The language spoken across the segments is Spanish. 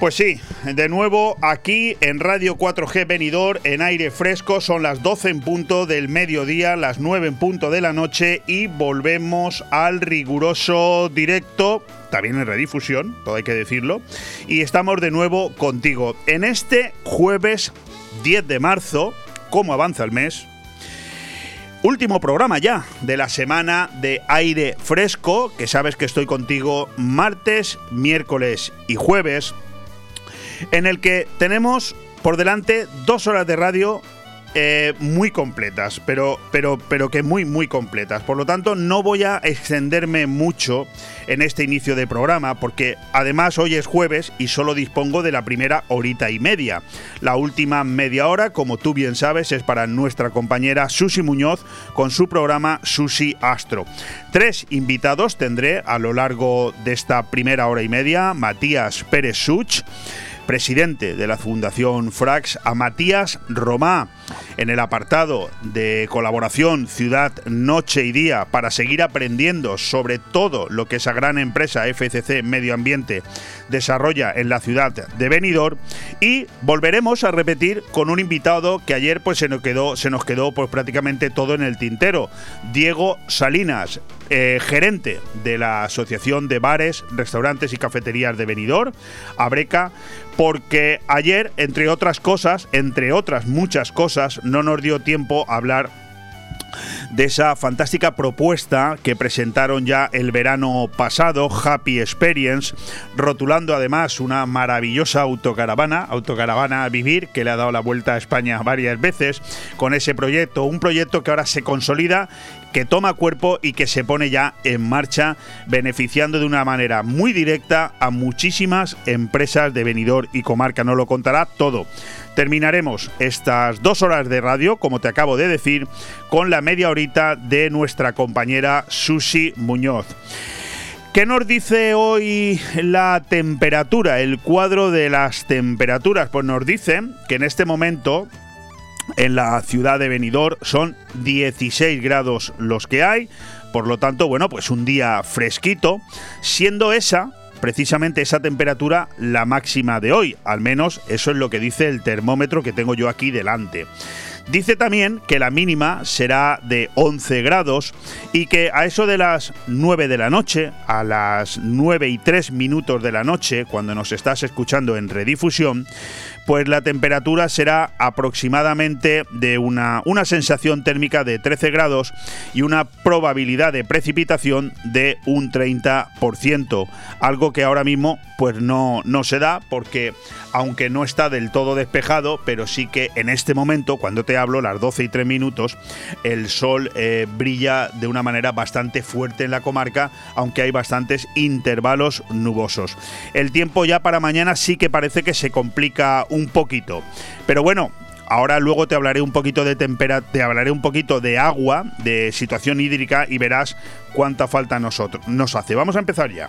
Pues sí, de nuevo aquí en Radio 4G Venidor, en aire fresco, son las 12 en punto del mediodía, las 9 en punto de la noche y volvemos al riguroso directo, también en redifusión, todo hay que decirlo, y estamos de nuevo contigo. En este jueves 10 de marzo, ¿cómo avanza el mes? Último programa ya de la semana de aire fresco, que sabes que estoy contigo martes, miércoles y jueves en el que tenemos por delante dos horas de radio eh, muy completas, pero, pero, pero que muy, muy completas. Por lo tanto, no voy a extenderme mucho en este inicio de programa, porque además hoy es jueves y solo dispongo de la primera horita y media. La última media hora, como tú bien sabes, es para nuestra compañera Susi Muñoz con su programa Susi Astro. Tres invitados tendré a lo largo de esta primera hora y media: Matías Pérez Such presidente de la Fundación Frax, a Matías Romá, en el apartado de colaboración Ciudad, Noche y Día, para seguir aprendiendo sobre todo lo que esa gran empresa FCC Medio Ambiente desarrolla en la ciudad de Benidorm. Y volveremos a repetir con un invitado que ayer pues, se nos quedó, se nos quedó pues, prácticamente todo en el tintero, Diego Salinas, eh, gerente de la Asociación de Bares, Restaurantes y Cafeterías de Benidorm, Abreca, porque ayer, entre otras cosas, entre otras muchas cosas, no nos dio tiempo a hablar de esa fantástica propuesta que presentaron ya el verano pasado, Happy Experience, rotulando además una maravillosa autocaravana, autocaravana a vivir, que le ha dado la vuelta a España varias veces con ese proyecto, un proyecto que ahora se consolida que toma cuerpo y que se pone ya en marcha, beneficiando de una manera muy directa a muchísimas empresas de venidor y comarca. Nos lo contará todo. Terminaremos estas dos horas de radio, como te acabo de decir, con la media horita de nuestra compañera Susi Muñoz. ¿Qué nos dice hoy la temperatura, el cuadro de las temperaturas? Pues nos dice que en este momento en la ciudad de Benidorm son 16 grados los que hay, por lo tanto, bueno, pues un día fresquito, siendo esa precisamente esa temperatura la máxima de hoy, al menos eso es lo que dice el termómetro que tengo yo aquí delante. Dice también que la mínima será de 11 grados y que a eso de las 9 de la noche, a las 9 y 3 minutos de la noche, cuando nos estás escuchando en redifusión, pues la temperatura será aproximadamente de una, una sensación térmica de 13 grados y una probabilidad de precipitación de un 30%, algo que ahora mismo pues no, no se da porque aunque no está del todo despejado, pero sí que en este momento, cuando te hablo, las 12 y 3 minutos, el sol eh, brilla de una manera bastante fuerte en la comarca, aunque hay bastantes intervalos nubosos. El tiempo ya para mañana sí que parece que se complica un poquito. Pero bueno, ahora luego te hablaré un poquito de temperatura, te hablaré un poquito de agua, de situación hídrica y verás cuánta falta nosotros, nos hace. Vamos a empezar ya.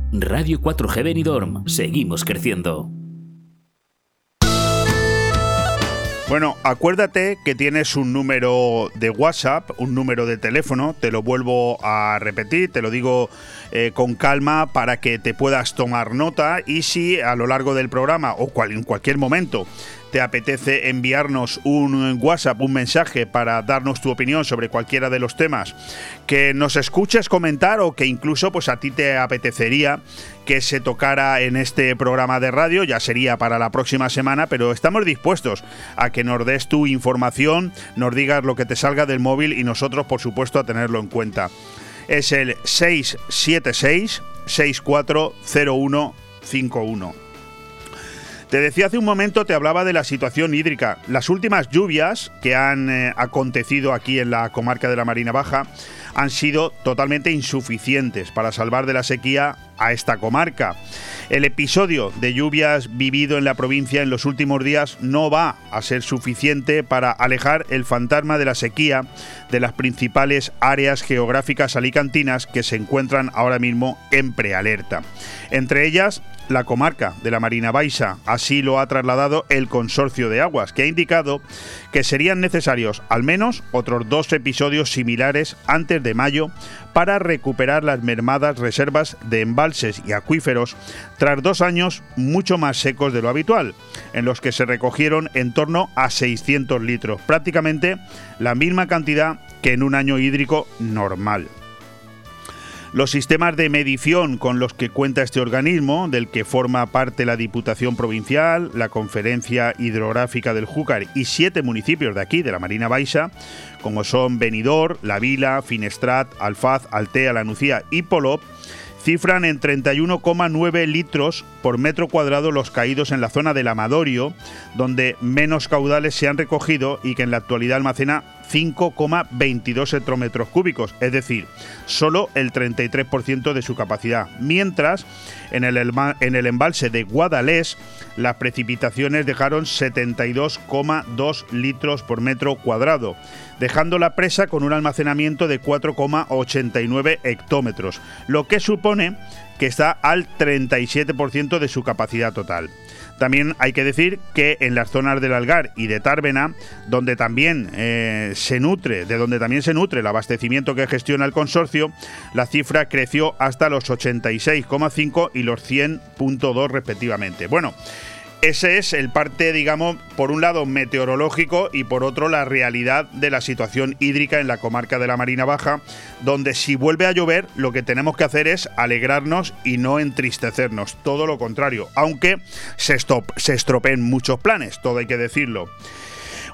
Radio 4G Benidorm. Seguimos creciendo. Bueno, acuérdate que tienes un número de WhatsApp, un número de teléfono, te lo vuelvo a repetir, te lo digo eh, con calma para que te puedas tomar nota y si a lo largo del programa o en cualquier momento te apetece enviarnos un WhatsApp, un mensaje para darnos tu opinión sobre cualquiera de los temas que nos escuches comentar o que incluso pues a ti te apetecería que se tocara en este programa de radio, ya sería para la próxima semana, pero estamos dispuestos a que nos des tu información, nos digas lo que te salga del móvil y nosotros por supuesto a tenerlo en cuenta. Es el 676 640151. Te decía hace un momento, te hablaba de la situación hídrica. Las últimas lluvias que han eh, acontecido aquí en la comarca de la Marina Baja han sido totalmente insuficientes para salvar de la sequía a esta comarca. El episodio de lluvias vivido en la provincia en los últimos días no va a ser suficiente para alejar el fantasma de la sequía de las principales áreas geográficas alicantinas que se encuentran ahora mismo en prealerta. Entre ellas, la comarca de la Marina Baixa. Así lo ha trasladado el Consorcio de Aguas, que ha indicado que serían necesarios al menos otros dos episodios similares antes de mayo para recuperar las mermadas reservas de embalses y acuíferos tras dos años mucho más secos de lo habitual, en los que se recogieron en torno a 600 litros, prácticamente la misma cantidad que en un año hídrico normal. Los sistemas de medición con los que cuenta este organismo, del que forma parte la Diputación Provincial, la Conferencia Hidrográfica del Júcar y siete municipios de aquí, de la Marina Baixa, como son Benidorm, La Vila, Finestrat, Alfaz, Altea, La Nucía y Polop, cifran en 31,9 litros por metro cuadrado los caídos en la zona del Amadorio, donde menos caudales se han recogido y que en la actualidad almacena 5,22 hectómetros cúbicos, es decir, solo el 33% de su capacidad. Mientras, en el, en el embalse de Guadalés, las precipitaciones dejaron 72,2 litros por metro cuadrado, dejando la presa con un almacenamiento de 4,89 hectómetros, lo que supone que está al 37% de su capacidad total. También hay que decir que en las zonas del Algar y de Tárvena, donde también eh, se nutre, de donde también se nutre el abastecimiento que gestiona el consorcio, la cifra creció hasta los 86,5 y los 100.2 respectivamente. Bueno, ese es el parte, digamos, por un lado meteorológico y por otro la realidad de la situación hídrica en la comarca de la Marina Baja, donde si vuelve a llover lo que tenemos que hacer es alegrarnos y no entristecernos, todo lo contrario, aunque se, se estropeen muchos planes, todo hay que decirlo.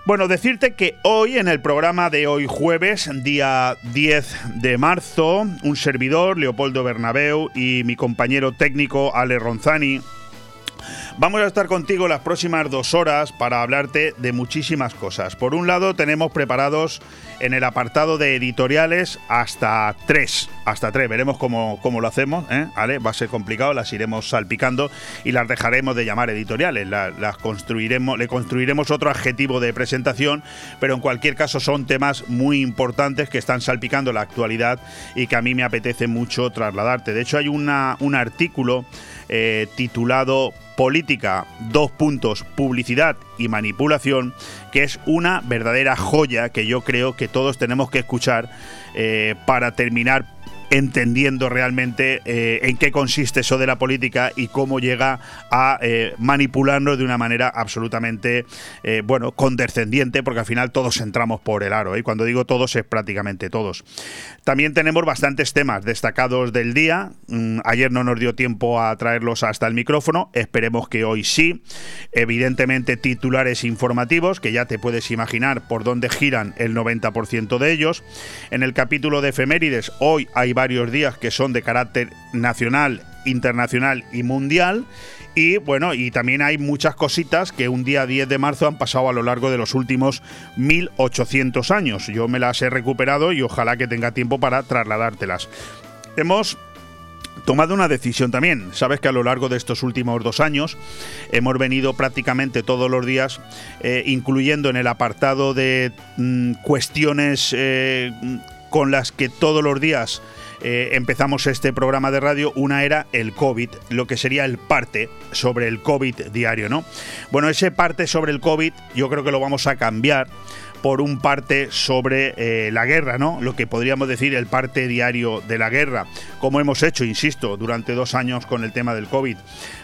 Bueno, decirte que hoy, en el programa de hoy jueves, día 10 de marzo, un servidor, Leopoldo Bernabeu, y mi compañero técnico, Ale Ronzani, Vamos a estar contigo las próximas dos horas para hablarte de muchísimas cosas. Por un lado, tenemos preparados en el apartado de editoriales hasta tres. Hasta tres, veremos cómo, lo hacemos. ¿eh? ¿Vale? Va a ser complicado, las iremos salpicando y las dejaremos de llamar editoriales. Las, construiremos, le construiremos otro adjetivo de presentación, pero en cualquier caso son temas muy importantes que están salpicando la actualidad y que a mí me apetece mucho trasladarte. De hecho, hay una, un artículo eh, titulado Política, dos puntos, publicidad y manipulación, que es una verdadera joya que yo creo que todos tenemos que escuchar eh, para terminar entendiendo realmente eh, en qué consiste eso de la política y cómo llega a eh, manipularnos de una manera absolutamente, eh, bueno, condescendiente, porque al final todos entramos por el aro, y cuando digo todos es prácticamente todos. También tenemos bastantes temas destacados del día, mm, ayer no nos dio tiempo a traerlos hasta el micrófono, esperemos que hoy sí, evidentemente titulares informativos, que ya te puedes imaginar por dónde giran el 90% de ellos. En el capítulo de efemérides, hoy hay varios días que son de carácter nacional, internacional y mundial. Y bueno, y también hay muchas cositas que un día 10 de marzo han pasado a lo largo de los últimos 1800 años. Yo me las he recuperado y ojalá que tenga tiempo para trasladártelas. Hemos tomado una decisión también. Sabes que a lo largo de estos últimos dos años hemos venido prácticamente todos los días eh, incluyendo en el apartado de mm, cuestiones eh, con las que todos los días eh, empezamos este programa de radio, una era el COVID, lo que sería el parte sobre el COVID diario, ¿no? Bueno, ese parte sobre el COVID yo creo que lo vamos a cambiar por un parte sobre eh, la guerra, ¿no? Lo que podríamos decir el parte diario de la guerra, como hemos hecho, insisto, durante dos años con el tema del COVID.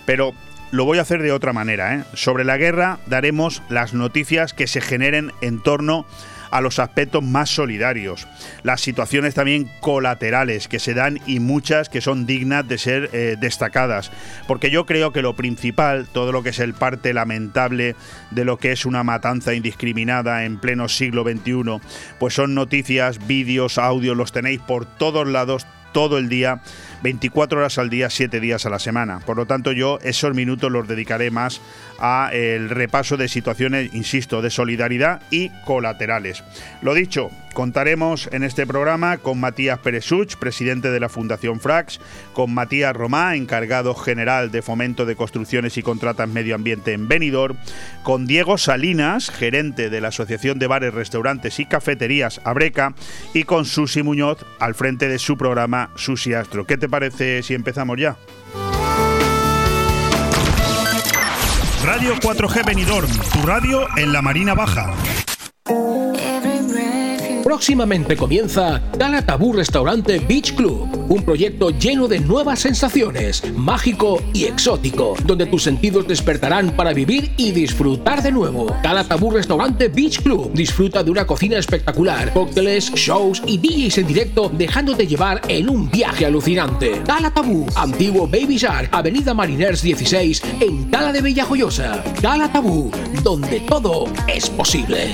Pero lo voy a hacer de otra manera. ¿eh? Sobre la guerra daremos las noticias que se generen en torno a los aspectos más solidarios, las situaciones también colaterales que se dan y muchas que son dignas de ser eh, destacadas, porque yo creo que lo principal, todo lo que es el parte lamentable de lo que es una matanza indiscriminada en pleno siglo XXI, pues son noticias, vídeos, audios, los tenéis por todos lados todo el día 24 horas al día, 7 días a la semana. Por lo tanto, yo esos minutos los dedicaré más a el repaso de situaciones, insisto, de solidaridad y colaterales. Lo dicho, contaremos en este programa con Matías Peresuch, presidente de la Fundación Frax, con Matías Romá, encargado general de fomento de construcciones y contratas medio ambiente en Benidorm, con Diego Salinas, gerente de la Asociación de Bares, Restaurantes y Cafeterías Abreca, y con Susi Muñoz al frente de su programa Susi Astro. ¿Qué te parece si empezamos ya? Radio 4G Benidorm, tu radio en la Marina Baja. Próximamente comienza Cala Tabú Restaurante Beach Club, un proyecto lleno de nuevas sensaciones, mágico y exótico, donde tus sentidos despertarán para vivir y disfrutar de nuevo. Cala Tabú Restaurante Beach Club disfruta de una cocina espectacular, cócteles, shows y DJs en directo, dejándote llevar en un viaje alucinante. Cala Tabú, antiguo Baby Shark, Avenida Mariners 16, en Cala de Bellajoyosa. Cala Tabú, donde todo es posible.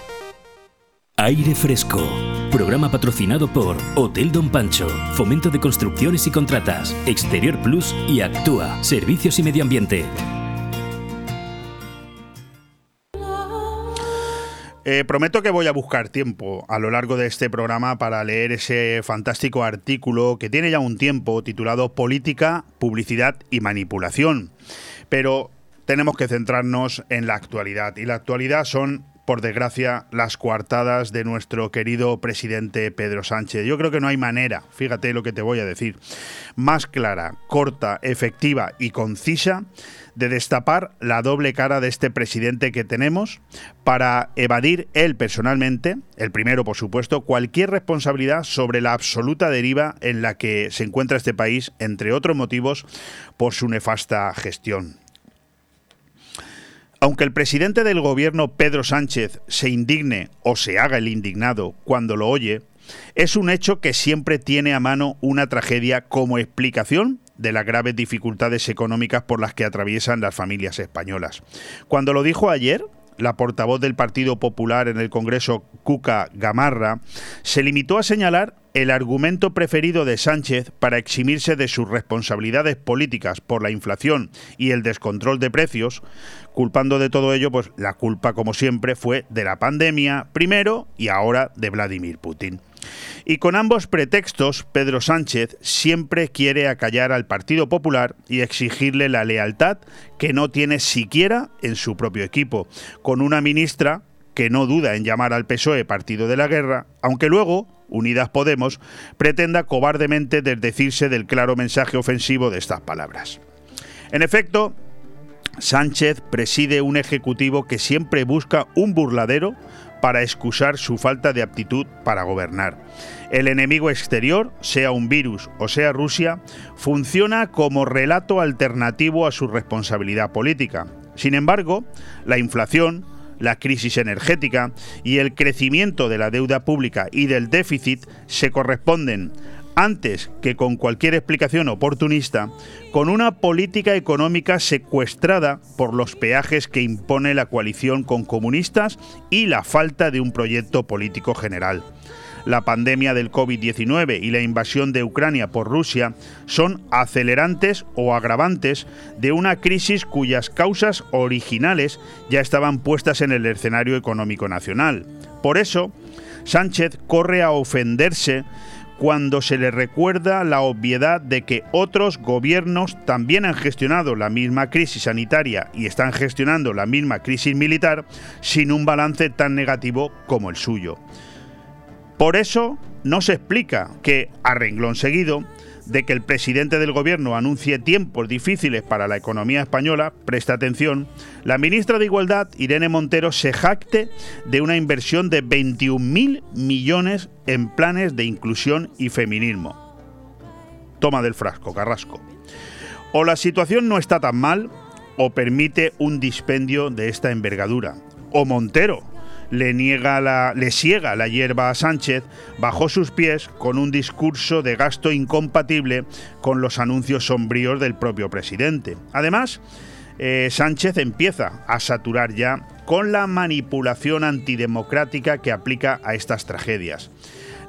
Aire Fresco. Programa patrocinado por Hotel Don Pancho, Fomento de Construcciones y Contratas, Exterior Plus y Actúa, Servicios y Medio Ambiente. Eh, prometo que voy a buscar tiempo a lo largo de este programa para leer ese fantástico artículo que tiene ya un tiempo titulado Política, Publicidad y Manipulación. Pero tenemos que centrarnos en la actualidad. Y la actualidad son por desgracia, las coartadas de nuestro querido presidente Pedro Sánchez. Yo creo que no hay manera, fíjate lo que te voy a decir, más clara, corta, efectiva y concisa de destapar la doble cara de este presidente que tenemos para evadir él personalmente, el primero por supuesto, cualquier responsabilidad sobre la absoluta deriva en la que se encuentra este país, entre otros motivos, por su nefasta gestión. Aunque el presidente del gobierno, Pedro Sánchez, se indigne o se haga el indignado cuando lo oye, es un hecho que siempre tiene a mano una tragedia como explicación de las graves dificultades económicas por las que atraviesan las familias españolas. Cuando lo dijo ayer, la portavoz del Partido Popular en el Congreso, Cuca Gamarra, se limitó a señalar el argumento preferido de Sánchez para eximirse de sus responsabilidades políticas por la inflación y el descontrol de precios, culpando de todo ello, pues la culpa, como siempre, fue de la pandemia primero y ahora de Vladimir Putin. Y con ambos pretextos, Pedro Sánchez siempre quiere acallar al Partido Popular y exigirle la lealtad que no tiene siquiera en su propio equipo, con una ministra que no duda en llamar al PSOE partido de la guerra, aunque luego Unidas Podemos pretenda cobardemente desdecirse del claro mensaje ofensivo de estas palabras. En efecto, Sánchez preside un ejecutivo que siempre busca un burladero para excusar su falta de aptitud para gobernar. El enemigo exterior, sea un virus o sea Rusia, funciona como relato alternativo a su responsabilidad política. Sin embargo, la inflación, la crisis energética y el crecimiento de la deuda pública y del déficit se corresponden antes que con cualquier explicación oportunista, con una política económica secuestrada por los peajes que impone la coalición con comunistas y la falta de un proyecto político general. La pandemia del COVID-19 y la invasión de Ucrania por Rusia son acelerantes o agravantes de una crisis cuyas causas originales ya estaban puestas en el escenario económico nacional. Por eso, Sánchez corre a ofenderse cuando se le recuerda la obviedad de que otros gobiernos también han gestionado la misma crisis sanitaria y están gestionando la misma crisis militar sin un balance tan negativo como el suyo. Por eso no se explica que, a renglón seguido, de que el presidente del gobierno anuncie tiempos difíciles para la economía española, presta atención, la ministra de Igualdad, Irene Montero, se jacte de una inversión de 21.000 millones en planes de inclusión y feminismo. Toma del frasco, Carrasco. O la situación no está tan mal, o permite un dispendio de esta envergadura. O Montero le niega la, le ciega la hierba a Sánchez bajo sus pies con un discurso de gasto incompatible con los anuncios sombríos del propio presidente. Además, eh, Sánchez empieza a saturar ya con la manipulación antidemocrática que aplica a estas tragedias.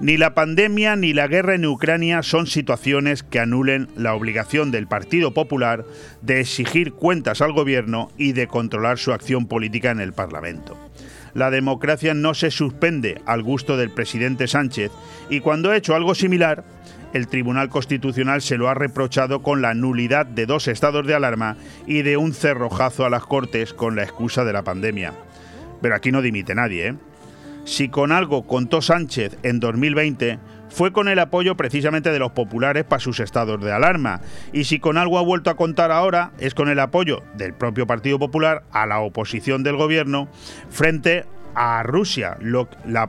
Ni la pandemia ni la guerra en Ucrania son situaciones que anulen la obligación del Partido Popular de exigir cuentas al gobierno y de controlar su acción política en el Parlamento. La democracia no se suspende al gusto del presidente Sánchez y cuando ha hecho algo similar, el Tribunal Constitucional se lo ha reprochado con la nulidad de dos estados de alarma y de un cerrojazo a las Cortes con la excusa de la pandemia. Pero aquí no dimite nadie, ¿eh? Si con algo contó Sánchez en 2020, fue con el apoyo precisamente de los populares para sus estados de alarma. Y si con algo ha vuelto a contar ahora, es con el apoyo del propio Partido Popular a la oposición del gobierno frente a Rusia. la,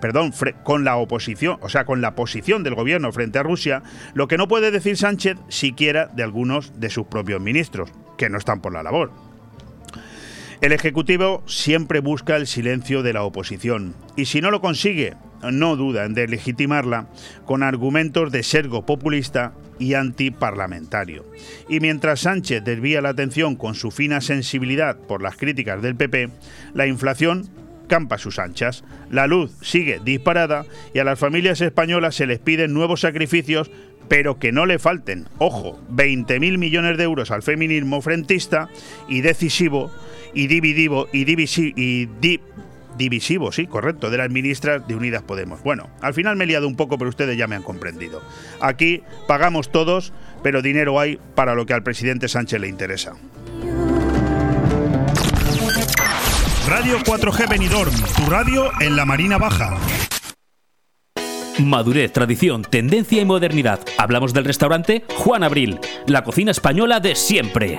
perdón, con la oposición, o sea, con la posición del gobierno frente a Rusia, lo que no puede decir Sánchez siquiera de algunos de sus propios ministros, que no están por la labor. El Ejecutivo siempre busca el silencio de la oposición y si no lo consigue, no duda en deslegitimarla con argumentos de sergo populista y antiparlamentario. Y mientras Sánchez desvía la atención con su fina sensibilidad por las críticas del PP, la inflación campa sus anchas, la luz sigue disparada y a las familias españolas se les piden nuevos sacrificios pero que no le falten, ojo, 20.000 millones de euros al feminismo frentista y decisivo y dividivo y, y divisivo, sí, correcto, de las ministras de Unidas Podemos. Bueno, al final me he liado un poco, pero ustedes ya me han comprendido. Aquí pagamos todos, pero dinero hay para lo que al presidente Sánchez le interesa. Radio 4G Benidorm, tu radio en la Marina Baja. Madurez, tradición, tendencia y modernidad. Hablamos del restaurante Juan Abril, la cocina española de siempre.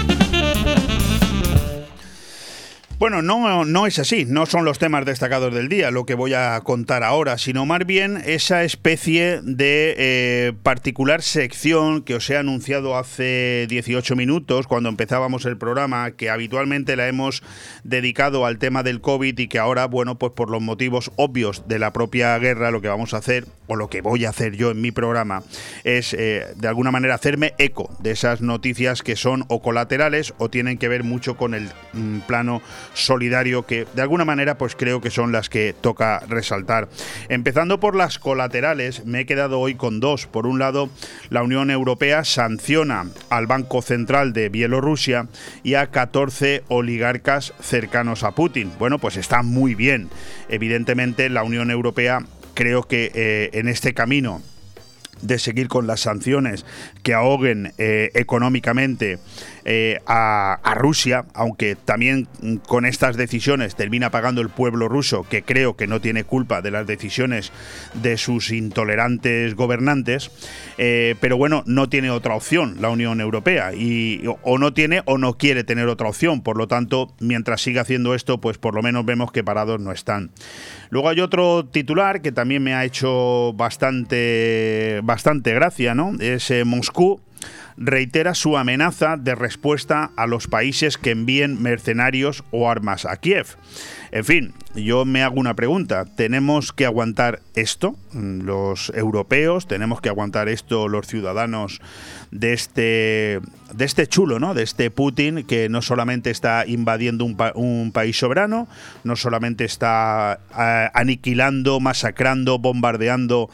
Bueno, no, no es así, no son los temas destacados del día lo que voy a contar ahora, sino más bien esa especie de eh, particular sección que os he anunciado hace 18 minutos cuando empezábamos el programa, que habitualmente la hemos dedicado al tema del COVID y que ahora, bueno, pues por los motivos obvios de la propia guerra, lo que vamos a hacer, o lo que voy a hacer yo en mi programa, es eh, de alguna manera hacerme eco de esas noticias que son o colaterales o tienen que ver mucho con el mm, plano solidario que de alguna manera pues creo que son las que toca resaltar. Empezando por las colaterales, me he quedado hoy con dos. Por un lado, la Unión Europea sanciona al Banco Central de Bielorrusia y a 14 oligarcas cercanos a Putin. Bueno, pues está muy bien. Evidentemente la Unión Europea creo que eh, en este camino de seguir con las sanciones que ahoguen eh, económicamente eh, a, Rusia, aunque también con estas decisiones termina pagando el pueblo ruso, que creo que no tiene culpa de las decisiones de sus intolerantes gobernantes, eh, pero bueno, no tiene otra opción la Unión Europea, y o no tiene o no quiere tener otra opción, por lo tanto, mientras siga haciendo esto, pues por lo menos vemos que parados no están. Luego hay otro titular que también me ha hecho bastante bastante gracia, ¿no? Es Moscú reitera su amenaza de respuesta a los países que envíen mercenarios o armas a Kiev. En fin, yo me hago una pregunta. ¿Tenemos que aguantar esto, los europeos? ¿Tenemos que aguantar esto los ciudadanos de este, de este chulo, ¿no? De este Putin que no solamente está invadiendo un, país soberano, no solamente está aniquilando, masacrando, bombardeando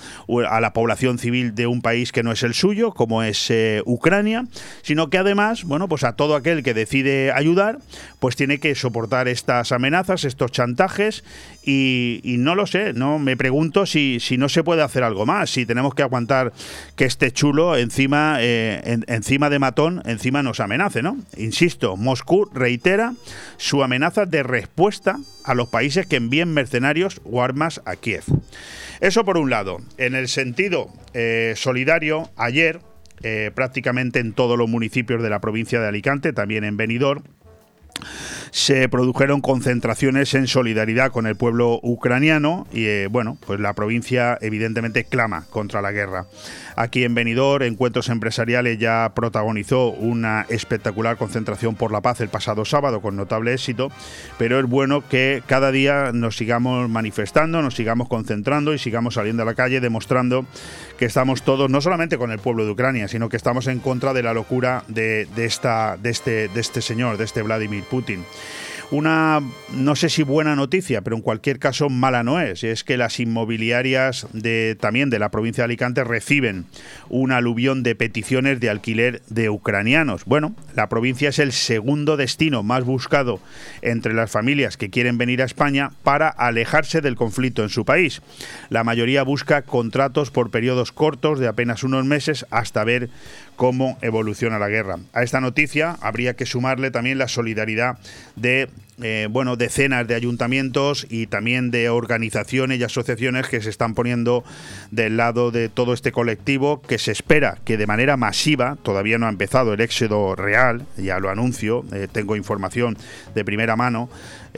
a la población civil de un país que no es el suyo, como es eh, Ucrania, sino que además, bueno, pues a todo aquel que decide ayudar, pues tiene que soportar estas amenazas, estos chantajes y, no lo sé, no me pregunto si, si, no se puede hacer algo más, si tenemos que aguantar que este chulo encima, eh, encima de matón, encima nos amenace, ¿no? Insisto, Moscú reitera su amenaza de respuesta a los países que envíen mercenarios o armas a Kiev. Eso por un lado. En el sentido eh, solidario, ayer, eh, prácticamente en todos los municipios de la provincia de Alicante, también en Benidorm, se produjeron concentraciones en solidaridad con el pueblo ucraniano y eh, bueno, pues la provincia evidentemente clama contra la guerra. Aquí en Benidorm, Encuentros Empresariales ya protagonizó una espectacular concentración por la paz el pasado sábado con notable éxito, pero es bueno que cada día nos sigamos manifestando, nos sigamos concentrando y sigamos saliendo a la calle demostrando que estamos todos, no solamente con el pueblo de Ucrania, sino que estamos en contra de la locura de, este, de este señor, de este Vladimir Putin. Una, no sé si buena noticia, pero en cualquier caso mala no es. Es que las inmobiliarias de, también de la provincia de Alicante reciben un aluvión de peticiones de alquiler de ucranianos. Bueno, la provincia es el segundo destino más buscado entre las familias que quieren venir a España para alejarse del conflicto en su país. La mayoría busca contratos por periodos cortos de apenas unos meses hasta ver cómo evoluciona la guerra. A esta noticia habría que sumarle también la solidaridad de eh, bueno, decenas de ayuntamientos y también de organizaciones y asociaciones que se están poniendo del lado de todo este colectivo que se espera que de manera masiva, todavía no ha empezado el éxodo real, ya lo anuncio, eh, tengo información de primera mano,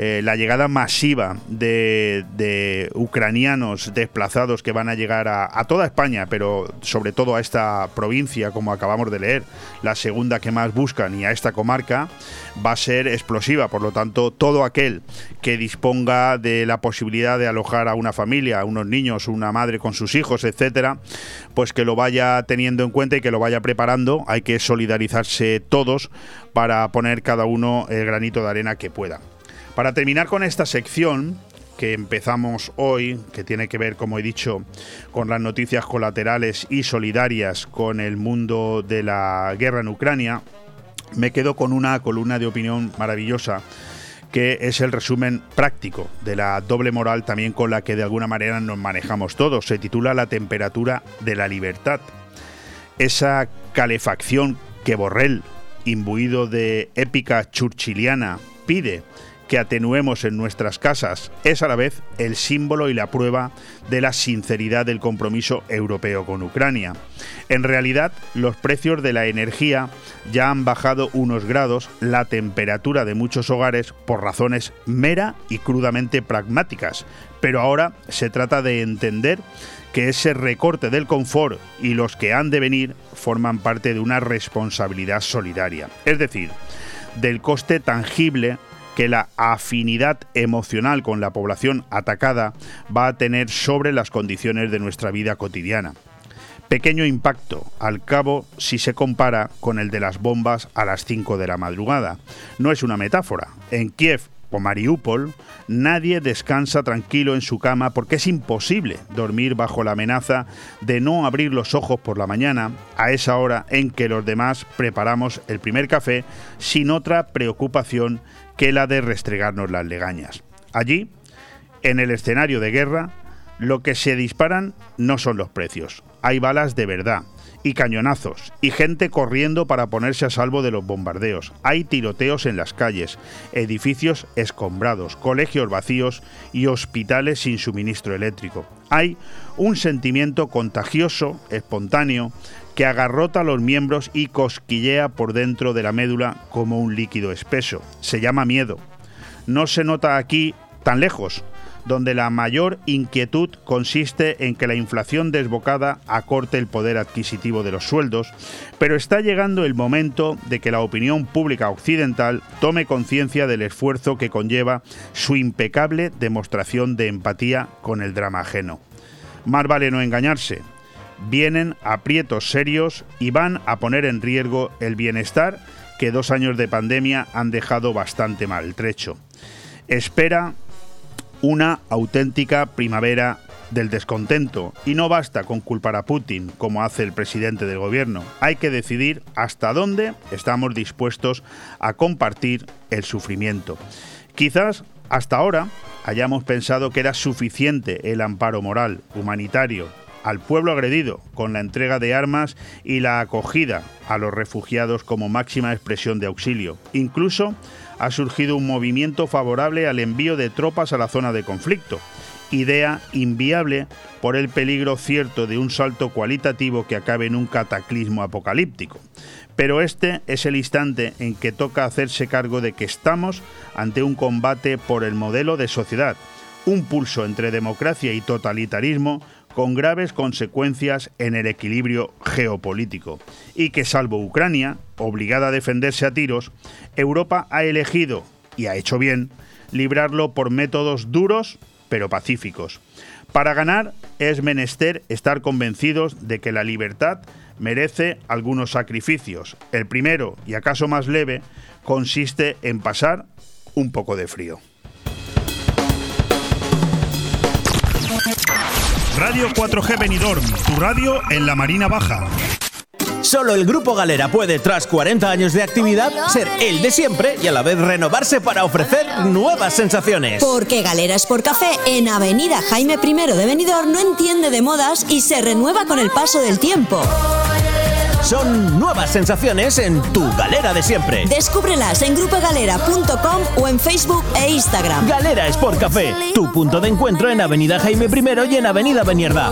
eh, la llegada masiva de, ucranianos desplazados que van a llegar a, toda España, pero sobre todo a esta provincia, como acabamos de leer, la segunda que más buscan y a esta comarca, va a ser explosiva. Por lo tanto, todo aquel que disponga de la posibilidad de alojar a una familia, a unos niños, una madre con sus hijos, etcétera, pues que lo vaya teniendo en cuenta y que lo vaya preparando. Hay que solidarizarse todos para poner cada uno el granito de arena que pueda. Para terminar con esta sección que empezamos hoy, que tiene que ver, como he dicho, con las noticias colaterales y solidarias con el mundo de la guerra en Ucrania, me quedo con una columna de opinión maravillosa que es el resumen práctico de la doble moral también con la que de alguna manera nos manejamos todos. Se titula La temperatura de la libertad. Esa calefacción que Borrell, imbuido de épica churchiliana, pide que atenuemos en nuestras casas es a la vez el símbolo y la prueba de la sinceridad del compromiso europeo con Ucrania. En realidad, los precios de la energía ya han bajado unos grados la temperatura de muchos hogares por razones mera y crudamente pragmáticas, pero ahora se trata de entender que ese recorte del confort y los que han de venir forman parte de una responsabilidad solidaria, es decir, del coste tangible que la afinidad emocional con la población atacada va a tener sobre las condiciones de nuestra vida cotidiana. Pequeño impacto, al cabo, si se compara con el de las bombas a las 5 de la madrugada. No es una metáfora. En Kiev o Mariupol, nadie descansa tranquilo en su cama porque es imposible dormir bajo la amenaza de no abrir los ojos por la mañana a esa hora en que los demás preparamos el primer café sin otra preocupación que la de restregarnos las legañas. Allí, en el escenario de guerra, lo que se disparan no son los precios. Hay balas de verdad y cañonazos y gente corriendo para ponerse a salvo de los bombardeos. Hay tiroteos en las calles, edificios escombrados, colegios vacíos y hospitales sin suministro eléctrico. Hay un sentimiento contagioso, espontáneo, que agarrota los miembros y cosquillea por dentro de la médula como un líquido espeso. Se llama miedo. No se nota aquí tan lejos, donde la mayor inquietud consiste en que la inflación desbocada acorte el poder adquisitivo de los sueldos, pero está llegando el momento de que la opinión pública occidental tome conciencia del esfuerzo que conlleva su impecable demostración de empatía con el drama ajeno. Más vale no engañarse. Vienen aprietos serios y van a poner en riesgo el bienestar que dos años de pandemia han dejado bastante maltrecho. Espera una auténtica primavera del descontento y no basta con culpar a Putin como hace el presidente del gobierno. Hay que decidir hasta dónde estamos dispuestos a compartir el sufrimiento. Quizás hasta ahora hayamos pensado que era suficiente el amparo moral, humanitario, al pueblo agredido con la entrega de armas y la acogida a los refugiados como máxima expresión de auxilio. Incluso ha surgido un movimiento favorable al envío de tropas a la zona de conflicto, idea inviable por el peligro cierto de un salto cualitativo que acabe en un cataclismo apocalíptico. Pero este es el instante en que toca hacerse cargo de que estamos ante un combate por el modelo de sociedad, un pulso entre democracia y totalitarismo con graves consecuencias en el equilibrio geopolítico, y que salvo Ucrania, obligada a defenderse a tiros, Europa ha elegido, y ha hecho bien, librarlo por métodos duros pero pacíficos. Para ganar es menester estar convencidos de que la libertad merece algunos sacrificios. El primero, y acaso más leve, consiste en pasar un poco de frío. Radio 4G Benidorm, tu radio en la Marina Baja. Solo el Grupo Galera puede, tras 40 años de actividad, ser el de siempre y a la vez renovarse para ofrecer nuevas sensaciones. Porque Galera Sport Café en Avenida Jaime I de Benidorm no entiende de modas y se renueva con el paso del tiempo. Son nuevas sensaciones en tu galera de siempre. Descúbrelas en grupogalera.com o en Facebook e Instagram. Galera Sport Café, tu punto de encuentro en Avenida Jaime I y en Avenida Benierda.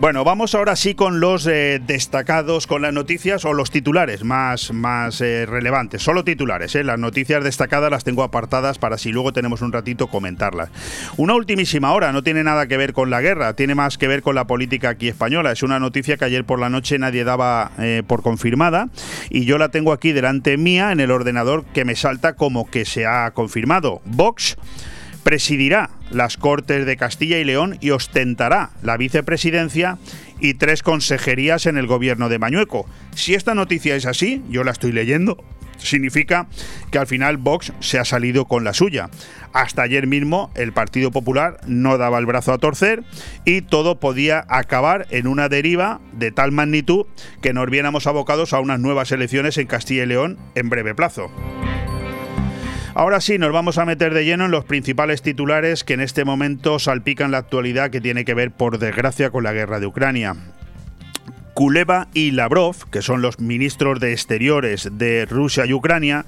Bueno, vamos ahora sí con los eh, destacados, con las noticias o los titulares más, más eh, relevantes. Solo titulares, eh. las noticias destacadas las tengo apartadas para si luego tenemos un ratito comentarlas. Una ultimísima hora, no tiene nada que ver con la guerra, tiene más que ver con la política aquí española. Es una noticia que ayer por la noche nadie daba por confirmada y yo la tengo aquí delante mía en el ordenador que me salta como que se ha confirmado. Vox presidirá las Cortes de Castilla y León y ostentará la vicepresidencia y tres consejerías en el gobierno de Mañueco. Si esta noticia es así, yo la estoy leyendo, significa que al final Vox se ha salido con la suya. Hasta ayer mismo el Partido Popular no daba el brazo a torcer y todo podía acabar en una deriva de tal magnitud que nos viéramos abocados a unas nuevas elecciones en Castilla y León en breve plazo. Ahora sí, nos vamos a meter de lleno en los principales titulares que en este momento salpican la actualidad que tiene que ver, por desgracia, con la guerra de Ucrania. Kuleva y Lavrov, que son los ministros de Exteriores de Rusia y Ucrania,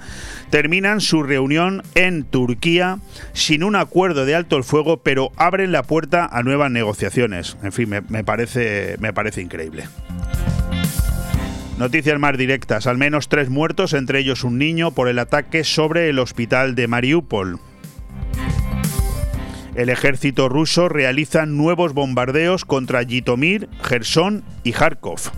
terminan su reunión en Turquía sin un acuerdo de alto el fuego, pero abren la puerta a nuevas negociaciones. En fin, me, parece, me parece increíble. Noticias más directas. Al menos tres muertos, entre ellos un niño, por el ataque sobre el hospital de Mariupol. El ejército ruso realiza nuevos bombardeos contra Yitomir, Gerson y Kharkov.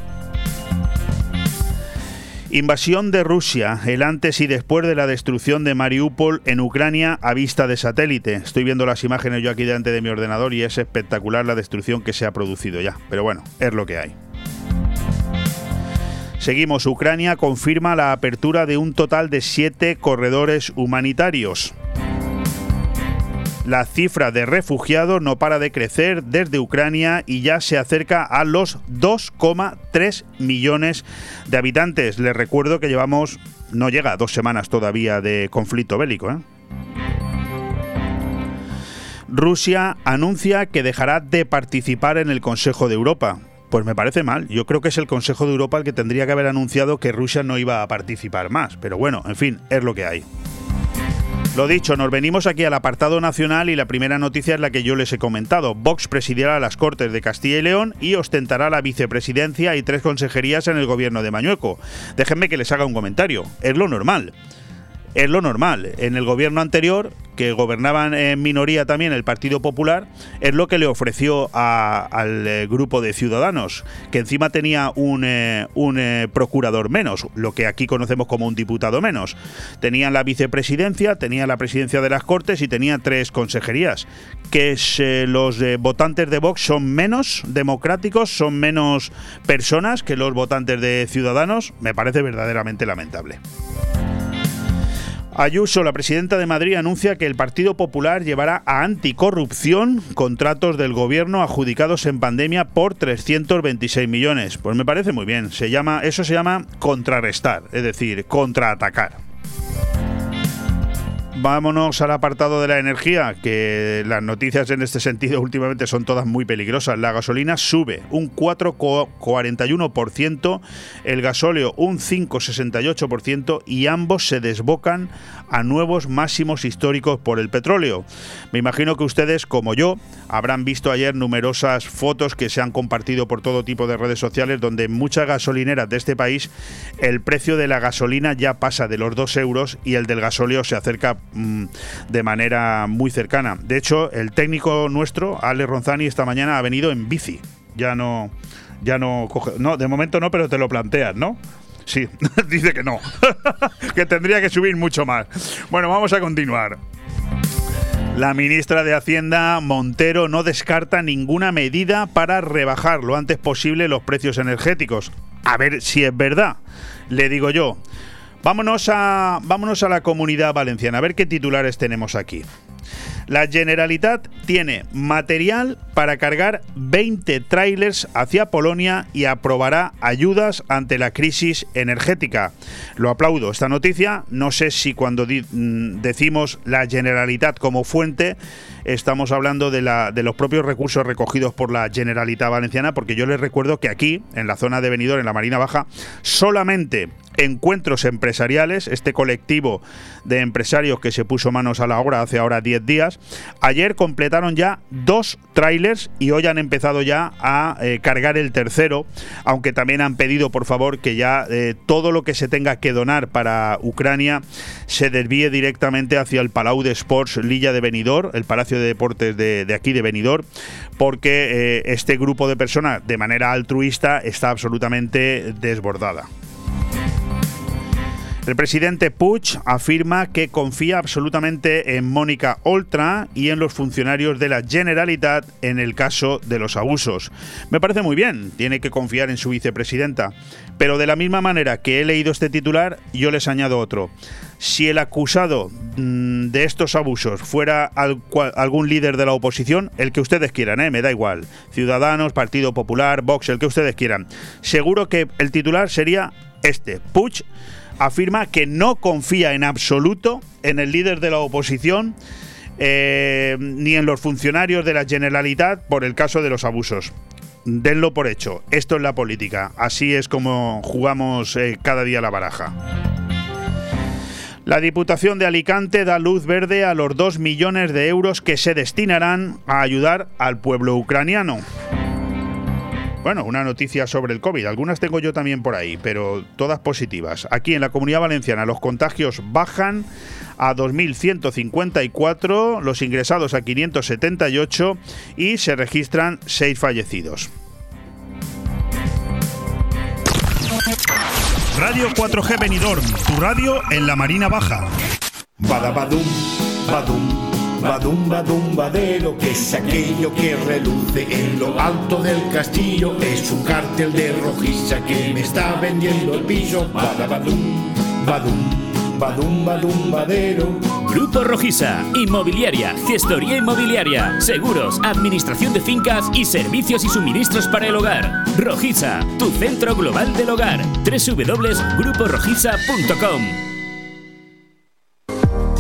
Invasión de Rusia, el antes y después de la destrucción de Mariupol en Ucrania a vista de satélite. Estoy viendo las imágenes yo aquí delante de mi ordenador y es espectacular la destrucción que se ha producido ya. Pero bueno, es lo que hay. Seguimos, Ucrania confirma la apertura de un total de siete corredores humanitarios. La cifra de refugiados no para de crecer desde Ucrania y ya se acerca a los 2,3 millones de habitantes. Les recuerdo que llevamos, no llega dos semanas todavía de conflicto bélico. ¿eh? Rusia anuncia que dejará de participar en el Consejo de Europa. Pues me parece mal. Yo creo que es el Consejo de Europa el que tendría que haber anunciado que Rusia no iba a participar más. Pero bueno, en fin, es lo que hay. Lo dicho, nos venimos aquí al apartado nacional y la primera noticia es la que yo les he comentado. Vox presidirá las Cortes de Castilla y León y ostentará la vicepresidencia y tres consejerías en el gobierno de Mañueco. Déjenme que les haga un comentario. Es lo normal es lo normal. En el gobierno anterior, que gobernaban en minoría también el Partido Popular, es lo que le ofreció al eh, grupo de ciudadanos, que encima tenía un, eh, eh, procurador menos, lo que aquí conocemos como un diputado menos. Tenían la vicepresidencia, tenían la presidencia de las Cortes y tenía tres consejerías. Que los votantes de Vox son menos democráticos, son menos personas que los votantes de ciudadanos, me parece verdaderamente lamentable. Ayuso, la presidenta de Madrid, anuncia que el Partido Popular llevará a anticorrupción contratos del gobierno adjudicados en pandemia por 326 millones. Pues me parece muy bien. Se llama, eso se llama contrarrestar, es decir, contraatacar. Vámonos al apartado de la energía, que las noticias en este sentido últimamente son todas muy peligrosas. La gasolina sube un 4,41%, el gasóleo un 5,68% y ambos se desbocan a nuevos máximos históricos por el petróleo. Me imagino que ustedes, como yo, habrán visto ayer numerosas fotos que se han compartido por todo tipo de redes sociales donde en muchas gasolineras de este país el precio de la gasolina ya pasa de los 2 euros y el del gasóleo se acerca mm, de manera muy cercana. De hecho, el técnico nuestro, Ale Ronzani, esta mañana ha venido en bici. Ya no, ya no coge, no, de momento no, pero te lo planteas, ¿no? Sí, dice que no, que tendría que subir mucho más. Bueno, vamos a continuar. La ministra de Hacienda, Montero, no descarta ninguna medida para rebajar lo antes posible los precios energéticos. A ver si es verdad, le digo yo. Vámonos a, vámonos a la comunidad valenciana, a ver qué titulares tenemos aquí. La Generalitat tiene material para cargar 20 trailers hacia Polonia y aprobará ayudas ante la crisis energética. Lo aplaudo esta noticia. No sé si cuando mm, decimos la Generalitat como fuente estamos hablando de, la, de los propios recursos recogidos por la Generalitat Valenciana, porque yo les recuerdo que aquí, en la zona de Benidorm, en la Marina Baja, solamente encuentros empresariales, este colectivo de empresarios que se puso manos a la obra hace ahora 10 días, ayer completaron ya dos trailers y hoy han empezado ya a eh, cargar el tercero, aunque también han pedido por favor que ya eh, todo lo que se tenga que donar para Ucrania se desvíe directamente hacia el Palau de Sports Lilla de Benidorm, el Palacio de Deportes de, aquí de Benidorm, porque eh, este grupo de personas de manera altruista está absolutamente desbordada. El presidente Puig afirma que confía absolutamente en Mónica Oltra y en los funcionarios de la Generalitat en el caso de los abusos. Me parece muy bien, tiene que confiar en su vicepresidenta. Pero de la misma manera que he leído este titular, yo les añado otro. Si el acusado mm, de estos abusos fuera algún líder de la oposición, el que ustedes quieran, ¿eh? me da igual, Ciudadanos, Partido Popular, Vox, el que ustedes quieran, seguro que el titular sería este, Puig afirma que no confía en absoluto en el líder de la oposición eh, ni en los funcionarios de la Generalitat por el caso de los abusos. Denlo por hecho. Esto es la política. Así es como jugamos eh, cada día la baraja. La Diputación de Alicante da luz verde a los 2 millones de euros que se destinarán a ayudar al pueblo ucraniano. Bueno, una noticia sobre el COVID. Algunas tengo yo también por ahí, pero todas positivas. Aquí en la Comunidad Valenciana los contagios bajan a 2.154, los ingresados a 578 y se registran 6 fallecidos. Radio 4G Benidorm, tu radio en la Marina Baja. Badabadum, badum Badumba dumba de lo que es aquello que reluce en lo alto del castillo. Es un cartel de rojiza que me está vendiendo el piso. Badabadum, badum, badum, badum, badero. Grupo Rojisa, Inmobiliaria, Gestoría Inmobiliaria, Seguros, Administración de Fincas y Servicios y Suministros para el Hogar. Rojisa, tu centro global del hogar. www.gruporojisa.com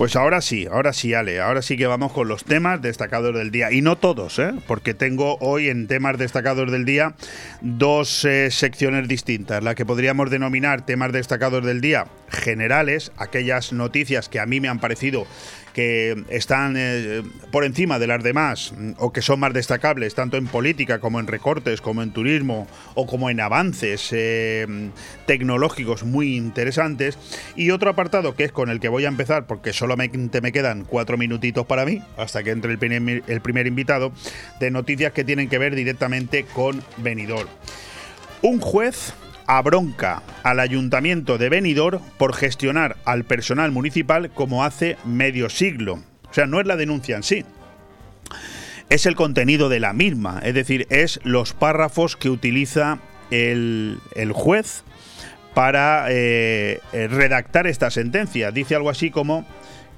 Pues ahora sí, ahora sí, Ale, ahora sí que vamos con los temas destacados del día. Y no todos, ¿eh? porque tengo hoy en temas destacados del día dos eh, secciones distintas. La que podríamos denominar temas destacados del día generales, aquellas noticias que a mí me han parecido que están eh, por encima de las demás o que son más destacables, tanto en política como en recortes, como en turismo o como en avances eh, tecnológicos muy interesantes. Y otro apartado que es con el que voy a empezar, porque solamente me quedan cuatro minutitos para mí, hasta que entre el primer, invitado, de noticias que tienen que ver directamente con Benidorm. Un juez abronca al ayuntamiento de Benidorm por gestionar al personal municipal como hace medio siglo. O sea, no es la denuncia en sí. Es el contenido de la misma, es decir, es los párrafos que utiliza el, juez para eh, redactar esta sentencia. Dice algo así como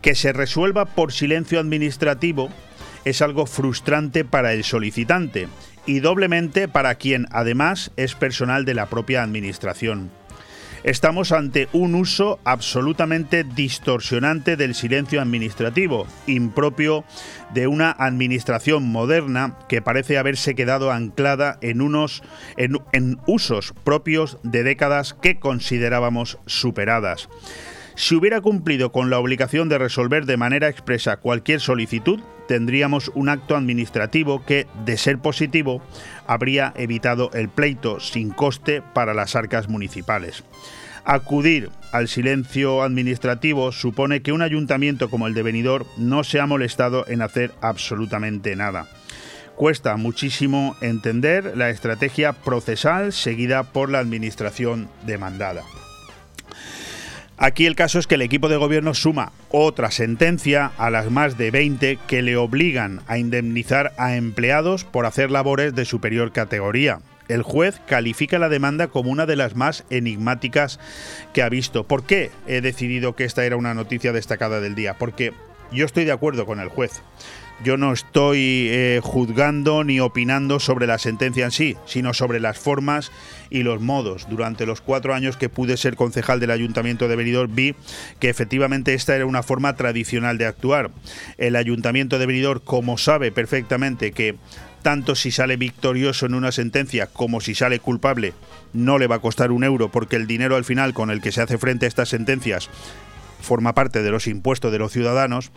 que se resuelva por silencio administrativo es algo frustrante para el solicitante y doblemente para quien además es personal de la propia Administración. Estamos ante un uso absolutamente distorsionante del silencio administrativo, impropio de una administración moderna que parece haberse quedado anclada en, unos, en, usos propios de décadas que considerábamos superadas. Si hubiera cumplido con la obligación de resolver de manera expresa cualquier solicitud, tendríamos un acto administrativo que, de ser positivo, habría evitado el pleito sin coste para las arcas municipales. Acudir al silencio administrativo supone que un ayuntamiento como el de Benidorm no se ha molestado en hacer absolutamente nada. Cuesta muchísimo entender la estrategia procesal seguida por la administración demandada. Aquí el caso es que el equipo de gobierno suma otra sentencia a las más de 20 que le obligan a indemnizar a empleados por hacer labores de superior categoría. El juez califica la demanda como una de las más enigmáticas que ha visto. ¿Por qué he decidido que esta era una noticia destacada del día? Porque yo estoy de acuerdo con el juez. Yo no estoy eh, juzgando ni opinando sobre la sentencia en sí, sino sobre las formas y los modos. Durante los cuatro años que pude ser concejal del Ayuntamiento de Benidorm vi que efectivamente esta era una forma tradicional de actuar. El Ayuntamiento de Benidorm, como sabe perfectamente que tanto si sale victorioso en una sentencia como si sale culpable, no le va a costar un euro porque el dinero al final con el que se hace frente a estas sentencias forma parte de los impuestos de los ciudadanos,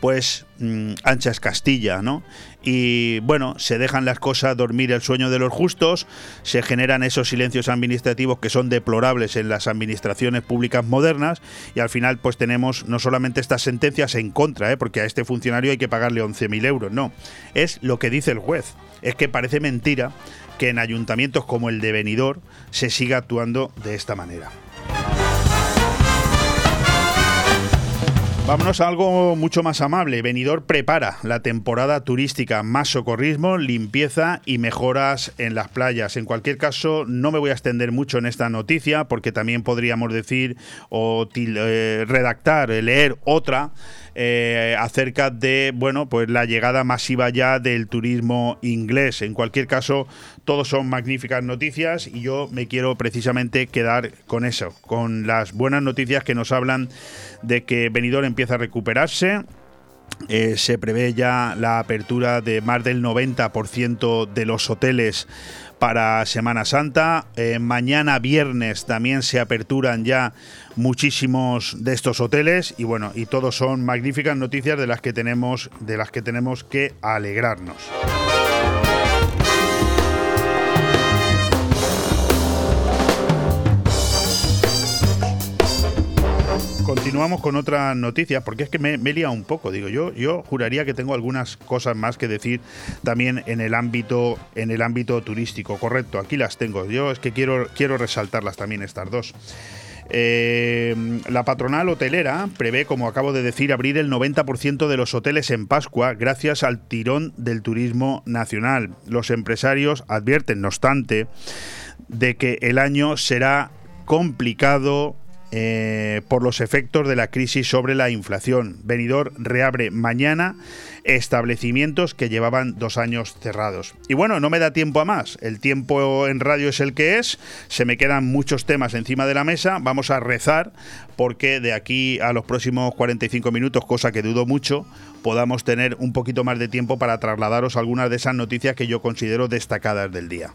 pues mm, ancha es Castilla, ¿no? Y bueno, se dejan las cosas dormir el sueño de los justos, se generan esos silencios administrativos que son deplorables en las administraciones públicas modernas y al final pues tenemos no solamente estas sentencias en contra, ¿eh? porque a este funcionario hay que pagarle 11.000 euros, no, es lo que dice el juez, es que parece mentira que en ayuntamientos como el de Benidorm se siga actuando de esta manera. Vámonos a algo mucho más amable. Venidor prepara la temporada turística, más socorrismo, limpieza y mejoras en las playas. En cualquier caso, no me voy a extender mucho en esta noticia porque también podríamos decir o eh, redactar, leer otra eh, acerca de bueno pues la llegada masiva ya del turismo inglés. En cualquier caso, todos son magníficas noticias y yo me quiero precisamente quedar con eso, con las buenas noticias que nos hablan de que Benidorm empieza a recuperarse eh, se prevé ya la apertura de más del 90% de los hoteles para Semana Santa. Eh, mañana viernes también se aperturan ya muchísimos de estos hoteles y bueno, y todos son magníficas noticias de las que tenemos de las que tenemos que alegrarnos. Continuamos con otras noticias, porque es que me, me he liado un poco. Digo, yo, yo juraría que tengo algunas cosas más que decir también en el ámbito, en el ámbito turístico. Correcto, aquí las tengo. Yo es que quiero, quiero resaltarlas también estas dos. Eh, la patronal hotelera prevé, como acabo de decir, abrir el 90% de los hoteles en Pascua gracias al tirón del turismo nacional. Los empresarios advierten, no obstante, de que el año será complicado eh, por los efectos de la crisis sobre la inflación. Venidor reabre mañana establecimientos que llevaban dos años cerrados. Y bueno, no me da tiempo a más. El tiempo en radio es el que es. Se me quedan muchos temas encima de la mesa. Vamos a rezar porque de aquí a los próximos 45 minutos, cosa que dudo mucho, podamos tener un poquito más de tiempo para trasladaros algunas de esas noticias que yo considero destacadas del día.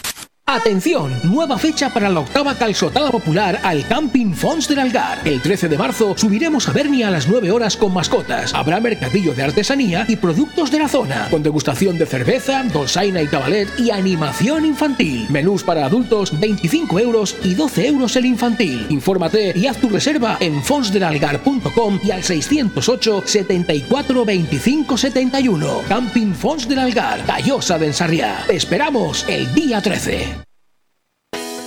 Atención, nueva fecha para la octava calzotada popular al Camping Fons del Algar. El 13 de marzo subiremos a Bernia a las 9 horas con mascotas. Habrá mercadillo de artesanía y productos de la zona, con degustación de cerveza, dolzaina y cabalet y animación infantil. Menús para adultos 25 euros y 12 euros el infantil. Infórmate y haz tu reserva en fonsdelalgar.com y al 608 74 25 71. Camping Fons del Algar, Callosa de Ensarriá. Te esperamos el día 13.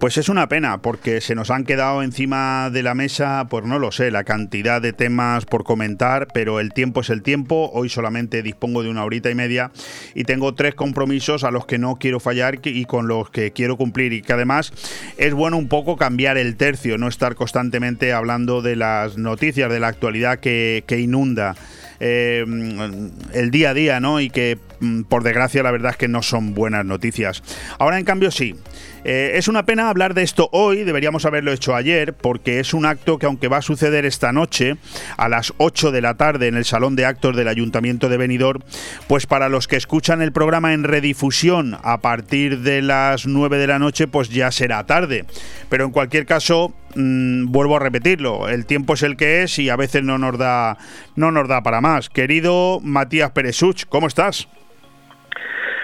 Pues es una pena, porque se nos han quedado encima de la mesa, pues no lo sé, la cantidad de temas por comentar, pero el tiempo es el tiempo. Hoy solamente dispongo de una horita y media y tengo tres compromisos a los que no quiero fallar y con los que quiero cumplir. Y que además es bueno un poco cambiar el tercio, no estar constantemente hablando de las noticias, de la actualidad que, que inunda. Eh, el día a día, ¿no? Y que por desgracia la verdad es que no son buenas noticias. Ahora en cambio sí. Eh, es una pena hablar de esto hoy, deberíamos haberlo hecho ayer, porque es un acto que aunque va a suceder esta noche a las 8 de la tarde en el Salón de Actos del Ayuntamiento de Benidorm, pues para los que escuchan el programa en redifusión a partir de las 9 de la noche, pues ya será tarde. Pero en cualquier caso, mm, vuelvo a repetirlo, el tiempo es el que es y a veces no nos da, no nos da para más. Querido Matías Peresuch, ¿cómo estás?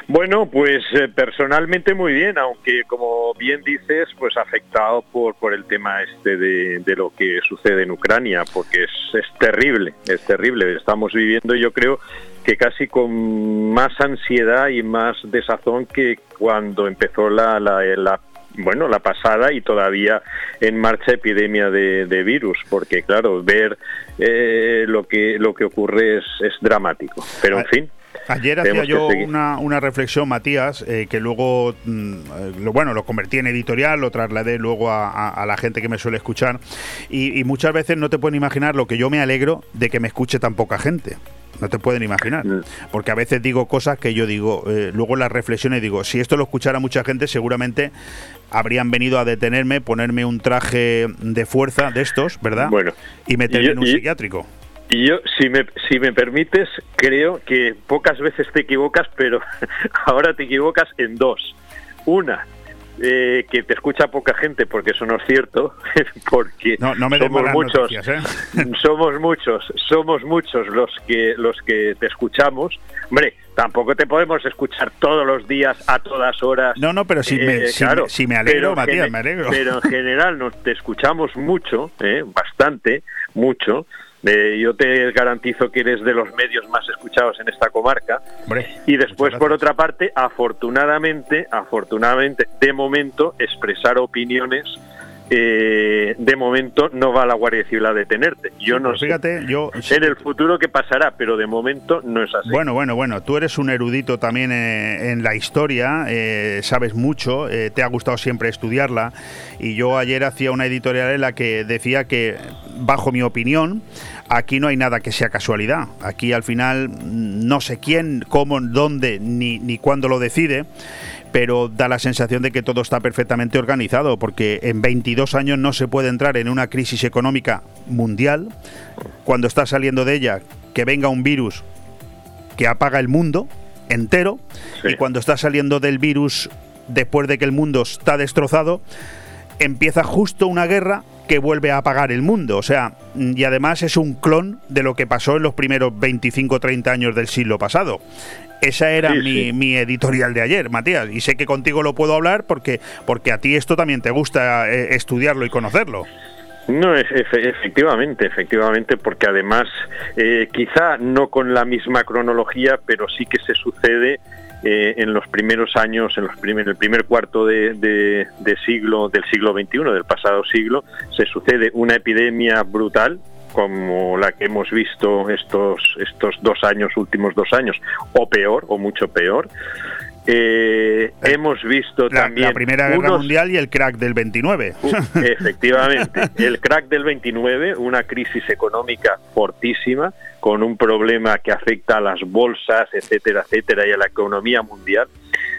Bueno, pues eh, personalmente muy bien, aunque como bien dices, pues afectado por, por el tema este de, de lo que sucede en Ucrania, porque es, es terrible, es terrible. Estamos viviendo, yo creo, que casi con más ansiedad y más desazón que cuando empezó la, la, la bueno, la pasada y todavía en marcha epidemia de, de virus, porque claro, ver eh, lo que lo que ocurre es, es dramático. Pero en fin, Ayer hacía yo una, una, reflexión, Matías, eh, que luego, mm, eh, lo, bueno, lo convertí en editorial, lo trasladé luego a, a, a la gente que me suele escuchar, y, y, muchas veces no te pueden imaginar lo que yo me alegro de que me escuche tan poca gente. No te pueden imaginar. Porque a veces digo cosas que yo digo, eh, luego las reflexiones digo, si esto lo escuchara mucha gente, seguramente habrían venido a detenerme, ponerme un traje de fuerza de estos, ¿verdad? Bueno. Y meterme en un psiquiátrico. Y yo, si me, si me permites, creo que pocas veces te equivocas, pero ahora te equivocas en dos. Una, eh, que te escucha poca gente, porque eso no es cierto, porque no, no me somos muchos, noticias, ¿eh? somos muchos, somos muchos los que los que te escuchamos. Hombre, tampoco te podemos escuchar todos los días a todas horas. No, no, pero si, me, Eh, si, claro, me, si me alegro, Matías, me alegro. Pero en general nos te escuchamos mucho, ¿eh? bastante, mucho. Eh, yo te garantizo que eres de los medios más escuchados en esta comarca. Hombre, Y después, por otra parte, afortunadamente, afortunadamente, de momento, expresar opiniones, eh, de momento no va la Guardia Civil a detenerte. Yo no Pero sé fíjate, yo en el futuro qué pasará, pero de momento no es así. Bueno, bueno, bueno, tú eres un erudito también eh, en la historia, eh, sabes mucho, eh, te ha gustado siempre estudiarla y yo ayer hacía una editorial en la que decía que, bajo mi opinión, aquí no hay nada que sea casualidad. Aquí al final no sé quién, cómo, dónde ni, ni cuándo lo decide. Pero da la sensación de que todo está perfectamente organizado, porque en 22 años no se puede entrar en una crisis económica mundial. Cuando está saliendo de ella, que venga un virus que apaga el mundo entero Sí. y cuando está saliendo del virus después de que el mundo está destrozado empieza justo una guerra que vuelve a apagar el mundo, o sea, y además es un clon de lo que pasó en los primeros 25 30 años del siglo pasado. Esa era Sí, mi, sí. mi editorial de ayer, Matías, y sé que contigo lo puedo hablar porque porque a ti esto también te gusta eh, estudiarlo y conocerlo. No, es, efe- efectivamente, efectivamente, porque además, eh, quizá no con la misma cronología, pero sí que se sucede eh, en los primeros años, en los primer, el primer cuarto de, de- de siglo, del siglo XXI, del pasado siglo, se sucede una epidemia brutal como la que hemos visto estos estos dos años, últimos dos años, o peor, o mucho peor. Eh, hemos visto La, también la Primera Guerra Mundial y el crack del 29. Uh, Efectivamente, el crack del 29, una crisis económica fortísima, con un problema que afecta a las bolsas, etcétera, etcétera, y a la economía mundial.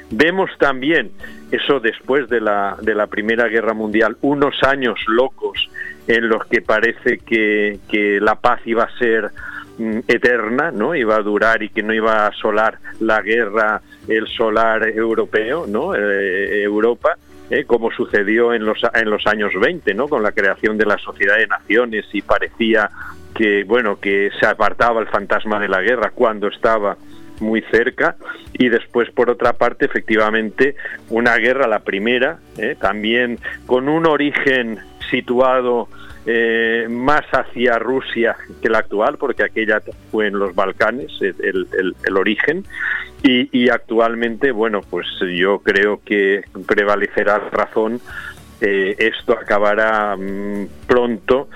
Vemos también, eso después de la, de la Primera Guerra Mundial, unos años locos en los que parece que, que la paz iba a ser mm, eterna, ¿no? Iba a durar y que no iba a asolar la guerra, el solar europeo, ¿no? Eh, Europa, ¿eh? como sucedió en los, en los años 20, ¿no? Con la creación de la Sociedad de Naciones y parecía que, bueno, que se apartaba el fantasma de la guerra cuando estaba muy cerca y después por otra parte efectivamente una guerra la primera ¿eh? también con un origen situado eh, más hacia Rusia que la actual, porque aquella fue en los Balcanes el, origen, y, actualmente, bueno, pues yo creo que prevalecerá razón. eh, esto acabará mm, pronto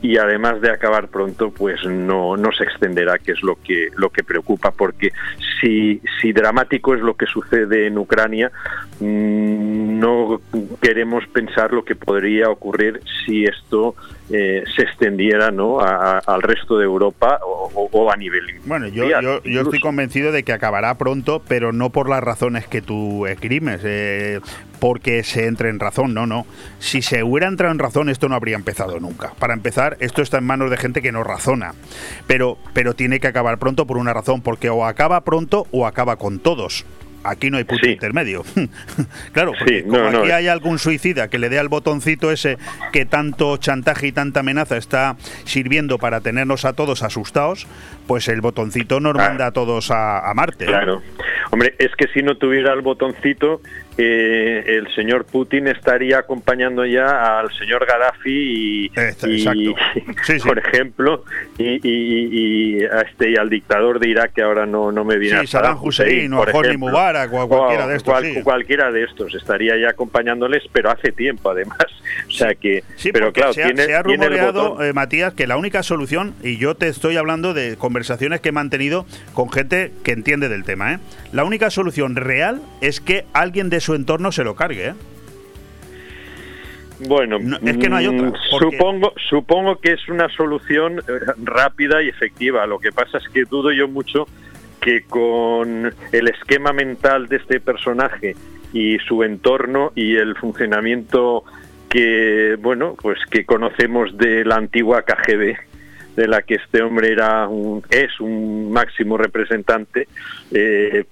y además de acabar pronto pues no, no se extenderá que es lo que lo que preocupa porque si, si dramático es lo que sucede en Ucrania mm, no queremos pensar lo que podría ocurrir si esto eh, se extendiera ¿no? a- a- al resto de Europa o, a nivel Bueno, yo, yo, yo estoy convencido de que acabará pronto, pero no por las razones que tú esgrimes, eh, porque se entre en razón, no, no. Si se hubiera entrado en razón, esto no habría empezado nunca. Para empezar, esto está en manos de gente que no razona, pero, pero tiene que acabar pronto por una razón, porque o acaba pronto o acaba con todos. Aquí no hay punto Sí. intermedio. claro, porque Sí, como no, no. aquí hay algún suicida que le dé al botoncito ese que tanto chantaje y tanta amenaza está sirviendo para tenernos a todos asustados, pues el botoncito nos manda a todos a, a Marte. Claro. Hombre, es que si no tuviera el botoncito, eh, el señor Putin estaría acompañando ya al señor Gaddafi y. Sí, sí. por ejemplo, y, y- y- y a este, y al dictador de Irak que ahora no, no me viene Sí, a Saddam Hussein o por Hosni. Mubarak o a cualquiera de estos. Cualquiera de estos estaría ya acompañándoles, pero hace tiempo además. O sea que, Sí, pero claro, se ha, tiene, se ha tiene el rumoreado, botón. eh, Matías, que la única solución, y yo te estoy hablando de conversaciones que he mantenido con gente que entiende del tema, ¿eh? la única solución real es que alguien de su entorno se lo cargue. ¿eh? Bueno, No, es que no hay otra, mm, porque- Supongo, supongo que es una solución eh, rápida y efectiva. Lo que pasa es que dudo yo mucho que con el esquema mental de este personaje y su entorno y el funcionamiento que bueno pues que conocemos de la antigua KGB de la que este hombre era un, es un máximo representante eh,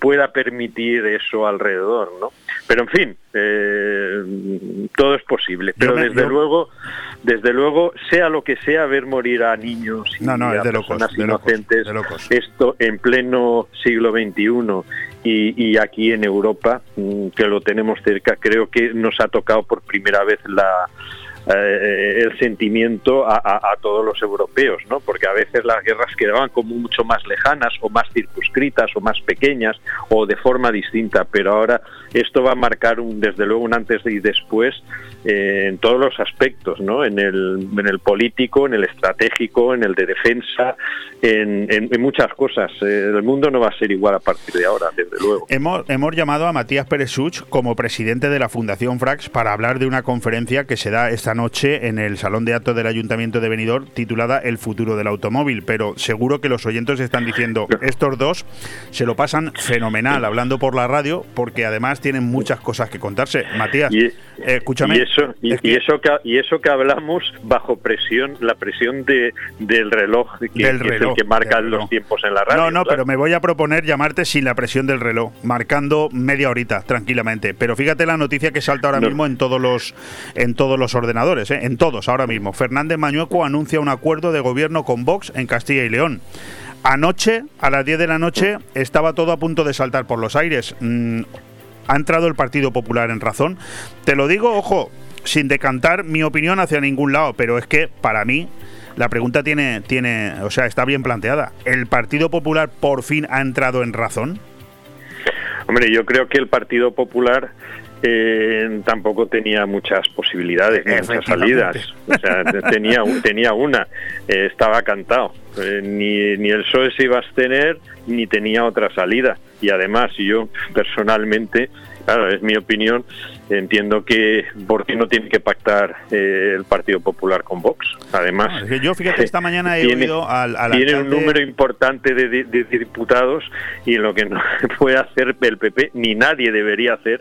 pueda permitir eso alrededor, ¿no? Pero en fin, eh, todo es posible. Pero desde luego, desde luego, sea lo que sea, ver morir a niños y a personas inocentes, esto en pleno siglo XXI y, y, aquí en Europa, mm, que lo tenemos cerca, creo que nos ha tocado por primera vez la eh, el sentimiento a, todos los europeos, ¿no? Porque a veces las guerras quedaban como mucho más lejanas o más circunscritas o más pequeñas o de forma distinta, pero ahora esto va a marcar un, desde luego un antes y después eh, en todos los aspectos, ¿no? En el, en el político, en el estratégico, en el de defensa, en, muchas cosas. Eh, el mundo no va a ser igual a partir de ahora, desde luego. Hemos, hemos llamado a Matías Pérez Such como presidente de la Fundación Frax para hablar de una conferencia que se da esta noche en el Salón de Actos del Ayuntamiento de Benidorm titulada El futuro del automóvil, pero seguro que los oyentes están diciendo, estos dos se lo pasan fenomenal hablando por la radio porque además tienen muchas cosas que contarse. Matías, eh, escúchame. Y eso, y, eso que, y eso que hablamos bajo presión, la presión de, del reloj, que, del reloj, que, marca los tiempos en la radio. No, no, pero me voy a proponer llamarte sin la presión del reloj, marcando media horita tranquilamente. Pero fíjate la noticia que salta ahora mismo en todos los en todos los ordenadores ¿eh? en todos ahora mismo. Fernández Mañueco anuncia un acuerdo de gobierno con Vox en Castilla y León. Anoche, a las 10 de la noche, estaba todo a punto de saltar por los aires. Ha entrado el Partido Popular en razón. Te lo digo, ojo, sin decantar mi opinión hacia ningún lado, pero es que para mí la pregunta tiene, tiene, o sea, está bien planteada. ¿El Partido Popular por fin ha entrado en razón? Hombre, yo creo que el Partido Popular eh, tampoco tenía muchas posibilidades, muchas salidas. O sea, tenía, tenía una, eh, estaba cantado. Eh, ni, ni el PSOE se iba a abstener, ni tenía otra salida. Y además, yo personalmente, claro, es mi opinión, entiendo que por qué no tiene que pactar eh, el Partido Popular con Vox. Además, yo fíjate, esta mañana he oído al, Tiene un número importante de, de, diputados y lo que no puede hacer el PP, ni nadie debería hacer,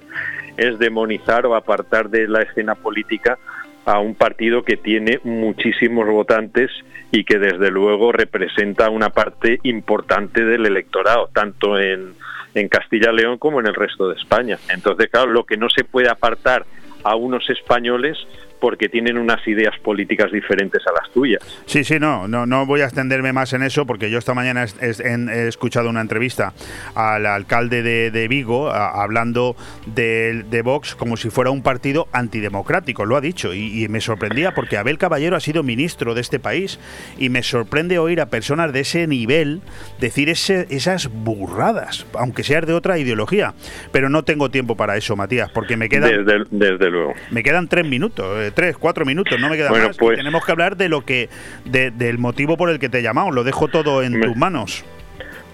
es demonizar o apartar de la escena política a un partido que tiene muchísimos votantes y que desde luego representa una parte importante del electorado, tanto en, en Castilla-León como en el resto de España. Entonces, claro, lo que no se puede apartar a unos españoles porque tienen unas ideas políticas diferentes a las tuyas. Sí, sí, no, no, no voy a extenderme más en eso porque yo esta mañana he, escuchado una entrevista al alcalde de, Vigo hablando de, de, Vox como si fuera un partido antidemocrático, lo ha dicho, y, me sorprendía porque Abel Caballero ha sido ministro de este país y me sorprende oír a personas de ese nivel decir ese, esas burradas, aunque seas de otra ideología. Pero no tengo tiempo para eso, Matías, porque me quedan... Desde, desde luego. Me quedan tres minutos. Eh, tres, cuatro minutos, no me queda más. Pues, tenemos que hablar de lo que, del motivo por el que te he llamado. Lo dejo todo en tus manos.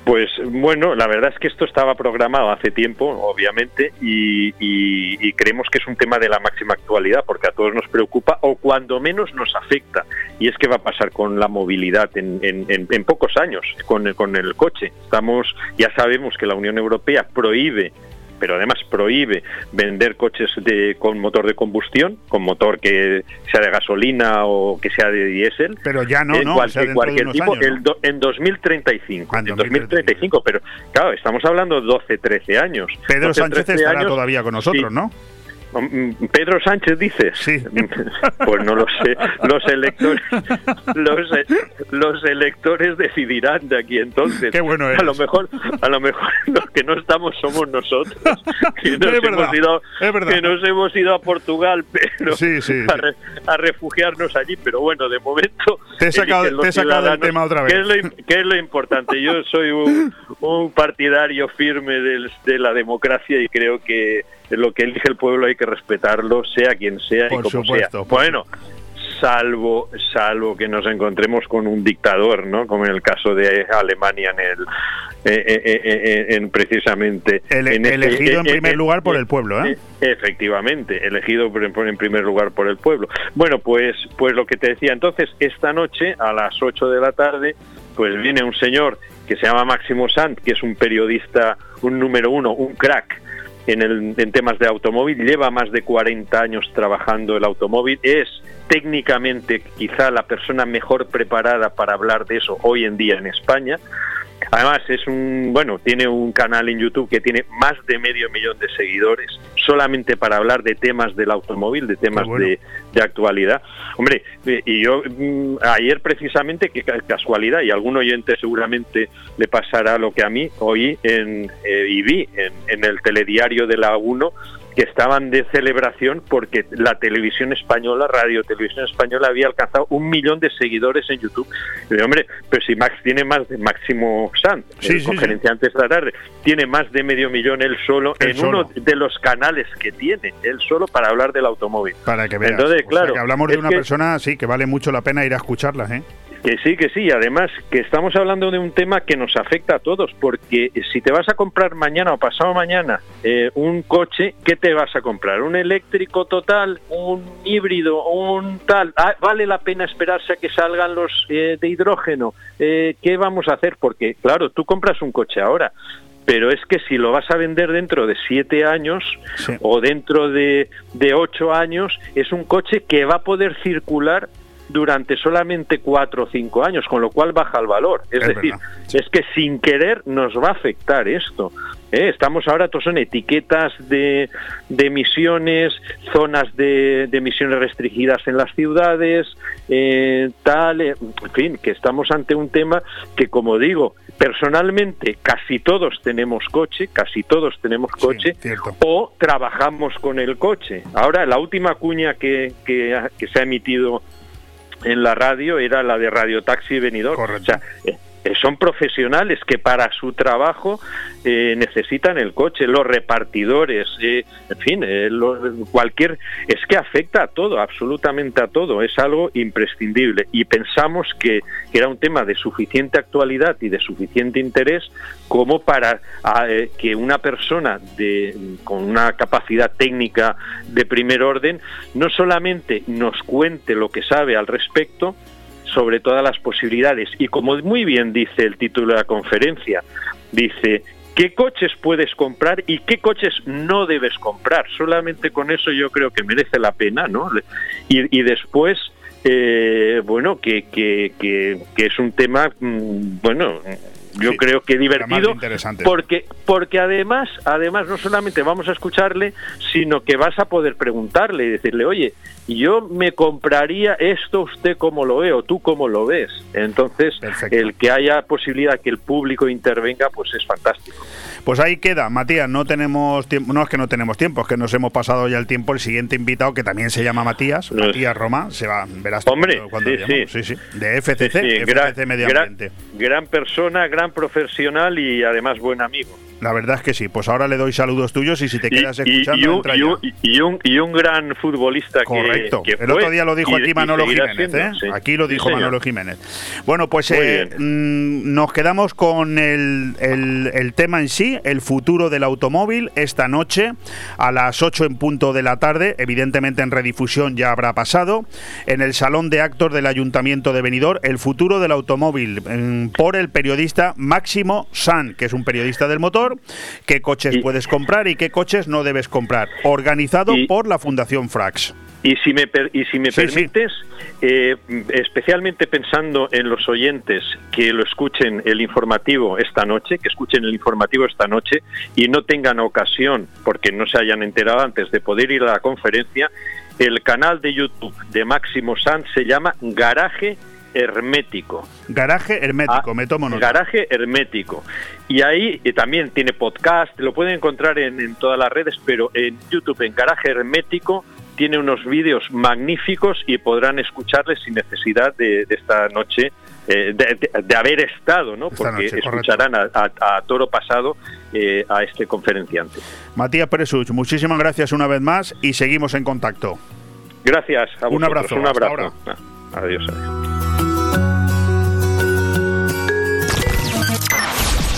Pues bueno, la verdad es que esto estaba programado hace tiempo, obviamente, y, creemos que es un tema de la máxima actualidad porque a todos nos preocupa o cuando menos nos afecta. Y es que va a pasar con la movilidad en, en pocos años, con, con el coche. Estamos, ya sabemos que la Unión Europea prohíbe pero además prohíbe vender coches de, con motor de combustión, con motor que sea de gasolina o que sea de diésel. Pero ya no, ¿no? cualquier tipo, en 2035. en 2035, pero claro, estamos hablando de 12, 13 años. Pedro Sánchez estará todavía con nosotros, ¿no? Pedro Sánchez dice, sí. pues no lo sé. Los electores, los, los electores decidirán de aquí entonces. Qué bueno A lo mejor, a lo mejor los que no estamos somos nosotros, que nos, hemos, ido, que nos hemos ido a Portugal, pero A, refugiarnos allí. Pero bueno, de momento te he sacado, el tema otra vez. ¿qué es, lo, importante? Yo soy un, un partidario firme de la democracia y creo que lo que elige el pueblo hay que respetarlo, sea quien sea y como sea. Bueno, salvo salvo que nos encontremos con un dictador, ¿no? Como en el caso de Alemania en el eh, eh, eh, en precisamente elegido en primer lugar por el pueblo, ¿eh? Efectivamente, elegido en primer lugar por el pueblo. Bueno, pues pues lo que te decía entonces esta noche a las 8 de la tarde pues viene un señor que se llama Máximo Sant, que es un periodista, un número uno, un crack en, el, en temas de automóvil, lleva más de 40 años trabajando el automóvil, es técnicamente quizá la persona mejor preparada para hablar de eso hoy en día en España. Además es un, bueno, tiene un canal en YouTube que tiene más de medio millón de seguidores solamente para hablar de temas del automóvil, de temas de, de, actualidad. Hombre, eh, y yo mm, ayer precisamente, qué casualidad, y a algún oyente seguramente le pasará lo que a mí, oí en, eh, y vi en, en el telediario de la 1 que estaban de celebración porque la televisión española, Radio Televisión Española, había alcanzado un millón de seguidores en YouTube. Y, hombre, pero si Max tiene más de Máximo Sanz, el conferenciante esta tarde, tiene más de medio millón él solo en uno de los canales que tiene, él solo para hablar del automóvil. Para que veas. Entonces, claro, que hablamos de una persona, sí, que vale mucho la pena ir a escucharla, ¿eh? Que sí, que sí. Además, que estamos hablando de un tema que nos afecta a todos, porque si te vas a comprar mañana o pasado mañana eh, un coche, ¿qué te vas a comprar? ¿Un eléctrico total? ¿Un híbrido? ¿Un tal? Ah, ¿Vale la pena esperarse a que salgan los eh, de hidrógeno? Eh, ¿Qué vamos a hacer? Porque, claro, tú compras un coche ahora, pero es que si lo vas a vender dentro de siete años o dentro de, de ocho años, es un coche que va a poder circular durante solamente cuatro o cinco años, con lo cual baja el valor. Es, decir, es que sin querer nos va a afectar esto. ¿eh? Estamos ahora, todos son etiquetas de, de emisiones, zonas de, emisiones restringidas en las ciudades, eh, tal, eh, en fin, que estamos ante un tema que, como digo, personalmente casi todos tenemos coche, casi todos tenemos coche, o trabajamos con el coche. Ahora, la última cuña que, que, que se ha emitido en la radio era la de Radio Taxi Venidor. Son profesionales que para su trabajo eh, necesitan el coche, los repartidores, eh, en fin, cualquier... Es que afecta a todo, absolutamente a todo, es algo imprescindible. Y pensamos que, era un tema de suficiente actualidad y de suficiente interés como para que una persona de, con una capacidad técnica de primer orden no solamente nos cuente lo que sabe al respecto, sobre todas las posibilidades. Y como muy bien dice el título de la conferencia, dice, ¿qué coches puedes comprar y qué coches no debes comprar? Solamente con eso yo creo que merece la pena, ¿no? Y, y después... Eh, bueno, que, que, que, que, es un tema, mm, bueno, yo creo que divertido porque porque además además no solamente vamos a escucharle sino que vas a poder preguntarle y decirle oye yo me compraría esto usted cómo lo ve o tú cómo lo ves entonces el que haya posibilidad que el público intervenga pues es fantástico pues ahí queda, Matías, no tenemos tiempo, no es que no tenemos tiempo, es que nos hemos pasado ya el tiempo. El siguiente invitado, que también se llama Matías, Matías Roma, se va, verás Hombre, cuando, sí, sí. sí, de FCC, FCC Medio Ambiente. gran persona, gran profesional y además buen amigo. La verdad es que sí. Pues ahora le doy saludos tuyos y si te quedas escuchando. Y, un, y, un, gran futbolista Correcto. Que, El otro día lo dijo aquí Manolo Jiménez. ¿eh? Aquí lo dijo Manolo Jiménez. Bueno, pues eh, mm, nos quedamos con el, el, tema en sí, el futuro del automóvil, esta noche a las 8 en punto de la tarde. Evidentemente en redifusión ya habrá pasado. En el Salón de Actos del Ayuntamiento de Benidorm, el futuro del automóvil mm, por el periodista Máximo San, que es un periodista del motor qué coches puedes comprar y qué coches no debes comprar. Organizado por la Fundación Frax. Y si me, y si me permites, eh, especialmente pensando en los oyentes que lo escuchen el informativo esta noche, que escuchen el informativo esta noche y no tengan ocasión, porque no se hayan enterado antes de poder ir a la conferencia, el canal de YouTube de Máximo Sanz se llama Garaje hermético. Garaje hermético, ah, me tomo nota. Garaje hermético. Y ahí eh, también tiene podcast, lo pueden encontrar en, todas las redes, pero en YouTube, en Garaje hermético, tiene unos vídeos magníficos y podrán escucharles sin necesidad de, esta noche, eh, de, haber estado, ¿no? Porque escucharán a, toro pasado eh, a este conferenciante. Matías Presuch, muchísimas gracias una vez más y seguimos en contacto. Gracias. A un abrazo. Un abrazo. Ah, adiós. adiós.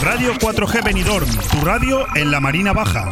Radio 4G Benidorm, tu radio en la Marina Baja.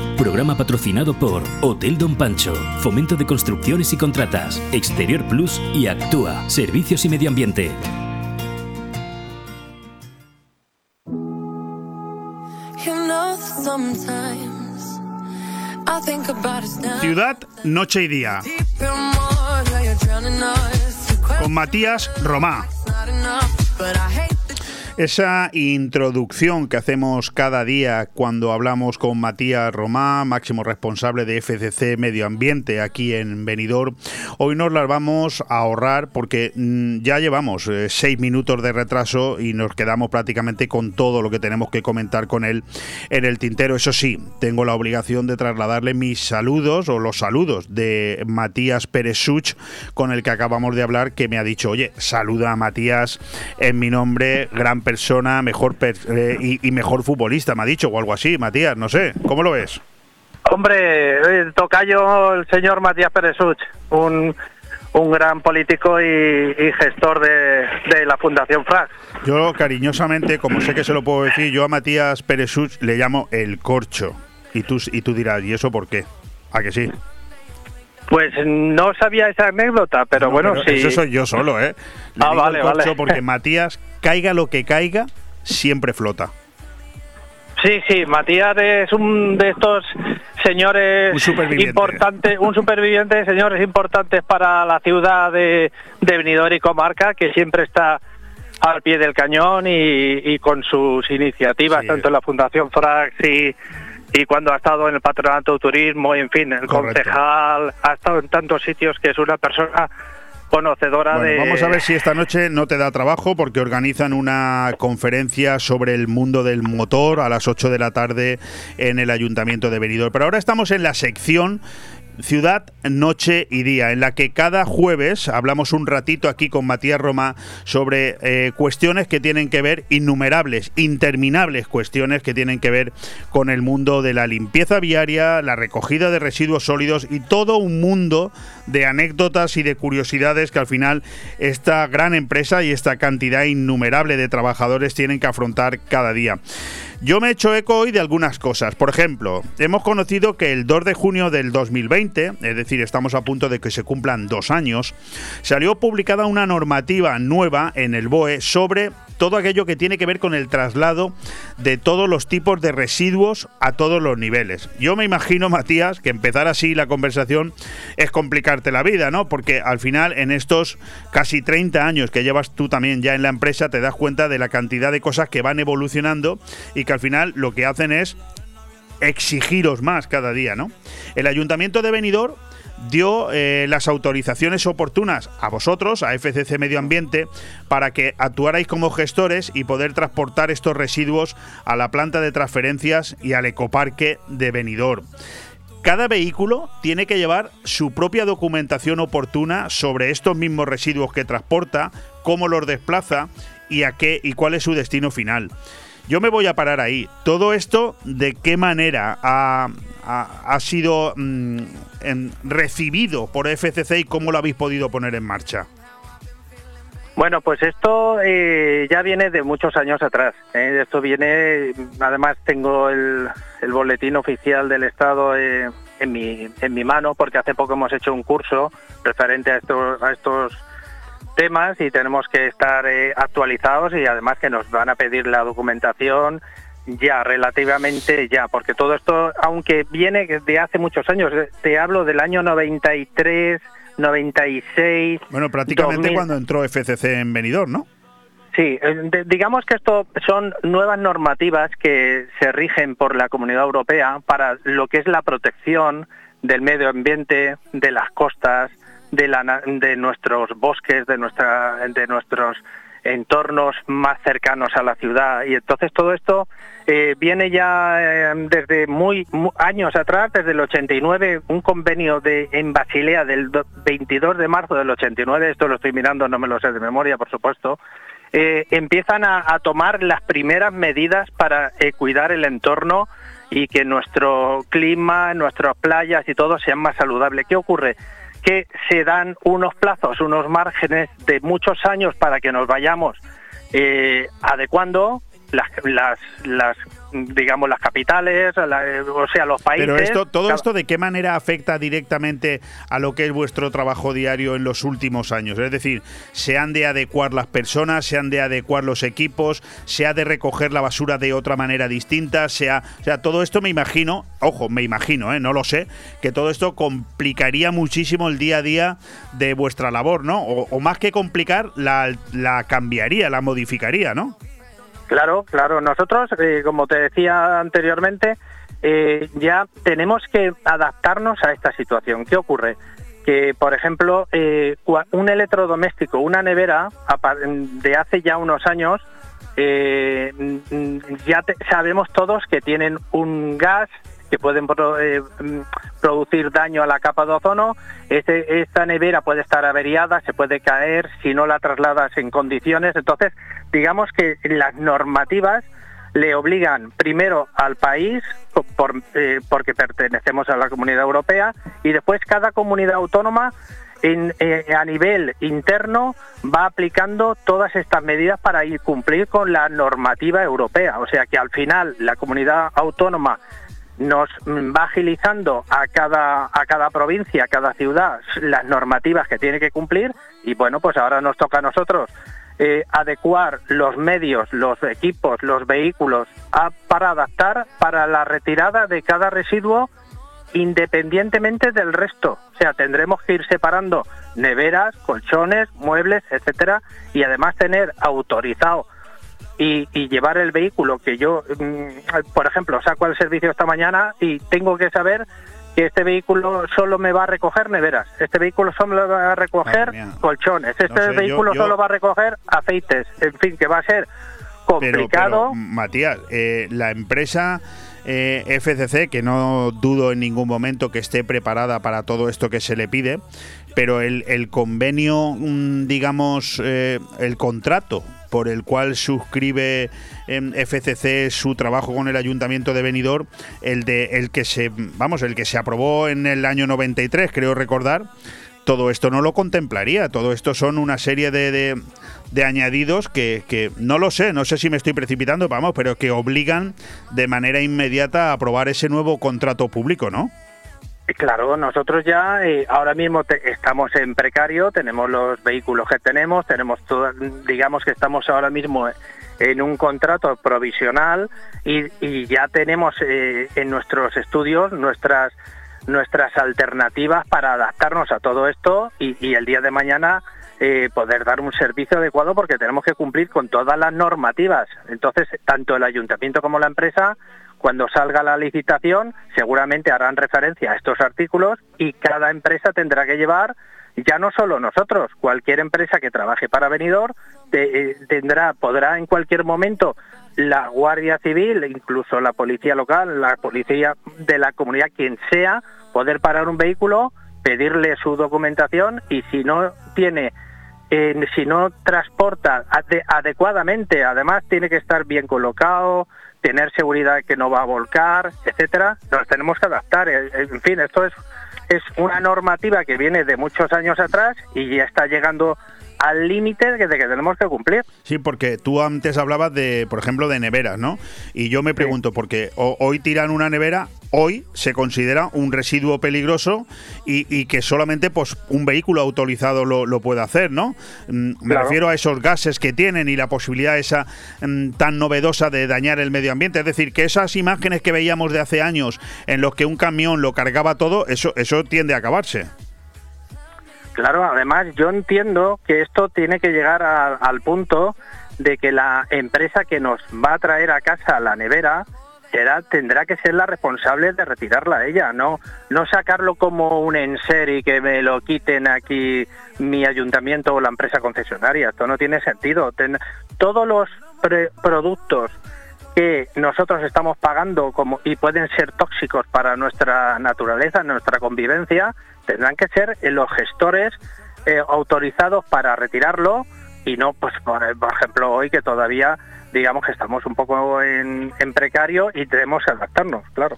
Programa patrocinado por Hotel Don Pancho, Fomento de Construcciones y Contratas, Exterior Plus y Actúa, Servicios y Medio Ambiente. Ciudad, noche y día. Con Matías Romá. Esa introducción que hacemos cada día cuando hablamos con Matías Romá, máximo responsable de FCC Medio Ambiente aquí en Benidorm, hoy nos las vamos a ahorrar porque mm, ya llevamos eh, seis minutos de retraso y nos quedamos prácticamente con todo lo que tenemos que comentar con él en el tintero. Eso sí, tengo la obligación de trasladarle mis saludos o los saludos de Matías Pérez Such, con el que acabamos de hablar, que me ha dicho, oye, saluda a Matías en mi nombre, gran persona, mejor eh, y, mejor futbolista, me ha dicho, o algo así, Matías, no sé, ¿cómo lo ves? Hombre, eh, tocayo el señor Matías Peresuch, un, un gran político y, gestor de, la Fundación FRAG. Yo cariñosamente, como sé que se lo puedo decir, yo a Matías Peresuch le llamo el corcho. Y tú, y tú dirás, ¿y eso por qué? ¿A que sí? Pues no sabía esa anécdota, pero bueno, sí. Eso soy yo solo, ¿eh? ah, vale, vale. Porque Matías, caiga lo que caiga, siempre flota. Sí, sí, Matías es un de estos señores importantes, un superviviente de señores importantes para la ciudad de, de Benidorm y comarca, que siempre está al pie del cañón y, con sus iniciativas, tanto en la Fundación Frax y y cuando ha estado en el patronato de turismo, y en fin, el concejal, ha estado en tantos sitios que es una persona conocedora de... Vamos a ver si esta noche no te da trabajo porque organizan una conferencia sobre el mundo del motor a las 8 de la tarde en el Ayuntamiento de Benidorm. Pero ahora estamos en la sección Ciudad, Noche y Día, en la que cada jueves hablamos un ratito aquí con Matías Roma sobre eh, cuestiones que tienen que ver, innumerables, interminables cuestiones que tienen que ver con el mundo de la limpieza viaria, la recogida de residuos sólidos y todo un mundo de anécdotas y de curiosidades que al final esta gran empresa y esta cantidad innumerable de trabajadores tienen que afrontar cada día. Yo me he hecho eco hoy de algunas cosas. Por ejemplo, hemos conocido que el 2 de junio del 2020, es decir, estamos a punto de que se cumplan dos años, salió publicada una normativa nueva en el BOE sobre todo aquello que tiene que ver con el traslado de todos los tipos de residuos a todos los niveles. Yo me imagino, Matías, que empezar así la conversación es complicarte la vida, ¿no? Porque al final, en estos casi 30 años que llevas tú también ya en la empresa, te das cuenta de la cantidad de cosas que van evolucionando y que al final lo que hacen es exigiros más cada día, ¿no? El Ayuntamiento de Benidorm dio eh, las autorizaciones oportunas a vosotros, a FCC Medio Ambiente, para que actuarais como gestores y poder transportar estos residuos a la planta de transferencias y al ecoparque de Benidorm. cada vehículo tiene que llevar su propia documentación oportuna sobre estos mismos residuos que transporta, cómo los desplaza y a qué y cuál es su destino final. Yo me voy a parar ahí. Todo esto, ¿de qué manera ha, sido mm, recibido por FCC y cómo lo habéis podido poner en marcha? Bueno, pues esto eh, ya viene de muchos años atrás. ¿eh? Esto viene, además tengo el, boletín oficial del Estado eh, en, mi, en mi mano, porque hace poco hemos hecho un curso referente a estos, a estos temas y tenemos que estar actualizados y además que nos van a pedir la documentación ya, relativamente ya, porque todo esto, aunque viene de hace muchos años, te hablo del año 93 96. Bueno, prácticamente cuando entró FCC en Benidorm, ¿no? Sí, eh, digamos que esto son nuevas normativas que se rigen por la Comunidad Europea para lo que es la protección del medio ambiente, de las costas, de, la, de nuestros bosques, de, nuestra, de nuestros entornos más cercanos a la ciudad. Y entonces todo esto eh, viene ya eh, desde muy, años atrás, desde el 89, un convenio de en Basilea del 22 de marzo del 89, esto lo estoy mirando, no me lo sé de memoria, por supuesto, eh, empiezan a, tomar las primeras medidas para cuidar el entorno y que nuestro clima, nuestras playas y todo sean más saludables. ¿Qué ocurre? Que se dan unos plazos, unos márgenes de muchos años para que nos vayamos eh, adecuando las, las, las digamos, las capitales, o sea, los países. Pero esto, todo esto, ¿de qué manera afecta directamente a lo que es vuestro trabajo diario en los últimos años? Es decir, ¿se han de adecuar las personas, se han de adecuar los equipos, se ha de recoger la basura de otra manera distinta, sea, o sea, todo esto me imagino, ojo, me imagino, ¿eh? no lo sé, que todo esto complicaría muchísimo el día a día de vuestra labor, ¿no? O, más que complicar, la, la cambiaría, la modificaría, ¿no? Claro, claro. Nosotros, eh, como te decía anteriormente, eh, ya tenemos que adaptarnos a esta situación. ¿Qué ocurre? Que, por ejemplo, eh, un electrodoméstico, una nevera, de hace ya unos años, ya sabemos todos que tienen un gas que pueden mm, producir daño a la capa de ozono. Este, esta nevera puede estar averiada, se puede caer si no la trasladas en condiciones. Entonces, digamos que las normativas le obligan primero al país, eh, porque pertenecemos a la comunidad europea, y después cada comunidad autónoma eh, a nivel interno va aplicando todas estas medidas para ir cumplir con la normativa europea. O sea que al final la comunidad autónoma nos va agilizando a cada, a cada provincia, a cada ciudad, las normativas que tiene que cumplir y bueno, pues ahora nos toca a nosotros eh, adecuar los medios, los equipos, los vehículos para adaptar para la retirada de cada residuo independientemente del resto. O sea, tendremos que ir separando neveras, colchones, muebles, etcétera, y además tener autorizado y, llevar el vehículo que yo, mm, por ejemplo, saco al servicio esta mañana y tengo que saber que este vehículo solo me va a recoger neveras, este vehículo solo me va a recoger colchones, este vehículo solo va a recoger aceites, en fin, que va a ser complicado. Matías, eh, la empresa eh, FCC, que no dudo en ningún momento que esté preparada para todo esto que se le pide, pero el, el convenio, mm, digamos, eh, el contrato por el cual suscribe em, FCC su trabajo con el Ayuntamiento de Benidorm, el de el que se vamos, el que se aprobó en el año 93, creo recordar, todo esto no lo contemplaría, todo esto son una serie de, de, añadidos que, que, no lo sé, no sé si me estoy precipitando, vamos, pero que obligan de manera inmediata a aprobar ese nuevo contrato público, ¿no? Claro, nosotros ya eh, ahora mismo estamos en precario, tenemos los vehículos que tenemos, tenemos todo, digamos que estamos ahora mismo en un contrato provisional y, ya tenemos eh, en nuestros estudios nuestras nuestras alternativas para adaptarnos a todo esto y, el día de mañana eh, poder dar un servicio adecuado porque tenemos que cumplir con todas las normativas. Entonces, tanto el ayuntamiento como la empresa cuando salga la licitación, seguramente harán referencia a estos artículos y cada empresa tendrá que llevar, ya no solo nosotros, cualquier empresa que trabaje para venidor eh, tendrá, podrá en cualquier momento la Guardia Civil, incluso la policía local, la policía de la comunidad, quien sea, poder parar un vehículo, pedirle su documentación y si no tiene, si no transporta adecuadamente, además tiene que estar bien colocado, tener seguridad que no va a volcar, etcétera, nos tenemos que adaptar. Eh, en fin, esto es es una normativa que viene de muchos años atrás y ya está llegando al límite de que tenemos que cumplir. Sí, porque tú antes hablabas de, por ejemplo, de neveras, ¿no? Y yo me pregunto, porque hoy tiran una nevera, hoy se considera un residuo peligroso y, que solamente pues un vehículo autorizado lo, puede hacer, ¿no? Mm, me refiero a esos gases que tienen y la posibilidad esa mm, tan novedosa de dañar el medio ambiente. Es decir, que esas imágenes que veíamos de hace años en los que un camión lo cargaba todo, eso, eso tiende a acabarse. Claro, además yo entiendo que esto tiene que llegar al punto de que la empresa que nos va a traer a casa la nevera será, tendrá que ser la responsable de retirarla ella, no no sacarlo como un enser y que me lo quiten aquí mi ayuntamiento o la empresa concesionaria. Esto no tiene sentido. todos los productos que nosotros estamos pagando como y pueden ser tóxicos para nuestra naturaleza, nuestra convivencia, tendrán que ser los gestores eh, autorizados para retirarlo y no, pues por, ejemplo, hoy que todavía digamos que estamos un poco en, precario y tenemos que adaptarnos, claro.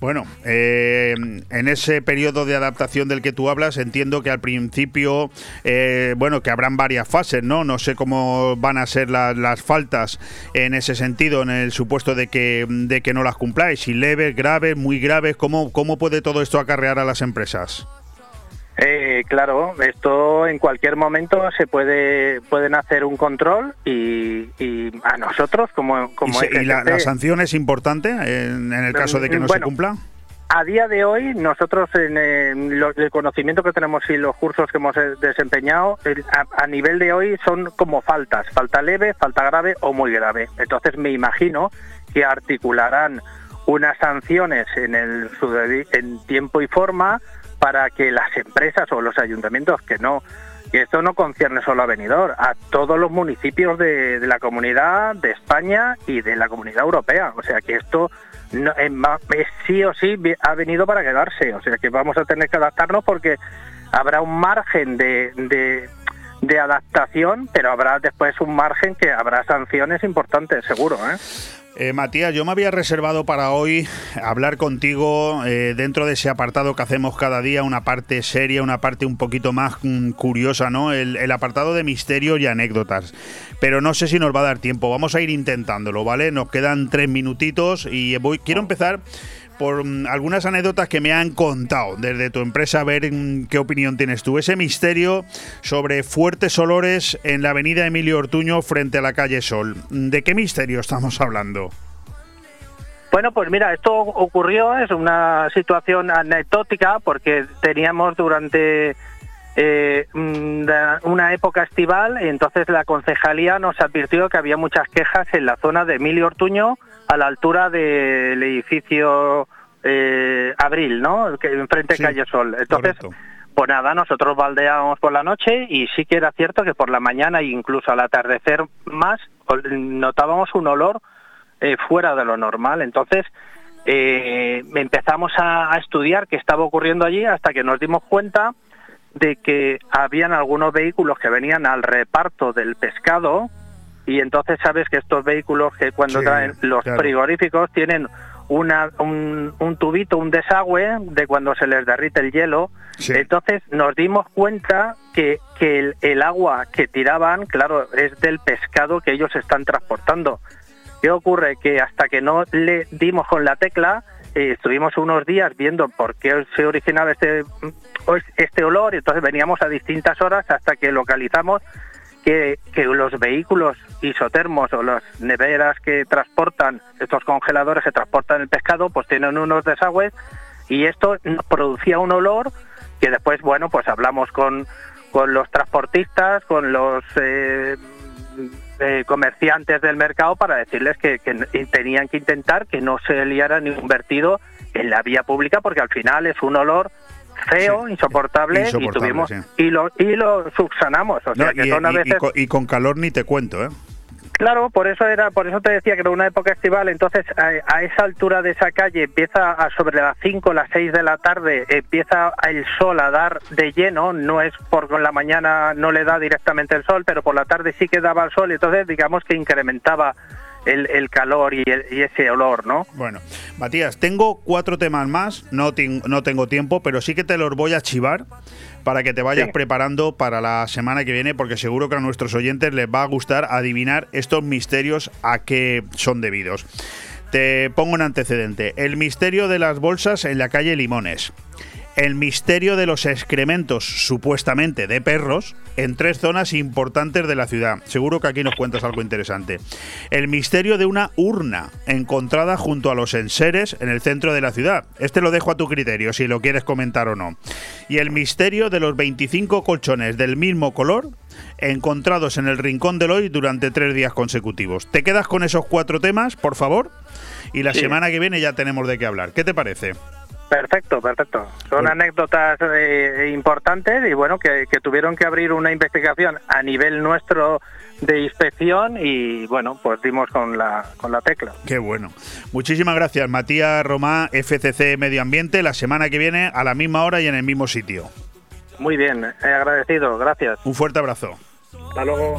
Bueno, eh, en ese periodo de adaptación del que tú hablas, entiendo que al principio, eh, bueno, que habrán varias fases, ¿no? No sé cómo van a ser las faltas en ese sentido, en el supuesto de que, de que no las cumpláis, si leves, graves, muy graves, ¿cómo, cómo puede todo esto acarrear a las empresas? Eh, claro, esto en cualquier momento se puede pueden hacer un control y, a nosotros como como ¿Y, la, sanción es importante en, el caso de que no se cumpla? A día de hoy nosotros en, el conocimiento que tenemos y los cursos que hemos desempeñado a, nivel de hoy son como faltas, falta leve, falta grave o muy grave. Entonces me imagino que articularán unas sanciones en el en tiempo y forma para que las empresas o los ayuntamientos que no que esto no concierne solo a Benidorm, a todos los municipios de, la comunidad de España y de la comunidad europea. O sea que esto sí o sí ha venido para quedarse. O sea que vamos a tener que adaptarnos porque habrá un margen de, de adaptación, pero habrá después un margen que habrá sanciones importantes, seguro. ¿eh? Eh, Matías, yo me había reservado para hoy hablar contigo eh, dentro de ese apartado que hacemos cada día, una parte seria, una parte un poquito más mm, curiosa, ¿no? El, el, apartado de misterios y anécdotas. Pero no sé si nos va a dar tiempo, vamos a ir intentándolo, ¿vale? Nos quedan tres minutitos y voy, quiero empezar por mm, algunas anécdotas que me han contado desde tu empresa, a ver mm, qué opinión tienes tú. Ese misterio sobre fuertes olores en la avenida Emilio Ortuño frente a la calle Sol. ¿De qué misterio estamos hablando? Bueno, pues mira, esto ocurrió, es una situación anecdótica porque teníamos durante eh, mm, una época estival y entonces la concejalía nos advirtió que había muchas quejas en la zona de Emilio Ortuño a la altura del edificio eh, Abril, ¿no? Que enfrente Calle Sol. Entonces, pues nada, nosotros baldeábamos por la noche y sí que era cierto que por la mañana e incluso al atardecer más notábamos un olor eh, fuera de lo normal. Entonces, eh, empezamos a, a, estudiar qué estaba ocurriendo allí hasta que nos dimos cuenta de que habían algunos vehículos que venían al reparto del pescado y entonces sabes que estos vehículos que cuando traen los frigoríficos tienen una, un, un, tubito, un desagüe de cuando se les derrite el hielo. Entonces nos dimos cuenta que, que el, el, agua que tiraban, claro, es del pescado que ellos están transportando. ¿Qué ocurre? Que hasta que no le dimos con la tecla, eh, estuvimos unos días viendo por qué se originaba este, este olor y entonces veníamos a distintas horas hasta que localizamos que, los vehículos isotermos o las neveras que transportan, estos congeladores que transportan el pescado, pues tienen unos desagües y esto producía un olor que después, bueno, pues hablamos con, con los transportistas, con los eh, eh, comerciantes del mercado para decirles que, que, tenían que intentar que no se liara ningún vertido en la vía pública porque al final es un olor feo, insoportable, y tuvimos y lo y lo subsanamos, o sea que y, son a veces y, con, calor ni te cuento, ¿eh? Claro, por eso era, por eso te decía que era una época estival. Entonces, a, esa altura de esa calle empieza a sobre las 5, las 6 de la tarde, empieza el sol a dar de lleno. No es por la mañana no le da directamente el sol, pero por la tarde sí que daba el sol. Y entonces, digamos que incrementaba el, calor y, ese olor, ¿no? Bueno, Matías, tengo cuatro temas más, no, no tengo tiempo, pero sí que te los voy a chivar para que te vayas preparando para la semana que viene, porque seguro que a nuestros oyentes les va a gustar adivinar estos misterios a qué son debidos. Te pongo un antecedente. El misterio de las bolsas en la calle Limones el misterio de los excrementos supuestamente de perros en tres zonas importantes de la ciudad. Seguro que aquí nos cuentas algo interesante. El misterio de una urna encontrada junto a los enseres en el centro de la ciudad. Este lo dejo a tu criterio si lo quieres comentar o no. Y el misterio de los 25 colchones del mismo color encontrados en el rincón del hoy durante tres días consecutivos. ¿Te quedas con esos cuatro temas, por favor? Y la semana que viene ya tenemos de qué hablar. ¿Qué te parece? Perfecto, perfecto. Son anécdotas eh, importantes y bueno, que, tuvieron que abrir una investigación a nivel nuestro de inspección y bueno, pues dimos con la, con la tecla. Qué bueno. Muchísimas gracias, Matías Romá, FCC Medio Ambiente, la semana que viene a la misma hora y en el mismo sitio. Muy bien, he agradecido, gracias. Un fuerte abrazo. Hasta luego.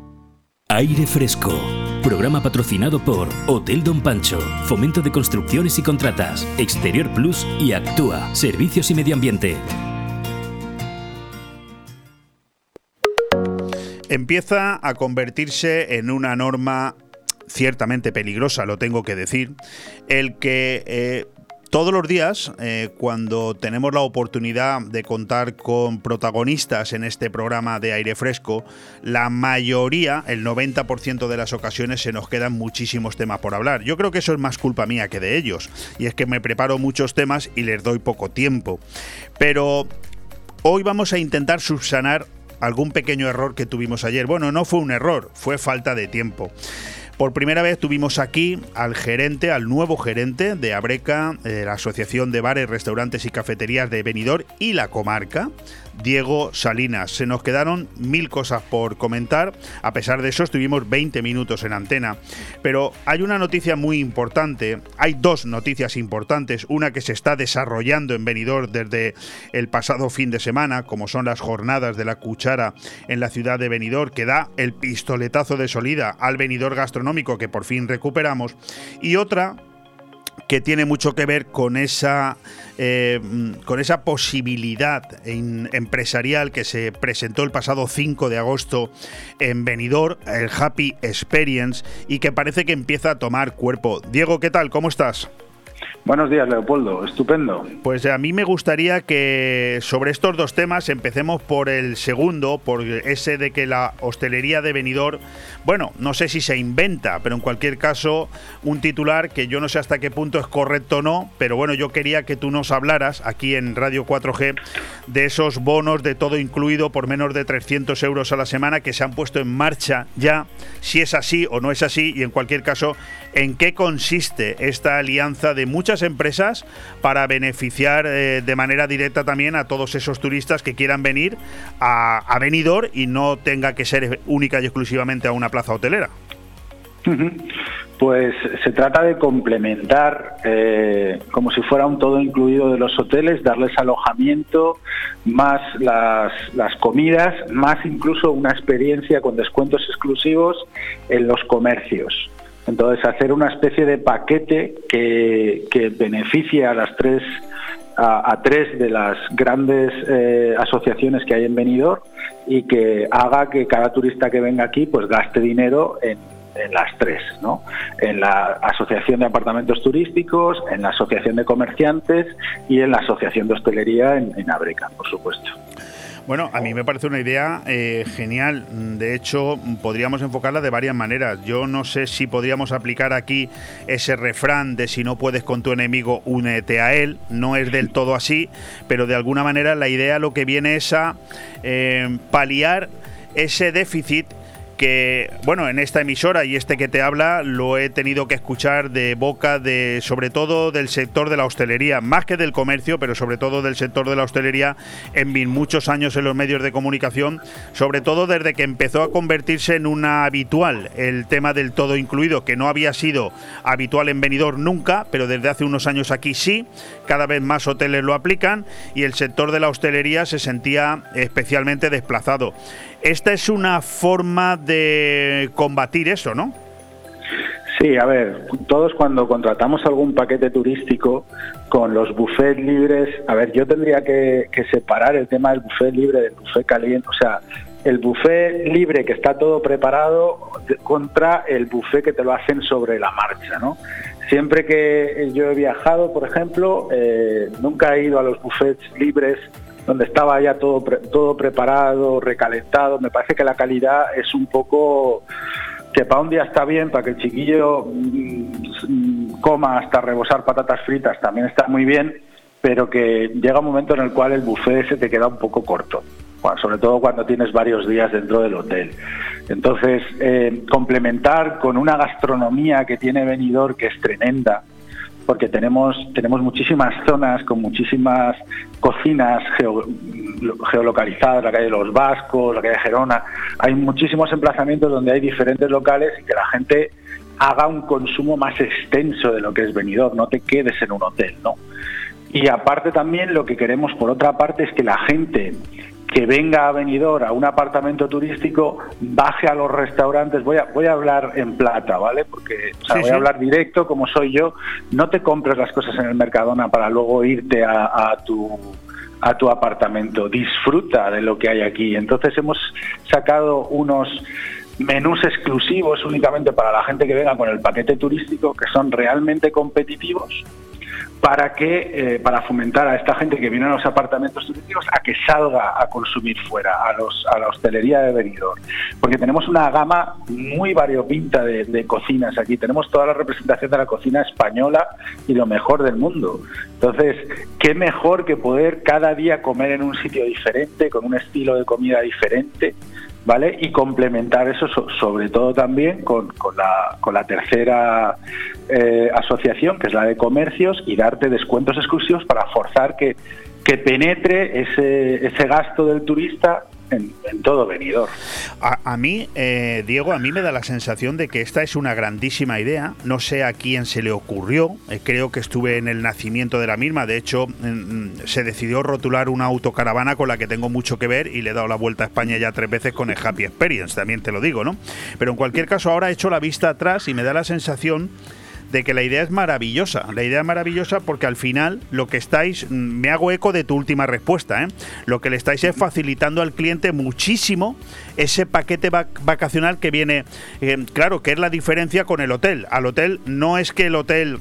Aire Fresco. Programa patrocinado por Hotel Don Pancho, Fomento de Construcciones y Contratas, Exterior Plus y Actúa, Servicios y Medio Ambiente. Empieza a convertirse en una norma ciertamente peligrosa, lo tengo que decir, el que eh, todos los días, eh, cuando tenemos la oportunidad de contar con protagonistas en este programa de aire fresco, la mayoría, el 90% de las ocasiones, se nos quedan muchísimos temas por hablar. Yo creo que eso es más culpa mía que de ellos. Y es que me preparo muchos temas y les doy poco tiempo. Pero hoy vamos a intentar subsanar algún pequeño error que tuvimos ayer. Bueno, no fue un error, fue falta de tiempo. Por primera vez tuvimos aquí al gerente, al nuevo gerente de Abreca, eh, la Asociación de Bares, Restaurantes y Cafeterías de Benidorm y la comarca, Diego Salinas. Se nos quedaron mil cosas por comentar, a pesar de eso estuvimos 20 minutos en antena. Pero hay una noticia muy importante, hay dos noticias importantes, una que se está desarrollando en Benidorm desde el pasado fin de semana, como son las jornadas de la cuchara en la ciudad de Benidorm, que da el pistoletazo de salida al Benidorm gastronómico que por fin recuperamos, y otra que tiene mucho que ver con esa, eh, con esa posibilidad empresarial que se presentó el pasado 5 de agosto en Benidorm, el Happy Experience, y que parece que empieza a tomar cuerpo. Diego, ¿qué tal? ¿Cómo estás? Buenos días, Leopoldo. Estupendo. Pues a mí me gustaría que sobre estos dos temas empecemos por el segundo, por ese de que la hostelería de venidor, bueno, no sé si se inventa, pero en cualquier caso, un titular que yo no sé hasta qué punto es correcto o no, pero bueno, yo quería que tú nos hablaras aquí en Radio 4G de esos bonos de todo incluido por menos de 300 euros a la semana que se han puesto en marcha ya, si es así o no es así, y en cualquier caso, en qué consiste esta alianza de muchas empresas para beneficiar eh, de manera directa también a todos esos turistas que quieran venir a, a Benidorm y no tenga que ser única y exclusivamente a una plaza hotelera. Pues se trata de complementar, eh, como si fuera un todo incluido de los hoteles, darles alojamiento, más las, las, comidas, más incluso una experiencia con descuentos exclusivos en los comercios. Entonces, hacer una especie de paquete que, beneficie a las tres a, tres de las grandes eh, asociaciones que hay en Benidorm y que haga que cada turista que venga aquí pues gaste dinero en, las tres, ¿no? En la Asociación de Apartamentos Turísticos, en la Asociación de Comerciantes y en la Asociación de Hostelería en, en Abreca, por supuesto. Bueno, a mí me parece una idea eh, genial. De hecho, podríamos enfocarla de varias maneras. Yo no sé si podríamos aplicar aquí ese refrán de si no puedes con tu enemigo, únete a él. No es del todo así, pero de alguna manera la idea lo que viene es a eh, paliar ese déficit que, bueno, en esta emisora y este que te habla lo he tenido que escuchar de boca de, sobre todo del sector de la hostelería, más que del comercio, pero sobre todo del sector de la hostelería en muchos años en los medios de comunicación, sobre todo desde que empezó a convertirse en una habitual el tema del todo incluido, que no había sido habitual en venidor nunca, pero desde hace unos años aquí sí, cada vez más hoteles lo aplican y el sector de la hostelería se sentía especialmente desplazado. Esta es una forma de combatir eso, ¿no? Sí, a ver, todos cuando contratamos algún paquete turístico con los buffets libres, a ver, yo tendría que, separar el tema del buffet libre del buffet caliente, o sea, el buffet libre que está todo preparado contra el buffet que te lo hacen sobre la marcha, ¿no? Siempre que yo he viajado, por ejemplo, eh, nunca he ido a los buffets libres donde estaba ya todo, todo preparado, recalentado. Me parece que la calidad es un poco que para un día está bien, para que el chiquillo mm, coma hasta rebosar patatas fritas también está muy bien, pero que llega un momento en el cual el buffet se te queda un poco corto, sobre todo cuando tienes varios días dentro del hotel. Entonces, eh, complementar con una gastronomía que tiene venidor que es tremenda, porque tenemos, tenemos muchísimas zonas con muchísimas cocinas geolocalizadas, la calle de los Vascos, la calle de Gerona, hay muchísimos emplazamientos donde hay diferentes locales y que la gente haga un consumo más extenso de lo que es venidor, no te quedes en un hotel, ¿no? Y aparte también lo que queremos por otra parte es que la gente que venga a venidor a un apartamento turístico, baje a los restaurantes, voy a, voy a hablar en plata, ¿vale? Porque voy a hablar directo como soy yo, no te compres las cosas en el Mercadona para luego irte a, tu a tu apartamento, disfruta de lo que hay aquí. Entonces hemos sacado unos menús exclusivos únicamente para la gente que venga con el paquete turístico que son realmente competitivos para que eh, para fomentar a esta gente que viene a los apartamentos turísticos a que salga a consumir fuera a los a la hostelería de venidor porque tenemos una gama muy variopinta de, cocinas aquí. Tenemos toda la representación de la cocina española y lo mejor del mundo. Entonces qué mejor que poder cada día comer en un sitio diferente con un estilo de comida diferente ¿vale? Y complementar eso sobre todo también con, con, la, con la tercera eh, asociación, que es la de comercios, y darte descuentos exclusivos para forzar que, que penetre ese, ese gasto del turista en, todo venidor. A, mí, eh, Diego, a mí me da la sensación de que esta es una grandísima idea. No sé a quién se le ocurrió. Eh, creo que estuve en el nacimiento de la misma. De hecho, se decidió rotular una autocaravana con la que tengo mucho que ver y le he dado la vuelta a España ya tres veces con el Happy Experience, también te lo digo, ¿no? Pero en cualquier caso, ahora he hecho la vista atrás y me da la sensación de que la idea es maravillosa. La idea es maravillosa porque al final lo que estáis, mm, me hago eco de tu última respuesta, ¿eh? lo que le estáis es facilitando al cliente muchísimo ese paquete vacacional que viene, eh, claro, que es la diferencia con el hotel. Al hotel no es que el hotel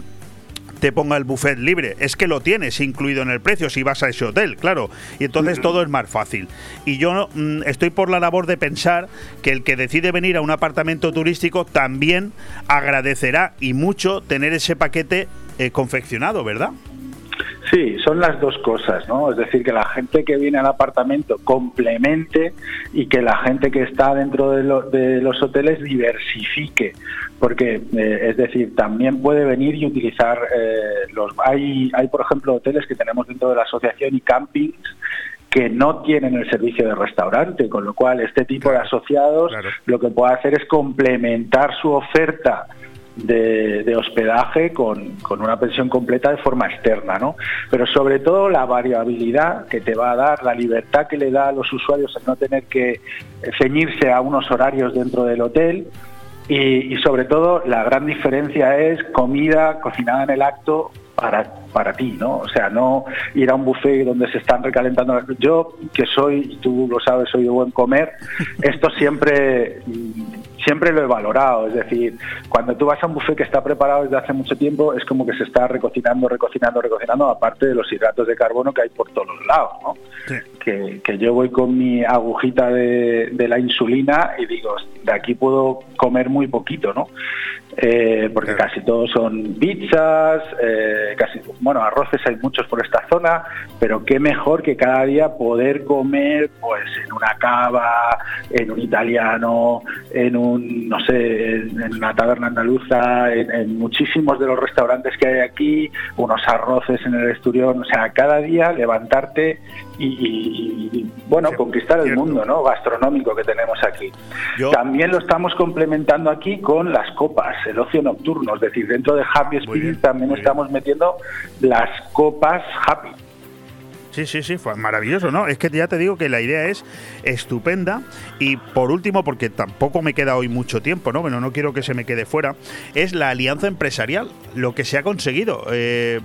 te ponga el buffet libre, es que lo tienes incluido en el precio si vas a ese hotel, claro. Y entonces todo es más fácil. Y yo mm, estoy por la labor de pensar que el que decide venir a un apartamento turístico también agradecerá y mucho tener ese paquete eh, confeccionado, ¿verdad? Sí, son las dos cosas, ¿no? Es decir, que la gente que viene al apartamento complemente y que la gente que está dentro de, los hoteles diversifique, porque eh, es decir, también puede venir y utilizar eh, los. Hay, hay, por ejemplo, hoteles que tenemos dentro de la asociación y campings que no tienen el servicio de restaurante, con lo cual este tipo de asociados lo que puede hacer es complementar su oferta de, hospedaje con, una pensión completa de forma externa, ¿no? Pero sobre todo la variabilidad que te va a dar, la libertad que le da a los usuarios el no tener que ceñirse a unos horarios dentro del hotel y, sobre todo la gran diferencia es comida cocinada en el acto para, para ti, ¿no? O sea, no ir a un buffet donde se están recalentando. Yo, que soy, tú lo sabes, soy de buen comer, esto siempre siempre lo he valorado. Es decir, cuando tú vas a un buffet que está preparado desde hace mucho tiempo, es como que se está recocinando, recocinando, recocinando, aparte de los hidratos de carbono que hay por todos los lados. ¿no? Que, yo voy con mi agujita de, de, la insulina y digo, de aquí puedo comer muy poquito, ¿no? Eh, porque casi todos son pizzas, eh, casi, bueno, arroces hay muchos por esta zona, pero qué mejor que cada día poder comer pues en una cava, en un italiano, en un, no sé, en, una taberna andaluza, en, muchísimos de los restaurantes que hay aquí, unos arroces en el esturión, o sea, cada día levantarte y, bueno, conquistar el mundo ¿no? gastronómico que tenemos aquí. También lo estamos complementando aquí con las copas, el ocio nocturno, es decir, dentro de Happy Spirit también estamos metiendo las copas Happy. Sí, sí, sí, fue maravilloso, ¿no? Es que ya te digo que la idea es estupenda y por último, porque tampoco me queda hoy mucho tiempo, ¿no? Bueno, no quiero que se me quede fuera, es la alianza empresarial, lo que se ha conseguido. Eh,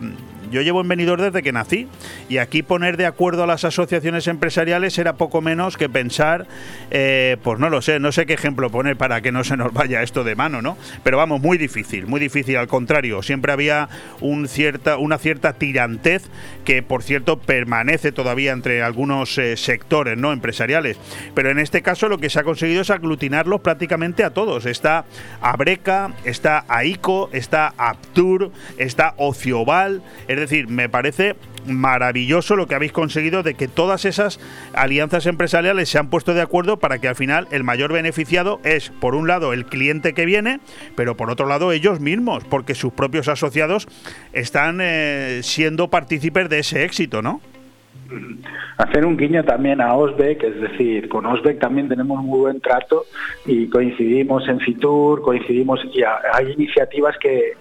yo llevo en venidor desde que nací y aquí poner de acuerdo a las asociaciones empresariales era poco menos que pensar, eh, pues no lo sé, no sé qué ejemplo poner para que no se nos vaya esto de mano, ¿no? Pero vamos, muy difícil, muy difícil, al contrario, siempre había una cierta tirantez que, por cierto, permanece todavía entre algunos eh, sectores no empresariales. Pero en este caso lo que se ha conseguido es aglutinarlos prácticamente a todos. Está Abreca, está AICO, está Aptur, está Ocioval, es decir, me parece maravilloso lo que habéis conseguido de que todas esas alianzas empresariales se han puesto de acuerdo para que al final el mayor beneficiado es, por un lado, el cliente que viene, pero por otro lado ellos mismos, porque sus propios asociados están eh, siendo partícipes de ese éxito, ¿no? Hacer un guiño también a Osbeck, es decir, con Osbeck también tenemos muy buen trato y coincidimos en Fitur, coincidimos y hay iniciativas que,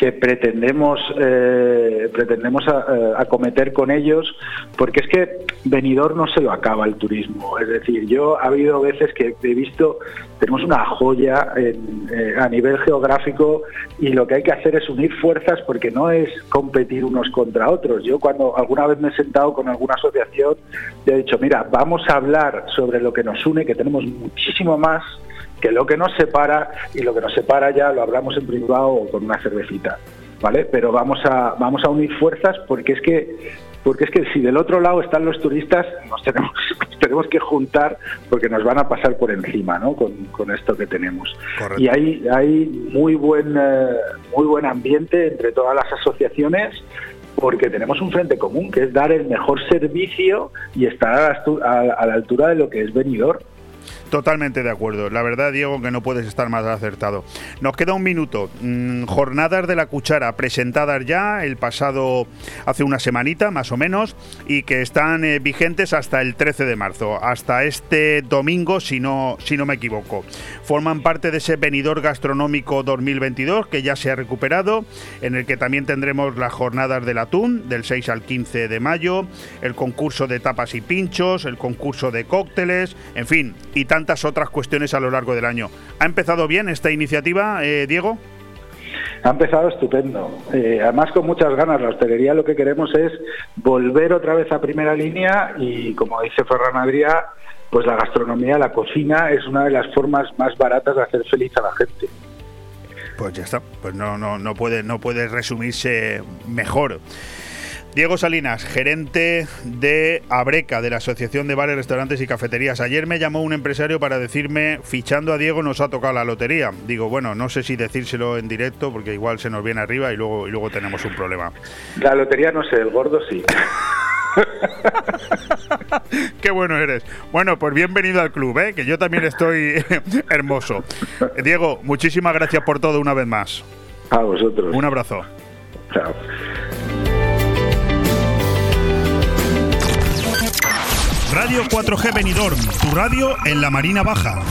que pretendemos eh, pretendemos eh, acometer con ellos porque es que venidor no se lo acaba el turismo. Es decir yo ha habido veces que he visto tenemos una joya eh, a nivel geográfico y lo que hay que hacer es unir fuerzas porque no es competir unos contra otros. Yo cuando alguna vez me he sentado con alguna asociación he dicho mira vamos a hablar sobre lo que nos une que tenemos muchísimo más que lo que nos separa, y lo que nos separa ya lo hablamos en privado o con una cervecita, ¿vale? Pero vamos a, vamos a unir fuerzas porque es que porque es que si del otro lado están los turistas, nos tenemos, tenemos que juntar porque nos van a pasar por encima ¿no? con, esto que tenemos. Y hay, hay muy, buen, eh, muy buen ambiente entre todas las asociaciones porque tenemos un frente común que es dar el mejor servicio y estar a la altura de lo que es venidor. Totalmente de acuerdo. La verdad, Diego, que no puedes estar más acertado. Nos queda un minuto. Mm, jornadas de la cuchara presentadas ya el pasado, hace una semanita más o menos, y que están eh, vigentes hasta el 13 de marzo, hasta este domingo, si no, si no me equivoco. Forman parte de ese venidor gastronómico 2022 que ya se ha recuperado, en el que también tendremos las jornadas del atún del 6 al 15 de mayo, el concurso de tapas y pinchos, el concurso de cócteles, en fin, y tantas otras cuestiones a lo largo del año. ¿Ha empezado bien esta iniciativa, eh, Diego? Ha empezado estupendo. Eh, además, con muchas ganas. La hostelería lo que queremos es volver otra vez a primera línea y, como dice Ferran Adrià, pues la gastronomía, la cocina es una de las formas más baratas de hacer feliz a la gente. Pues ya está, pues no, no, no, puede, no puede resumirse mejor. Diego Salinas, gerente de Abreca, de la Asociación de Bares, Restaurantes y Cafeterías. Ayer me llamó un empresario para decirme, fichando a Diego nos ha tocado la lotería. Digo, bueno, no sé si decírselo en directo porque igual se nos viene arriba y luego, y luego tenemos un problema. La lotería no sé, el gordo sí. Qué bueno eres. Bueno, pues bienvenido al club, ¿eh? que yo también estoy hermoso. Diego, muchísimas gracias por todo una vez más. A vosotros. Un abrazo. Chao. Radio 4G Benidorm, tu radio en la Marina Baja.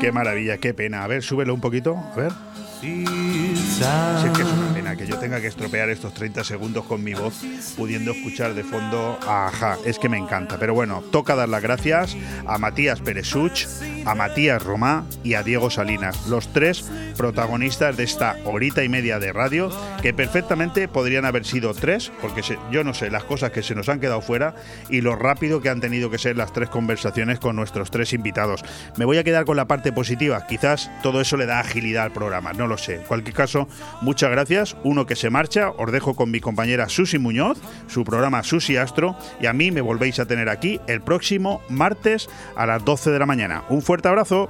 Qué maravilla, qué pena. A ver, súbelo un poquito. A ver. Sí, es que es una pena que yo tenga que estropear estos 30 segundos con mi voz, pudiendo escuchar de fondo Ajá. Es que me encanta. Pero bueno, toca dar las gracias a Matías Peresuch, a Matías Romá y a Diego Salinas, los tres protagonistas de esta horita y media de radio, que perfectamente podrían haber sido tres, porque yo no sé las cosas que se nos han quedado fuera y lo rápido que han tenido que ser las tres conversaciones con nuestros tres invitados. Me voy a quedar con la parte positiva, quizás todo eso le da agilidad al programa, no lo sé. En cualquier caso, muchas gracias. Uno que se marcha, os dejo con mi compañera Susi Muñoz, su programa Susi Astro, y a mí me volvéis a tener aquí el próximo martes a las 12 de la mañana. Un fuerte abrazo.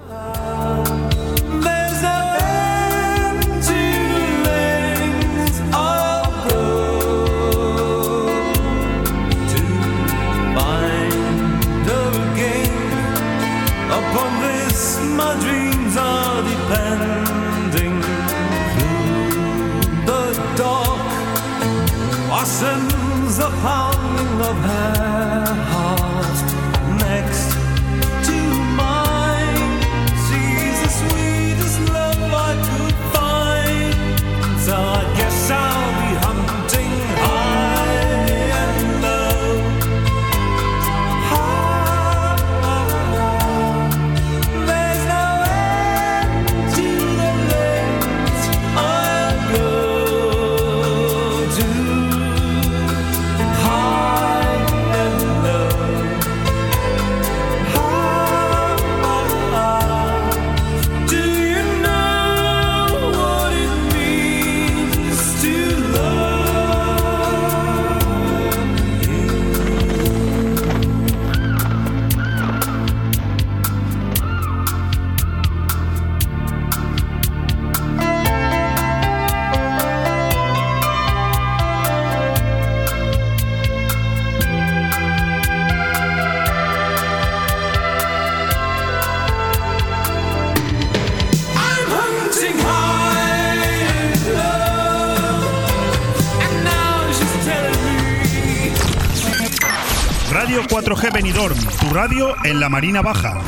Radio 4G Benidorm, tu radio en la Marina Baja.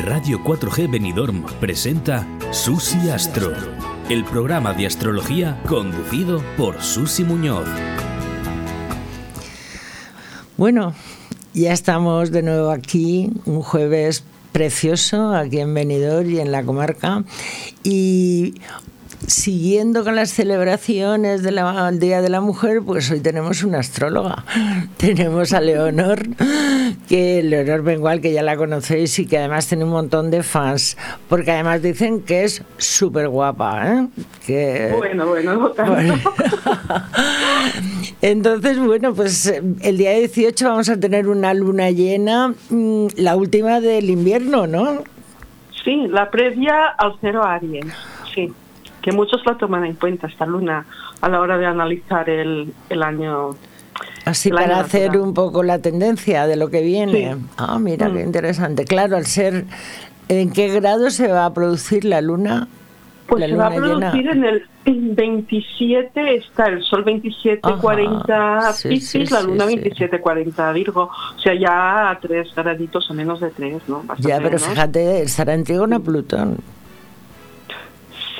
Radio 4G Benidorm presenta Susi Astro, el programa de astrología conducido por Susi Muñoz. Bueno, ya estamos de nuevo aquí, un jueves precioso aquí en Benidorm y en la comarca. Y siguiendo con las celebraciones del Día de la Mujer, pues hoy tenemos una astróloga. Tenemos a Leonor, que Leonor Bengual, que ya la conocéis y que además tiene un montón de fans, porque además dicen que es súper guapa. ¿eh? Que, Bueno, bueno, no tanto. Bueno. Entonces, bueno, pues eh, el día 18 vamos a tener una luna llena, mm, la última del invierno, ¿no? Sí, la previa al cero Aries, sí. Que muchos la toman en cuenta esta luna a la hora de analizar el, el año. Así el año para hacer natural. un poco la tendencia de lo que viene. Sí. Ah, mira, qué Mm. interesante. Claro, al ser, ¿en qué grado se va a producir la luna? Pues la se va a luna llena. producir en el 27, está el sol 27-40 Ajá, sí, Piscis, sí, la luna sí. 27-40 Virgo. O sea, ya a tres graditos o menos de tres, ¿no? Bastante Ya, pero menos. fíjate, estará en Trígono Plutón.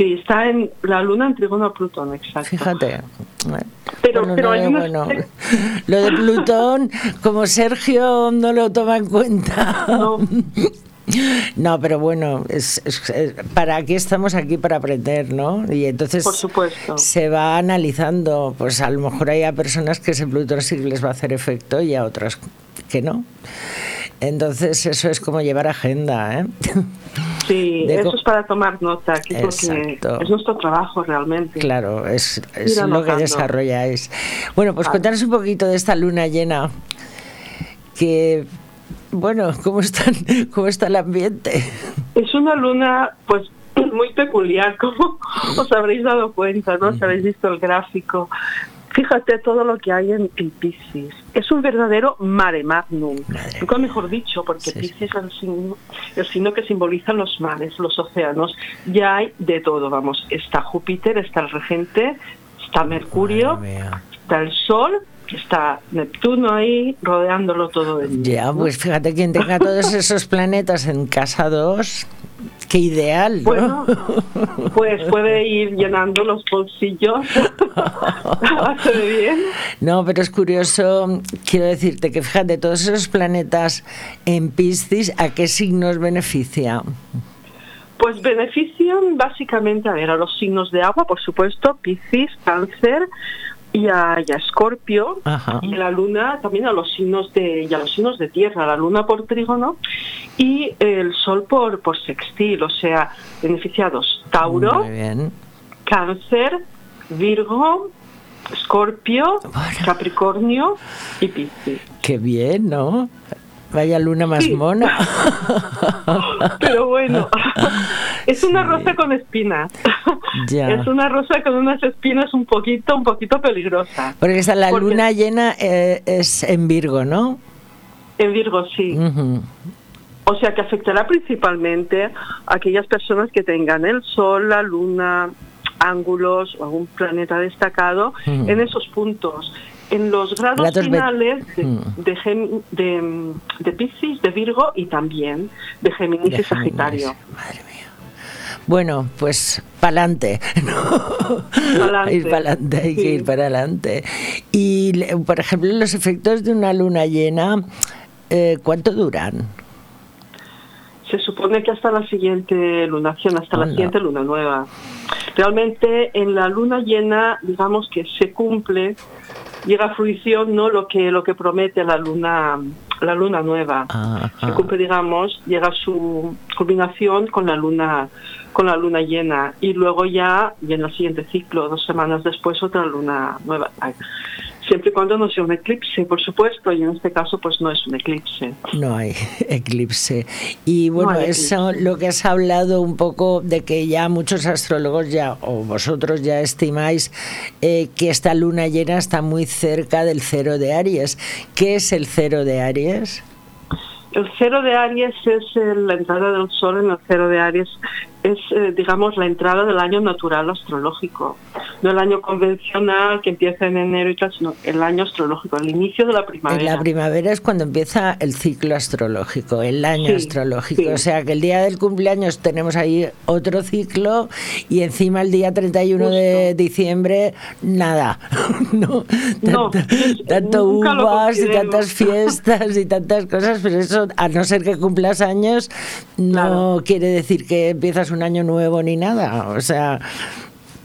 Sí, está en la luna en trígono a Plutón, exacto. Fíjate. Bueno, Pero- bueno, pero no, hay una- bueno, lo de Plutón, como Sergio no lo toma en cuenta. No, No, pero bueno, es, es- es- para aquí estamos aquí para aprender, ¿no? Y entonces Por supuesto. se va analizando, pues a lo mejor hay a personas que ese Plutón sí les va a hacer efecto y a otras que no. Entonces eso es como llevar agenda, ¿eh? Sí, De eso es para tomar nota, que es, lo Exacto. que es nuestro trabajo realmente. Claro, es, lo que desarrolláis. Bueno, pues cuéntanos un poquito de esta luna llena, que, bueno, ¿cómo, están, cómo está el ambiente? Es una luna, pues, muy peculiar, como os habréis dado cuenta, ¿no? Si habéis visto el gráfico. Fíjate todo lo que hay en, Piscis. Es un verdadero mare magnum. Nunca mejor dicho, porque Piscis es el signo, el signo que simboliza los mares, los océanos. Ya hay de todo, vamos. Está Júpiter, está el regente, está Mercurio, está el Sol, está Neptuno ahí rodeándolo todo de Ya, pues fíjate, quien tenga todos esos planetas en casa 2, qué ideal, ¿no? Bueno, pues puede ir llenando los bolsillos bien. No, pero es curioso, quiero decirte que fíjate, todos esos planetas en Piscis, ¿a qué signos beneficia? Pues benefician básicamente a ver a los signos de agua, por supuesto, Piscis, Cáncer y a, y a Escorpio Ajá. y la Luna también a los signos de y a los signos de Tierra, la Luna por trígono y el Sol por por sextil, o sea, beneficiados Tauro, bien. Cáncer, Virgo, Escorpio, Capricornio y Piscis. Qué bien, ¿no? Vaya luna más Sí. mona. Pero bueno, es una rosa con espinas. Ya. Es una rosa con unas espinas un poquito, un poquito peligrosa. Porque esta, la Porque- luna llena eh, es en Virgo, ¿no? En Virgo, sí. O sea que afectará principalmente a aquellas personas que tengan el Sol, la Luna, ángulos o algún planeta destacado Mm. en esos puntos. En los grados finales de, Mm. de, Gem- de, de Piscis, de Virgo y también de Géminis y Sagitario. Géminis, Bueno, pues pa'lante. ¿no? Pa'lante, Ir pa'lante, hay que ir para adelante. Y, por ejemplo, los efectos de una luna llena, eh, ¿cuánto duran? Se supone que hasta la siguiente lunación, hasta la siguiente luna nueva. Realmente en la luna llena, digamos que se cumple, llega a fruición no lo que lo que promete la luna la luna nueva. Se cumple, digamos, llega a su culminación con la luna con la luna llena y luego ya y en el siguiente ciclo, dos semanas después otra luna nueva. Siempre y cuando no sea un eclipse, por supuesto, y en este caso pues no es un eclipse. No hay eclipse. Y bueno, No eso lo que has hablado un poco de que ya muchos astrólogos ya, o vosotros ya estimáis eh, que esta luna llena está muy cerca del cero de Aries. ¿Qué es el cero de Aries? El cero de Aries es la entrada del Sol en el cero de Aries, es, eh, digamos, la entrada del año natural astrológico. No el año convencional que empieza en enero y tal, sino el año astrológico, el inicio de la En primavera. la primavera es cuando empieza el ciclo astrológico, el año Sí, astrológico. sí. O sea que el día del cumpleaños tenemos ahí otro ciclo y encima el día 31 de diciembre, nada. no, No, tanto, tanto uvas y tantas fiestas y tantas cosas, pero eso, a no ser que cumplas años, no quiere decir que empiezas un año nuevo ni nada. O sea,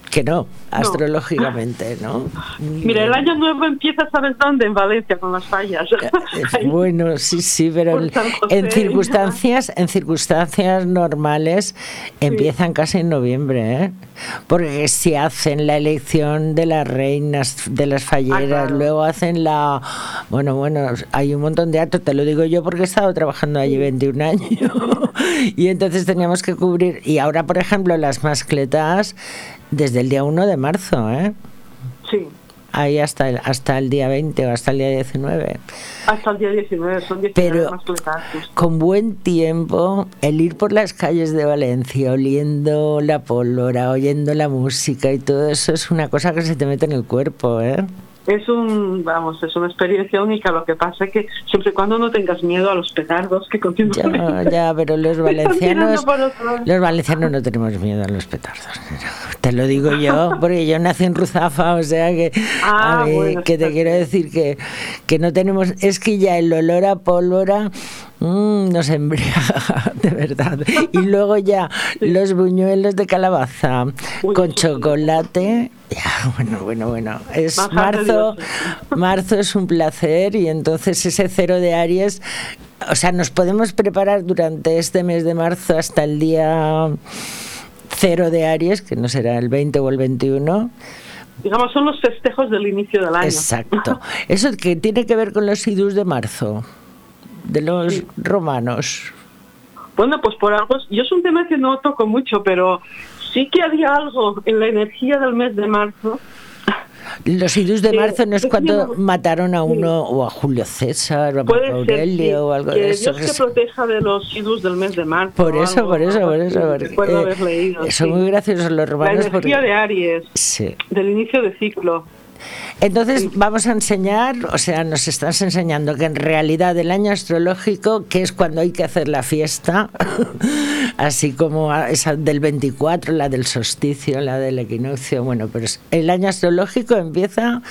que no, astrológicamente, ¿no? Mira, el año nuevo empieza, ¿sabes dónde? En Valencia, con las fallas. Ahí. Bueno, sí, sí, pero Por en- circunstancias, en circunstancias normales empiezan casi en noviembre, ¿eh? porque si hacen la elección de las reinas, de las falleras, luego hacen la, bueno, bueno, hay un montón de actos. Te lo digo yo porque he estado trabajando allí 21 años y entonces teníamos que cubrir. Y ahora, por ejemplo, las mascletas desde el día 1 de marzo, ¿eh? Sí, Ahí hasta el, hasta el día 20 o hasta el día 19. hasta el día 19, son 19 Pero- más. Con buen tiempo, el ir por las calles de Valencia oliendo la pólvora, oyendo la música y todo eso es una cosa que se te mete en el cuerpo, ¿eh? Es un, vamos, es una experiencia única. Lo que pasa es que siempre y cuando no tengas miedo a los petardos que continúan. ya, pero los valencianos, los valencianos no tenemos miedo a los petardos. Te lo digo yo, porque yo nací en Ruzafa, o sea que, Ah, a mí, bueno, que te quiero decir que, que no tenemos, es que ya el olor a pólvora, Mm, nos embriaga, de verdad. Y luego ya los buñuelos de calabaza con chocolate. Ya, bueno, bueno, bueno. Es marzo, marzo es un placer y entonces ese cero de Aries, o sea, nos podemos preparar durante este mes de marzo hasta el día cero de Aries, que no será el 20 o el 21. Digamos, son los festejos del inicio del año. Exacto. Eso que tiene que ver con los idus de marzo, de los romanos. Bueno, pues por algo, yo es un tema que no toco mucho, pero sí que había algo en la energía del mes de marzo. Los idus de marzo no es cuando mataron a uno o a Julio César o a Marco Aurelio sí, o algo que de eso. Dios que proteja de los idus del mes de marzo. Por eso, algo, por eso, por eso. porque, eh, haber leído. son sí. muy graciosos los La romanos porque... energía de Aries, Sí. del inicio de ciclo. Entonces vamos a enseñar, o sea, nos estás enseñando que en realidad el año astrológico, que es cuando hay que hacer la fiesta, así como esa del 24, la del solsticio, la del equinoccio, bueno, pero el año astrológico empieza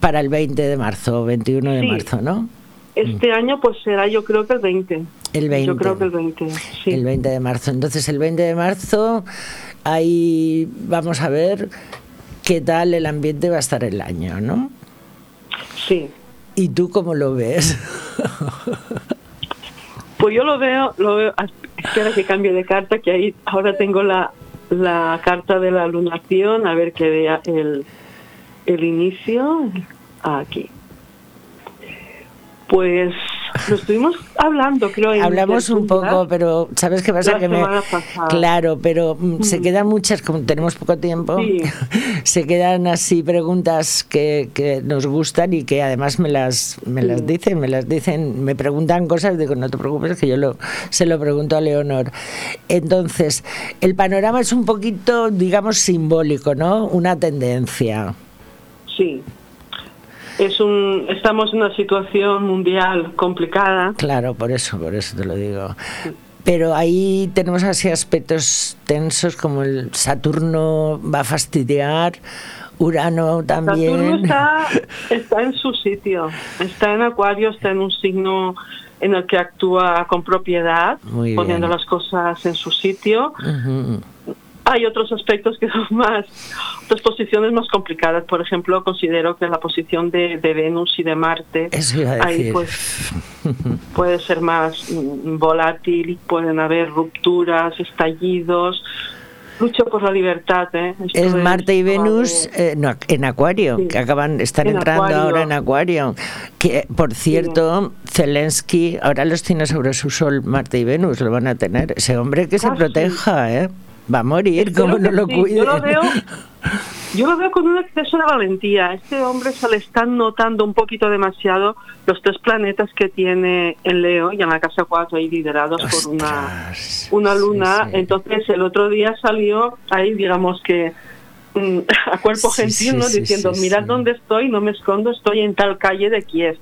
para el 20 de marzo, 21 de Sí. marzo, ¿no? Este año pues será yo creo que el 20. El 20. Yo creo que el 20, sí. El 20 de marzo. Entonces, el 20 de marzo, ahí vamos a ver qué tal el ambiente va a estar el año, ¿no? Sí. ¿Y tú cómo lo ves? Pues yo lo veo, lo veo, ah, espera que cambie de carta, que ahí ahora tengo la, la carta de la lunación, a ver que vea el, el inicio, aquí. Pues lo estuvimos hablando, creo. en Hablamos un poco, pero ¿sabes qué pasa? La que me, pasada. claro, pero mm, se quedan muchas, como tenemos poco tiempo, Sí. se quedan así preguntas que, que nos gustan y que además me las, me las dicen, me las dicen, me preguntan cosas, digo, no te preocupes, que yo lo, se lo pregunto a Leonor. Entonces, el panorama es un poquito, digamos, simbólico, ¿no? Una tendencia. Sí. Es un, estamos en una situación mundial complicada. Claro, por eso, por eso te lo digo. Pero ahí tenemos así aspectos tensos como el Saturno va a fastidiar, Urano también. Saturno está, está en su sitio, está en Acuario, está en un signo en el que actúa con propiedad, Muy poniendo bien. las cosas en su sitio. Ujú. Hay otros aspectos que son más, otras posiciones más complicadas. Por ejemplo, considero que la posición de, de Venus y de Marte, Eso iba a ahí pues puede ser más volátil, pueden haber rupturas, estallidos. Lucho por la libertad, ¿eh? Esto Es Marte y Venus de- eh, no, en Acuario, Sí. que acaban, están En entrando Acuario. ahora en Acuario. Que, por cierto, Zelensky ahora los tiene sobre su sol Marte y Venus, lo van a tener. Ese hombre que se Ah, proteja, ¿eh? Va a morir, como no lo sí. cuide. Yo lo veo, yo lo veo con un exceso de valentía. Este hombre se le están notando un poquito demasiado los tres planetas que tiene en Leo y en la casa 4 ahí liderados por una, una luna. sí. Entonces el otro día salió ahí, digamos que mm, a cuerpo gentil, ¿no? diciendo, mirad dónde estoy, no me escondo, estoy en tal calle de Kiev.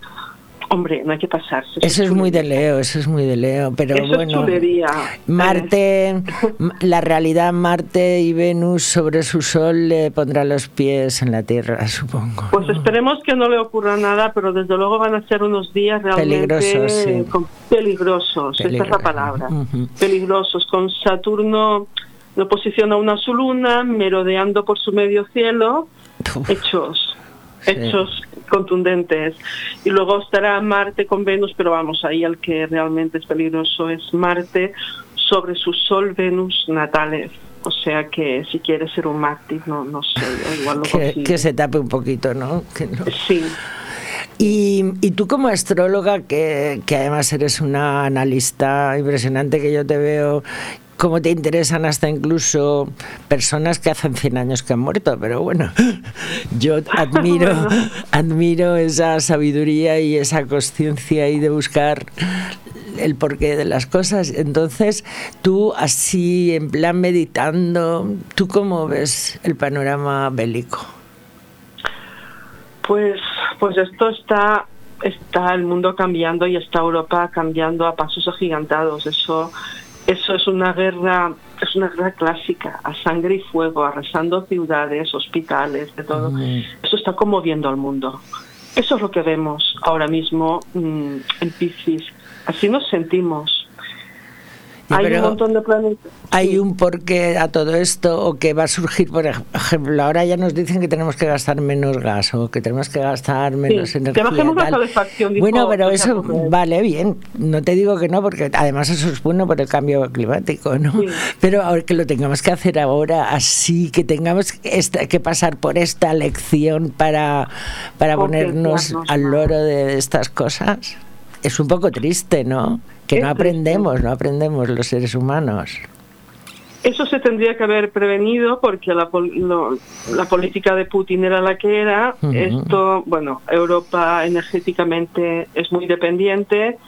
Hombre, no hay que pasarse. Eso es muy de Leo, eso es muy de Leo, pero Eso es bueno. chulería. Marte, la realidad Marte y Venus sobre su sol le pondrá los pies en la tierra, supongo. Pues esperemos que no le ocurra nada, pero desde luego van a ser unos días realmente Peligrosos, sí. con- peligrosos, esta es Peligro- la palabra, peligrosos, con Saturno en oposición a una su luna, merodeando por su medio cielo, hechos, Sí. hechos contundentes. Y luego estará Marte con Venus, pero vamos, ahí el que realmente es peligroso es Marte sobre su Sol Venus natales. O sea que si quiere ser un mártir, no, no sé, igual lo Que, que se tape un poquito, ¿no? Que no. Sí. Y, y tú como astróloga, que, que además eres una analista impresionante, que yo te veo cómo te interesan hasta incluso personas que hacen 100 años que han muerto, pero bueno, yo admiro, Bueno. admiro esa sabiduría y esa conciencia y de buscar el porqué de las cosas. Entonces, tú así, en plan meditando, ¿tú cómo ves el panorama bélico? Pues, pues esto está, está el mundo cambiando y está Europa cambiando a pasos agigantados. Eso, eso es una guerra, es una guerra clásica, a sangre y fuego, arrasando ciudades, hospitales, de todo. Eso está conmoviendo al mundo. Eso es lo que vemos ahora mismo mm, en Piscis. así nos sentimos. Hay un montón de planetas. Hay un porqué a todo esto o que va a surgir, por ejemplo, ahora ya nos dicen que tenemos que gastar menos gas o que tenemos que gastar menos Sí, energía. que bajemos la calefacción, Bueno, pero eso vale bien. No te digo que no, porque además eso es bueno por el cambio climático, ¿no? Sí. Pero ahora que lo tengamos que hacer ahora así, que tengamos esta- que pasar por esta lección para, para ponernos al loro de estas cosas, es un poco triste, ¿no? Que no aprendemos, no aprendemos los seres humanos. Eso se tendría que haber prevenido porque la, lo- la política de Putin era la que era. Esto, bueno, Europa energéticamente es muy dependiente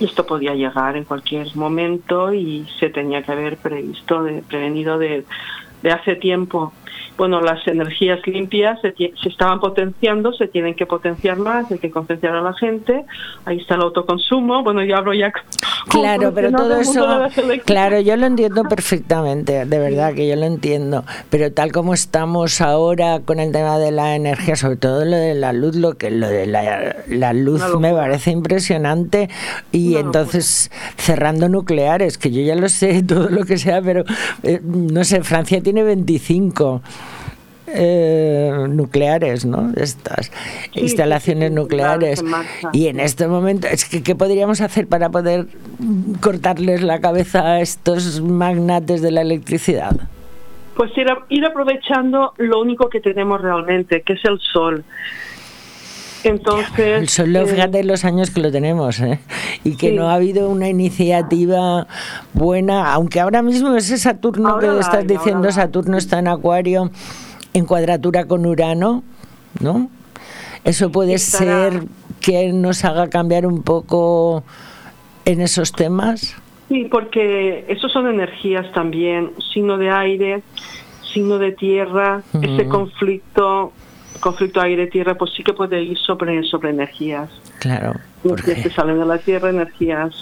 y esto podía llegar en cualquier momento y se tenía que haber previsto, de, prevenido de, de hace tiempo. Bueno, las energías limpias se, estaban potenciando, se tienen que potenciar más, hay que concienciar a la gente. Ahí está el autoconsumo. Bueno, yo hablo ya Claro, pero todo eso, claro, yo lo entiendo perfectamente, de verdad que yo lo entiendo, pero tal como estamos ahora con el tema de la energía, sobre todo lo de la luz, lo que lo de la, la luz me parece impresionante y entonces cerrando nucleares, que yo ya lo sé, todo lo que sea, pero eh, no sé, Francia tiene 25 eh, nucleares, ¿no? Estas sí, instalaciones sí, sí, nucleares. Y en este momento, es que ¿qué podríamos hacer para poder cortarles la cabeza a estos magnates de la electricidad? Pues ir, a- ir aprovechando lo único que tenemos realmente, que es el sol. Entonces, El solo, eh, fíjate los años que lo tenemos, ¿eh? Y que Sí. no ha habido una iniciativa buena, aunque ahora mismo ese Saturno Ahora que estás hay, diciendo. Saturno está en Acuario, en cuadratura con Urano, ¿no? Eso puede Estará- ser que nos haga cambiar un poco en esos temas. sí, porque esos son energías también, signo de aire, signo de tierra, ese Ujú. conflicto, conflicto aire-tierra, pues sí que puede ir sobre, sobre energías. Claro, Energías que porque salen de la tierra, energías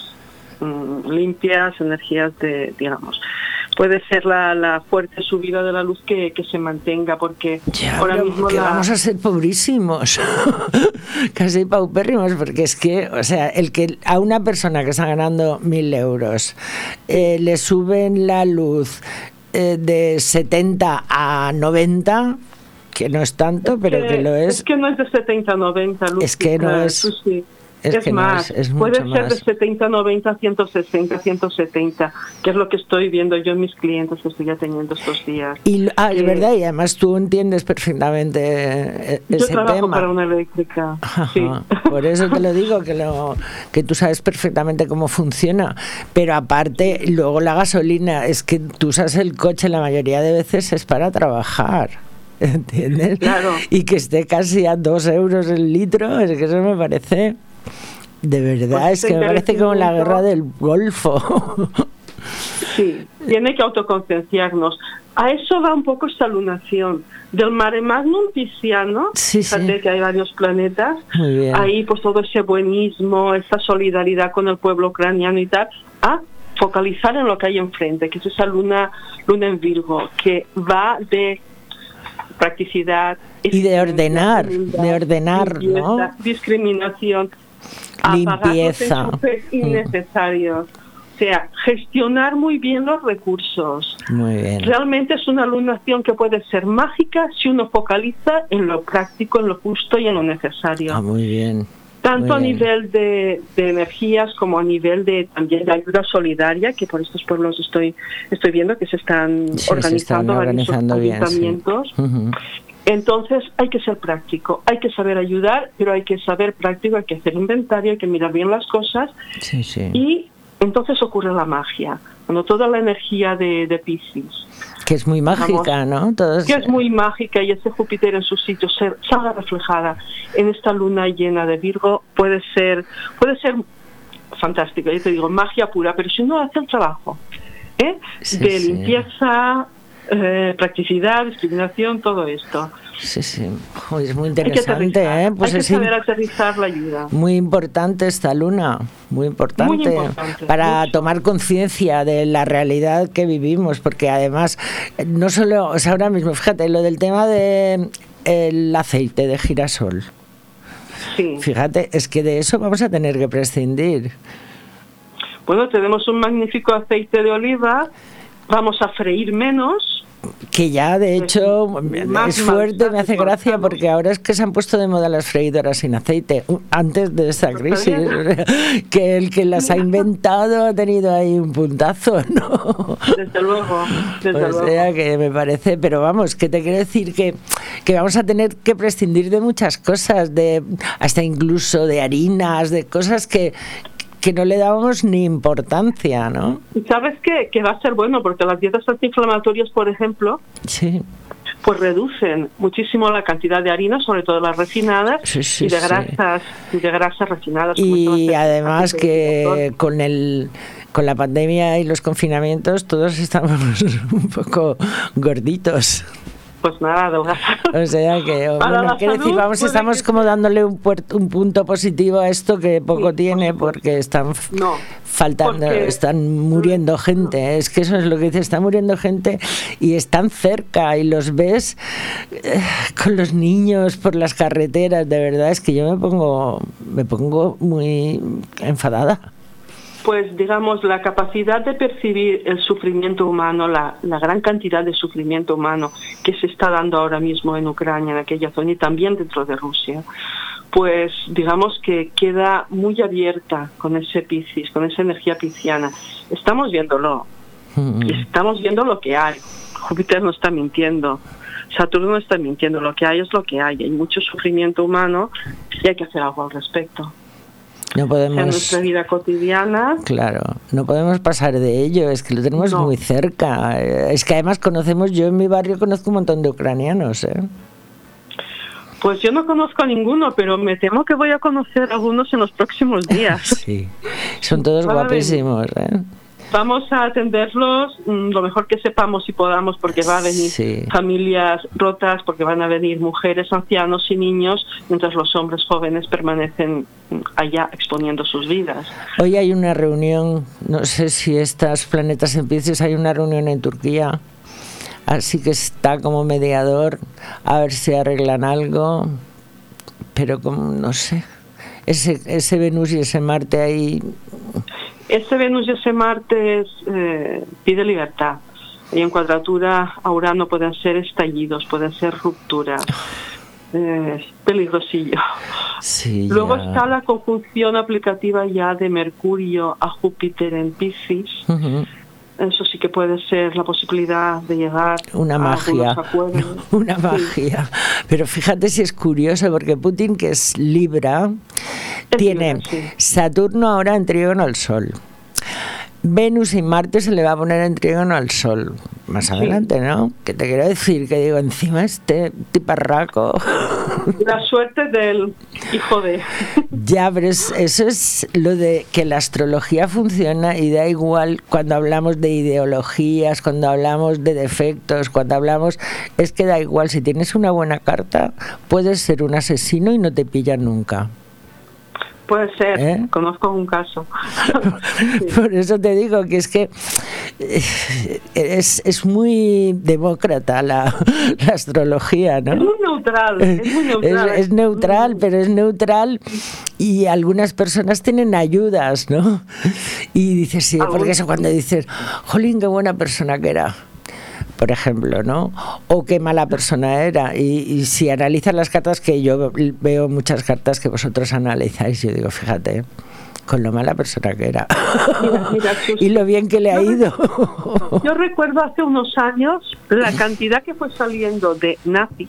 mm, limpias, energías de, digamos, puede ser la, la fuerte subida de la luz que, que se mantenga, porque Ya, ahora mismo que la- vamos a ser pobrísimos, casi paupérrimos, porque es que, o sea, el que a una persona que está ganando mil euros eh, le suben la luz eh, de 70 a 90, que no es tanto, pero que lo es, Es que no es de 70 a 90, Luz. Es que no es- sí. Es Es, que no más, es- es puede mucho ser más. de 70 a 90, 160, 170, que es lo que estoy viendo yo en mis clientes que estoy atendiendo estos días. y, ah, es que- verdad, y además tú entiendes perfectamente eh, Yo ese trabajo tema. para una eléctrica. Sí. Por eso te lo digo, que, lo, que tú sabes perfectamente cómo funciona. Pero aparte, luego la gasolina, es que tú usas el coche la mayoría de veces es para trabajar. ¿Entiendes? Claro. Y que esté casi a dos euros el litro, es que eso me parece. De verdad, Pues es que me parece como la guerra del Golfo. Sí, tiene que autoconcienciarnos. A eso va un poco esta lunación. Del mare magnum pisciano, Sí, sí. fíjate que hay varios planetas, ahí pues todo ese buenismo, esa solidaridad con el pueblo ucraniano y tal, a focalizar en lo que hay enfrente, que es esa luna, luna en Virgo, que va de practicidad Y de ordenar, de ordenar, ¿no? discriminación, Limpieza. enchufes Mm. innecesarios. O sea, gestionar muy bien los recursos. Muy bien. Realmente es una lunación que puede ser mágica si uno focaliza en lo práctico, en lo justo y en lo necesario. Ah, muy bien. Tanto a muy nivel de, de energías como a nivel de también de ayuda solidaria, que por estos pueblos estoy estoy viendo que se están Sí, se están organizando varios organizando bien. sí. Entonces hay que ser práctico, hay que saber ayudar, pero hay que saber práctico, hay que hacer inventario, hay que mirar bien las cosas Sí, sí. y entonces ocurre la magia. Cuando toda la energía de, de Pisces, Que es muy mágica, ¿no? Que es muy mágica y ese Júpiter en su sitio se, salga reflejada en esta luna llena de Virgo, puede ser, puede ser fantástico. Yo te digo, magia pura, pero si uno hace el trabajo ¿eh? Sí, de limpieza, eh, practicidad, discriminación, todo esto. Sí, sí. Es muy Hay que interesante, ¿eh? Pues hay que es saber aterrizar la ayuda. muy importante esta luna, muy importante, Muy importante, para mucho. tomar conciencia de la realidad que vivimos, porque además, no solo, o sea, ahora mismo, fíjate, lo del tema de el aceite de girasol. Sí. Fíjate, es que de eso vamos a tener que prescindir. Bueno, tenemos un magnífico aceite de oliva, vamos a freír menos. Que ya, de hecho, más es fuerte, me hace gracia, porque ahora es que se han puesto de moda las freidoras sin aceite, antes de esta crisis, que el que las ha inventado ha tenido ahí un puntazo, ¿no? Desde luego, desde O luego. sea que me parece, pero vamos, que te quiero decir que, que vamos a tener que prescindir de muchas cosas, de hasta incluso de harinas, de cosas que, que no le dábamos ni importancia, ¿no? Y sabes qué? que va a ser bueno, porque las dietas antiinflamatorias, por ejemplo, Sí. pues reducen muchísimo la cantidad de harina, sobre todo las refinadas, Sí, sí, y de grasas, y de grasas refinadas. Y además que con el con la pandemia y los confinamientos todos estamos un poco gorditos. Pues nada, adelgazar. O sea que, bueno, decir, vamos, estamos como dándole un, puer- un punto positivo a esto que poco tiene porque están No, faltando, porque- están muriendo gente. Es que eso es lo que dice, está muriendo gente y están cerca y los ves eh, con los niños por las carreteras. De verdad es que yo me pongo, me pongo muy enfadada. Pues digamos, la capacidad de percibir el sufrimiento humano, la, la gran cantidad de sufrimiento humano que se está dando ahora mismo en Ucrania, en aquella zona y también dentro de Rusia, pues digamos que queda muy abierta con ese Piscis, con esa energía pisciana. Estamos viéndolo, estamos viendo lo que hay. Júpiter no está mintiendo. Saturno no está mintiendo, lo que hay es lo que hay. Hay mucho sufrimiento humano y hay que hacer algo al respecto. No En podemos, nuestra vida cotidiana claro, no podemos pasar de ello, es que lo tenemos muy cerca. Es que además conocemos, yo en mi barrio conozco un montón de ucranianos, ¿eh? Pues yo no conozco a ninguno, pero me temo que voy a conocer a algunos en los próximos días. Sí, son todos guapísimos, ¿eh? Vamos a atenderlos mm, lo mejor que sepamos y podamos, porque va a venir Sí. familias rotas, porque van a venir mujeres, ancianos y niños, mientras los hombres jóvenes permanecen mm, allá exponiendo sus vidas. Hoy hay una reunión, no sé si estas planetas en hay una reunión en Turquía, así que está como mediador, a ver si arreglan algo, pero como, no sé, ese, ese Venus y ese Marte ahí, Ese Venus y ese Marte eh, pide libertad. Y en cuadratura a Urano pueden ser estallidos, pueden ser rupturas. Eh, es peligrosillo. sí, Luego ya. está la conjunción aplicativa ya de Mercurio a Júpiter en Piscis. Ujú. Eso sí que puede ser la posibilidad de llegar Una a magia. acuerdos. Una magia. Pero fíjate si es curioso, porque Putin, que es Libra, tiene Saturno ahora en trígono al Sol. Venus y Marte se le va a poner en trígono al Sol. Más adelante, ¿no? Que te quiero decir, que digo, encima este tiparraco. La suerte del hijo de... Ya, pero es- eso es lo de que la astrología funciona y da igual cuando hablamos de ideologías, cuando hablamos de defectos, cuando hablamos... Es que da igual, si tienes una buena carta, puedes ser un asesino y no te pillan nunca. Puede ser, ¿Eh? conozco un caso. Por eso te digo que es que eh, es, es muy demócrata la, la astrología, ¿no? Es muy neutral, es muy neutral. Es, es neutral, pero es neutral y algunas personas tienen ayudas, ¿no? Y dices, sí, porque eso cuando dices, jolín, qué buena persona que era, por ejemplo, ¿no? O qué mala persona era. Y, y si analizas las cartas, que yo veo muchas cartas que vosotros analizáis, yo digo, fíjate, con lo mala persona que era. Mira, mira, Chus, y lo bien que le ha ido. Yo recuerdo hace unos años la cantidad que fue saliendo de nazis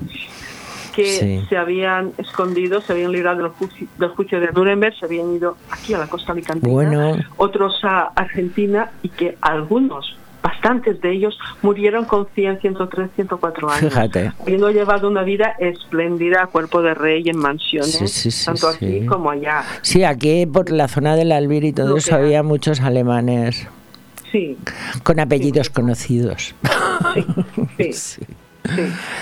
que Sí. se habían escondido, se habían librado del juicio, del juicio de Nuremberg, se habían ido aquí a la costa alicantina, Bueno. otros a Argentina y que algunos, bastantes de ellos, murieron con 100, 103, 104 años. Fíjate. Habiendo llevado una vida espléndida a cuerpo de rey en mansiones, Sí, sí, sí, tanto aquí como allá. Sí, aquí por la zona del Albir y todo Lo eso había muchos alemanes Sí, con apellidos conocidos. sí. Sí.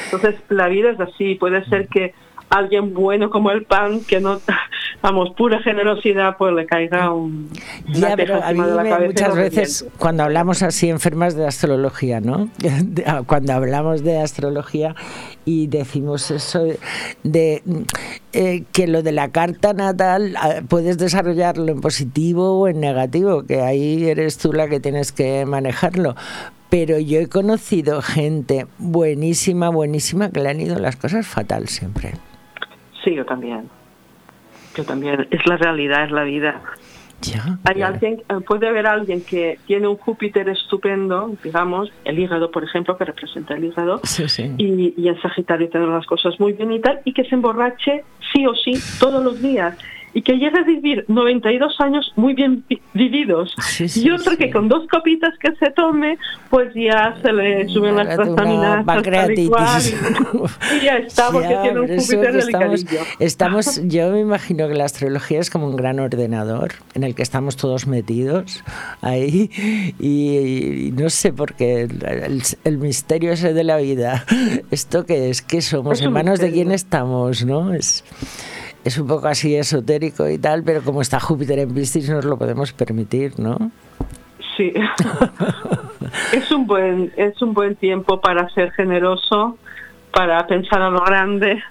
Entonces, la vida es así. Puede ser que alguien bueno como el pan, que no, vamos, pura generosidad, pues le caiga un, una Ya, pero teja a mí de la me- cabeza muchas veces cuando hablamos así enfermas de astrología, ¿no? De- Cuando hablamos de astrología y decimos eso de, de, eh, que lo de la carta natal ah, puedes desarrollarlo en positivo o en negativo, que ahí eres tú la que tienes que manejarlo. Pero yo he conocido gente buenísima, buenísima, que le han ido las cosas fatal siempre. Sí, yo también. Yo también. Es la realidad, es la vida. Ya. Hay alguien, eh, puede haber alguien que tiene un Júpiter estupendo, digamos, el hígado, por ejemplo, que representa el hígado, Sí, sí. y, y en Sagitario tener las cosas muy bien y tal, y que se emborrache sí o sí todos los días. Y que llegue a vivir 92 años muy bien vi- vividos. y otro que con dos copitas que se tome, pues ya se le suben las trastaminas y ya está, porque tiene un Júpiter que estamos, estamos, yo me imagino que la astrología es como un gran ordenador en el que estamos todos metidos ahí y, y no sé por qué el, el- el misterio ese de la vida. ¿Esto qué es? ¿Qué somos? Es ¿En manos de misterio. quién estamos? ¿no? Es, es un poco así esotérico y tal, pero como está Júpiter en Piscis nos lo podemos permitir, ¿no? Sí. es un buen es un buen tiempo para ser generoso, para pensar a lo grande,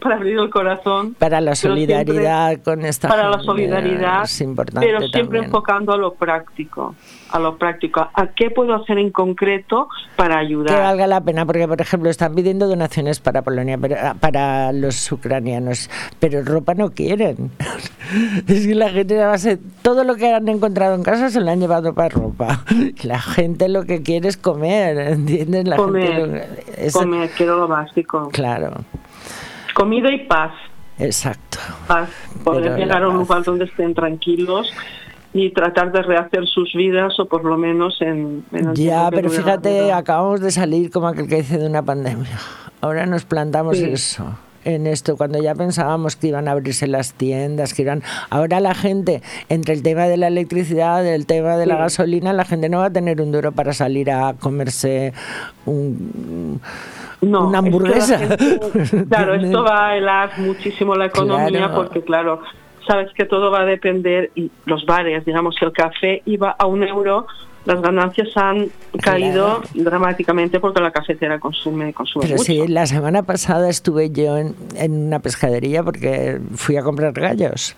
para abrir el corazón. Para la siempre- solidaridad con esta para la solidaridad, es importante pero siempre también. enfocando a lo práctico, a lo práctico, a qué puedo hacer en concreto para que ayudar. valga la pena, porque por ejemplo están pidiendo donaciones para Polonia, ah, para los ucranianos, pero ropa no quieren. es que la gente a base, todo lo que han encontrado en casa se lo han llevado para ropa. La gente lo que quiere es comer, ¿entiendes? La comer, gente lo- es- comer, quiero lo básico. Claro, Comida y paz. exacto. paz, poder llegar a un lugar donde estén tranquilos y tratar de rehacer sus vidas o por lo menos en, en el Ya, pero fíjate, acabamos de salir como aquel que dice de una pandemia. Ahora nos plantamos Sí. eso. En esto, cuando ya pensábamos que iban a abrirse las tiendas, que iban. Ahora la gente, entre el tema de la electricidad, el tema de la Sí. gasolina, la gente no va a tener un duro para salir a comerse un, No, una hamburguesa. gente- claro, esto va a helar muchísimo la economía Claro. porque, claro, sabes que todo va a depender, y los bares, digamos, el café iba a un euro, las ganancias han caído dramáticamente porque la cafetera consume, consume Pero mucho. sí, la semana pasada estuve yo en, en una pescadería porque fui a comprar gallos.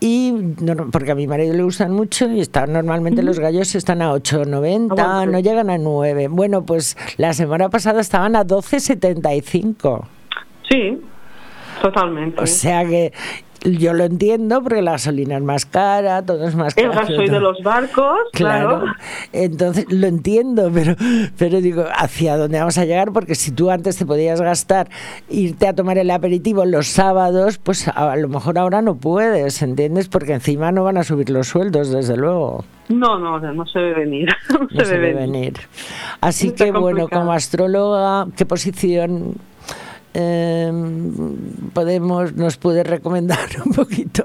Y no- porque a mi marido le gustan mucho y están normalmente los gallos están a 8.90, Aguante. no llegan a 9. Bueno, pues la semana pasada estaban a 12.75. Sí, totalmente. O sea que yo lo entiendo porque la gasolina es más cara, todo es más el caro. gasoil de los barcos, Claro, claro. entonces lo entiendo, pero, pero digo, ¿hacia dónde vamos a llegar? Porque si tú antes te podías gastar irte a tomar el aperitivo los sábados, pues a, lo mejor ahora no puedes, ¿entiendes? Porque encima no van a subir los sueldos, desde luego. No, no, no se ve venir. No, No se ve venir. Así Está que bueno, como astróloga, ¿qué posición eh, podemos nos puede recomendar un poquito?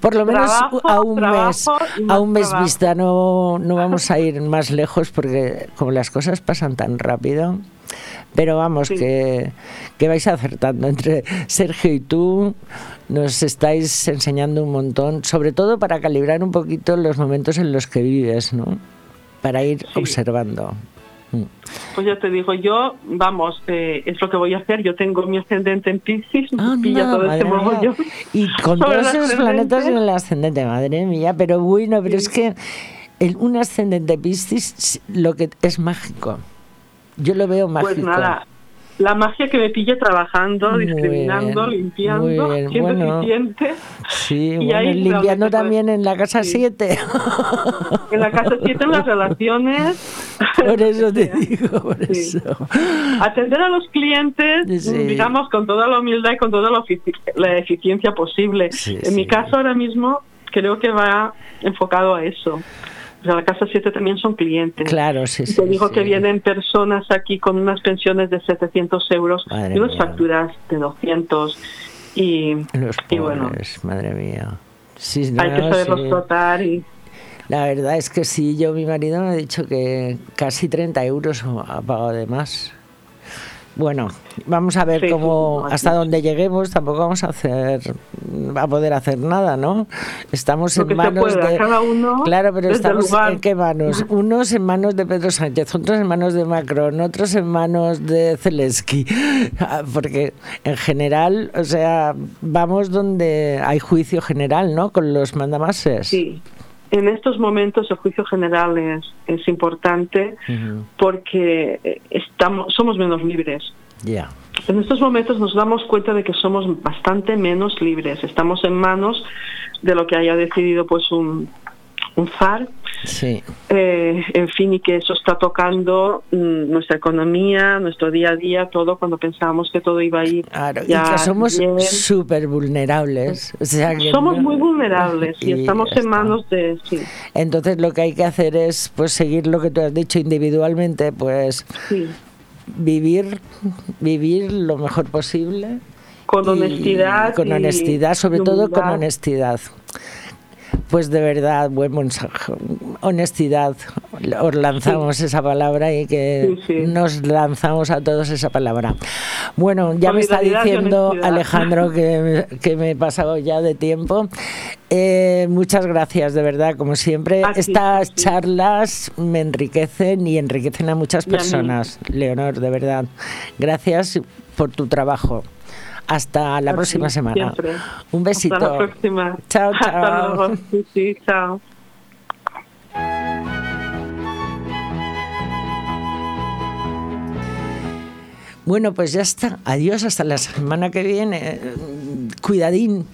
Por lo menos Trabajo, a un mes, a un mes trabajo. vista. No, no vamos a ir más lejos porque como las cosas pasan tan rápido. Pero vamos, que, que vais acertando. Entre Sergio y tú nos estáis enseñando un montón, sobre todo para calibrar un poquito los momentos en los que vives, ¿no? Para ir observando. Mm. Pues ya te digo, yo, vamos, eh, es lo que voy a hacer. Yo tengo mi ascendente en Piscis, me pilla todo este mogollón. Y con todos el esos planetas en el ascendente, madre mía. Pero bueno, pero es que el, un ascendente Piscis lo que es mágico. Yo lo veo mágico. Pues nada, la magia que me pille trabajando, Muy discriminando, bien, limpiando, siendo bueno. eficiente. Sí, Y bueno, ahí limpiando también en la casa 7. En la casa 7, en las relaciones. Por eso te digo, por Sí. eso. Atender a los clientes, Sí. digamos, con toda la humildad y con toda la, la eficiencia posible. Sí, en mi sí. caso ahora mismo creo que va enfocado a eso. O sea, la casa 7 también son clientes. Claro, sí, sí. te digo sí. que vienen personas aquí con unas pensiones de 700 euros Madre y unas mía. facturas de 200. Y, Los y bueno, madre mía. Sí, hay que saberlos sí. tratar y La verdad es que sí, yo, mi marido me ha dicho que casi 30 euros ha pagado de más. Bueno, vamos a ver Sí, cómo sí, hasta donde lleguemos tampoco vamos a hacer a poder hacer nada, ¿no? Estamos Lo en manos pueda, de cada uno Claro, pero estamos en qué manos? Unos en manos de Pedro Sánchez, otros en manos de Macron, otros en manos de Zelensky. Ah, Porque en general, o sea, vamos donde hay juicio general, ¿no? Con los mandamases. Sí. En estos momentos el juicio general es, es importante porque eh, estamos, somos menos libres. En estos momentos nos damos cuenta de que somos bastante menos libres. Estamos en manos de lo que haya decidido pues un, un zar, Sí. eh, en fin, y que eso está tocando mm, nuestra economía, nuestro día a día, todo cuando pensábamos que todo iba a ir Claro, y ya que somos súper vulnerables. O sea que Somos no- muy vulnerables y, Y estamos en manos de... Sí, Entonces lo que hay que hacer es pues seguir lo que tú has dicho individualmente, pues sí. vivir vivir lo mejor posible Con y- honestidad con y- honestidad, sobre y todo con honestidad. Pues de verdad, buen mensaje. Honestidad. Os lanzamos esa palabra y que Sí, sí. nos lanzamos a todos esa palabra. Bueno, ya me está diciendo. Alejandro que, que me he pasado ya de tiempo. Eh, muchas gracias, de verdad, como siempre. Estas charlas me enriquecen y enriquecen a muchas a personas, Leonor, de verdad. Gracias por tu trabajo. Hasta la próxima semana. siempre. Un besito. Hasta la próxima. Chao, Hasta chao. luego. Sí, sí, chao. Bueno, pues ya está. Adiós hasta la semana que viene. Cuidadín.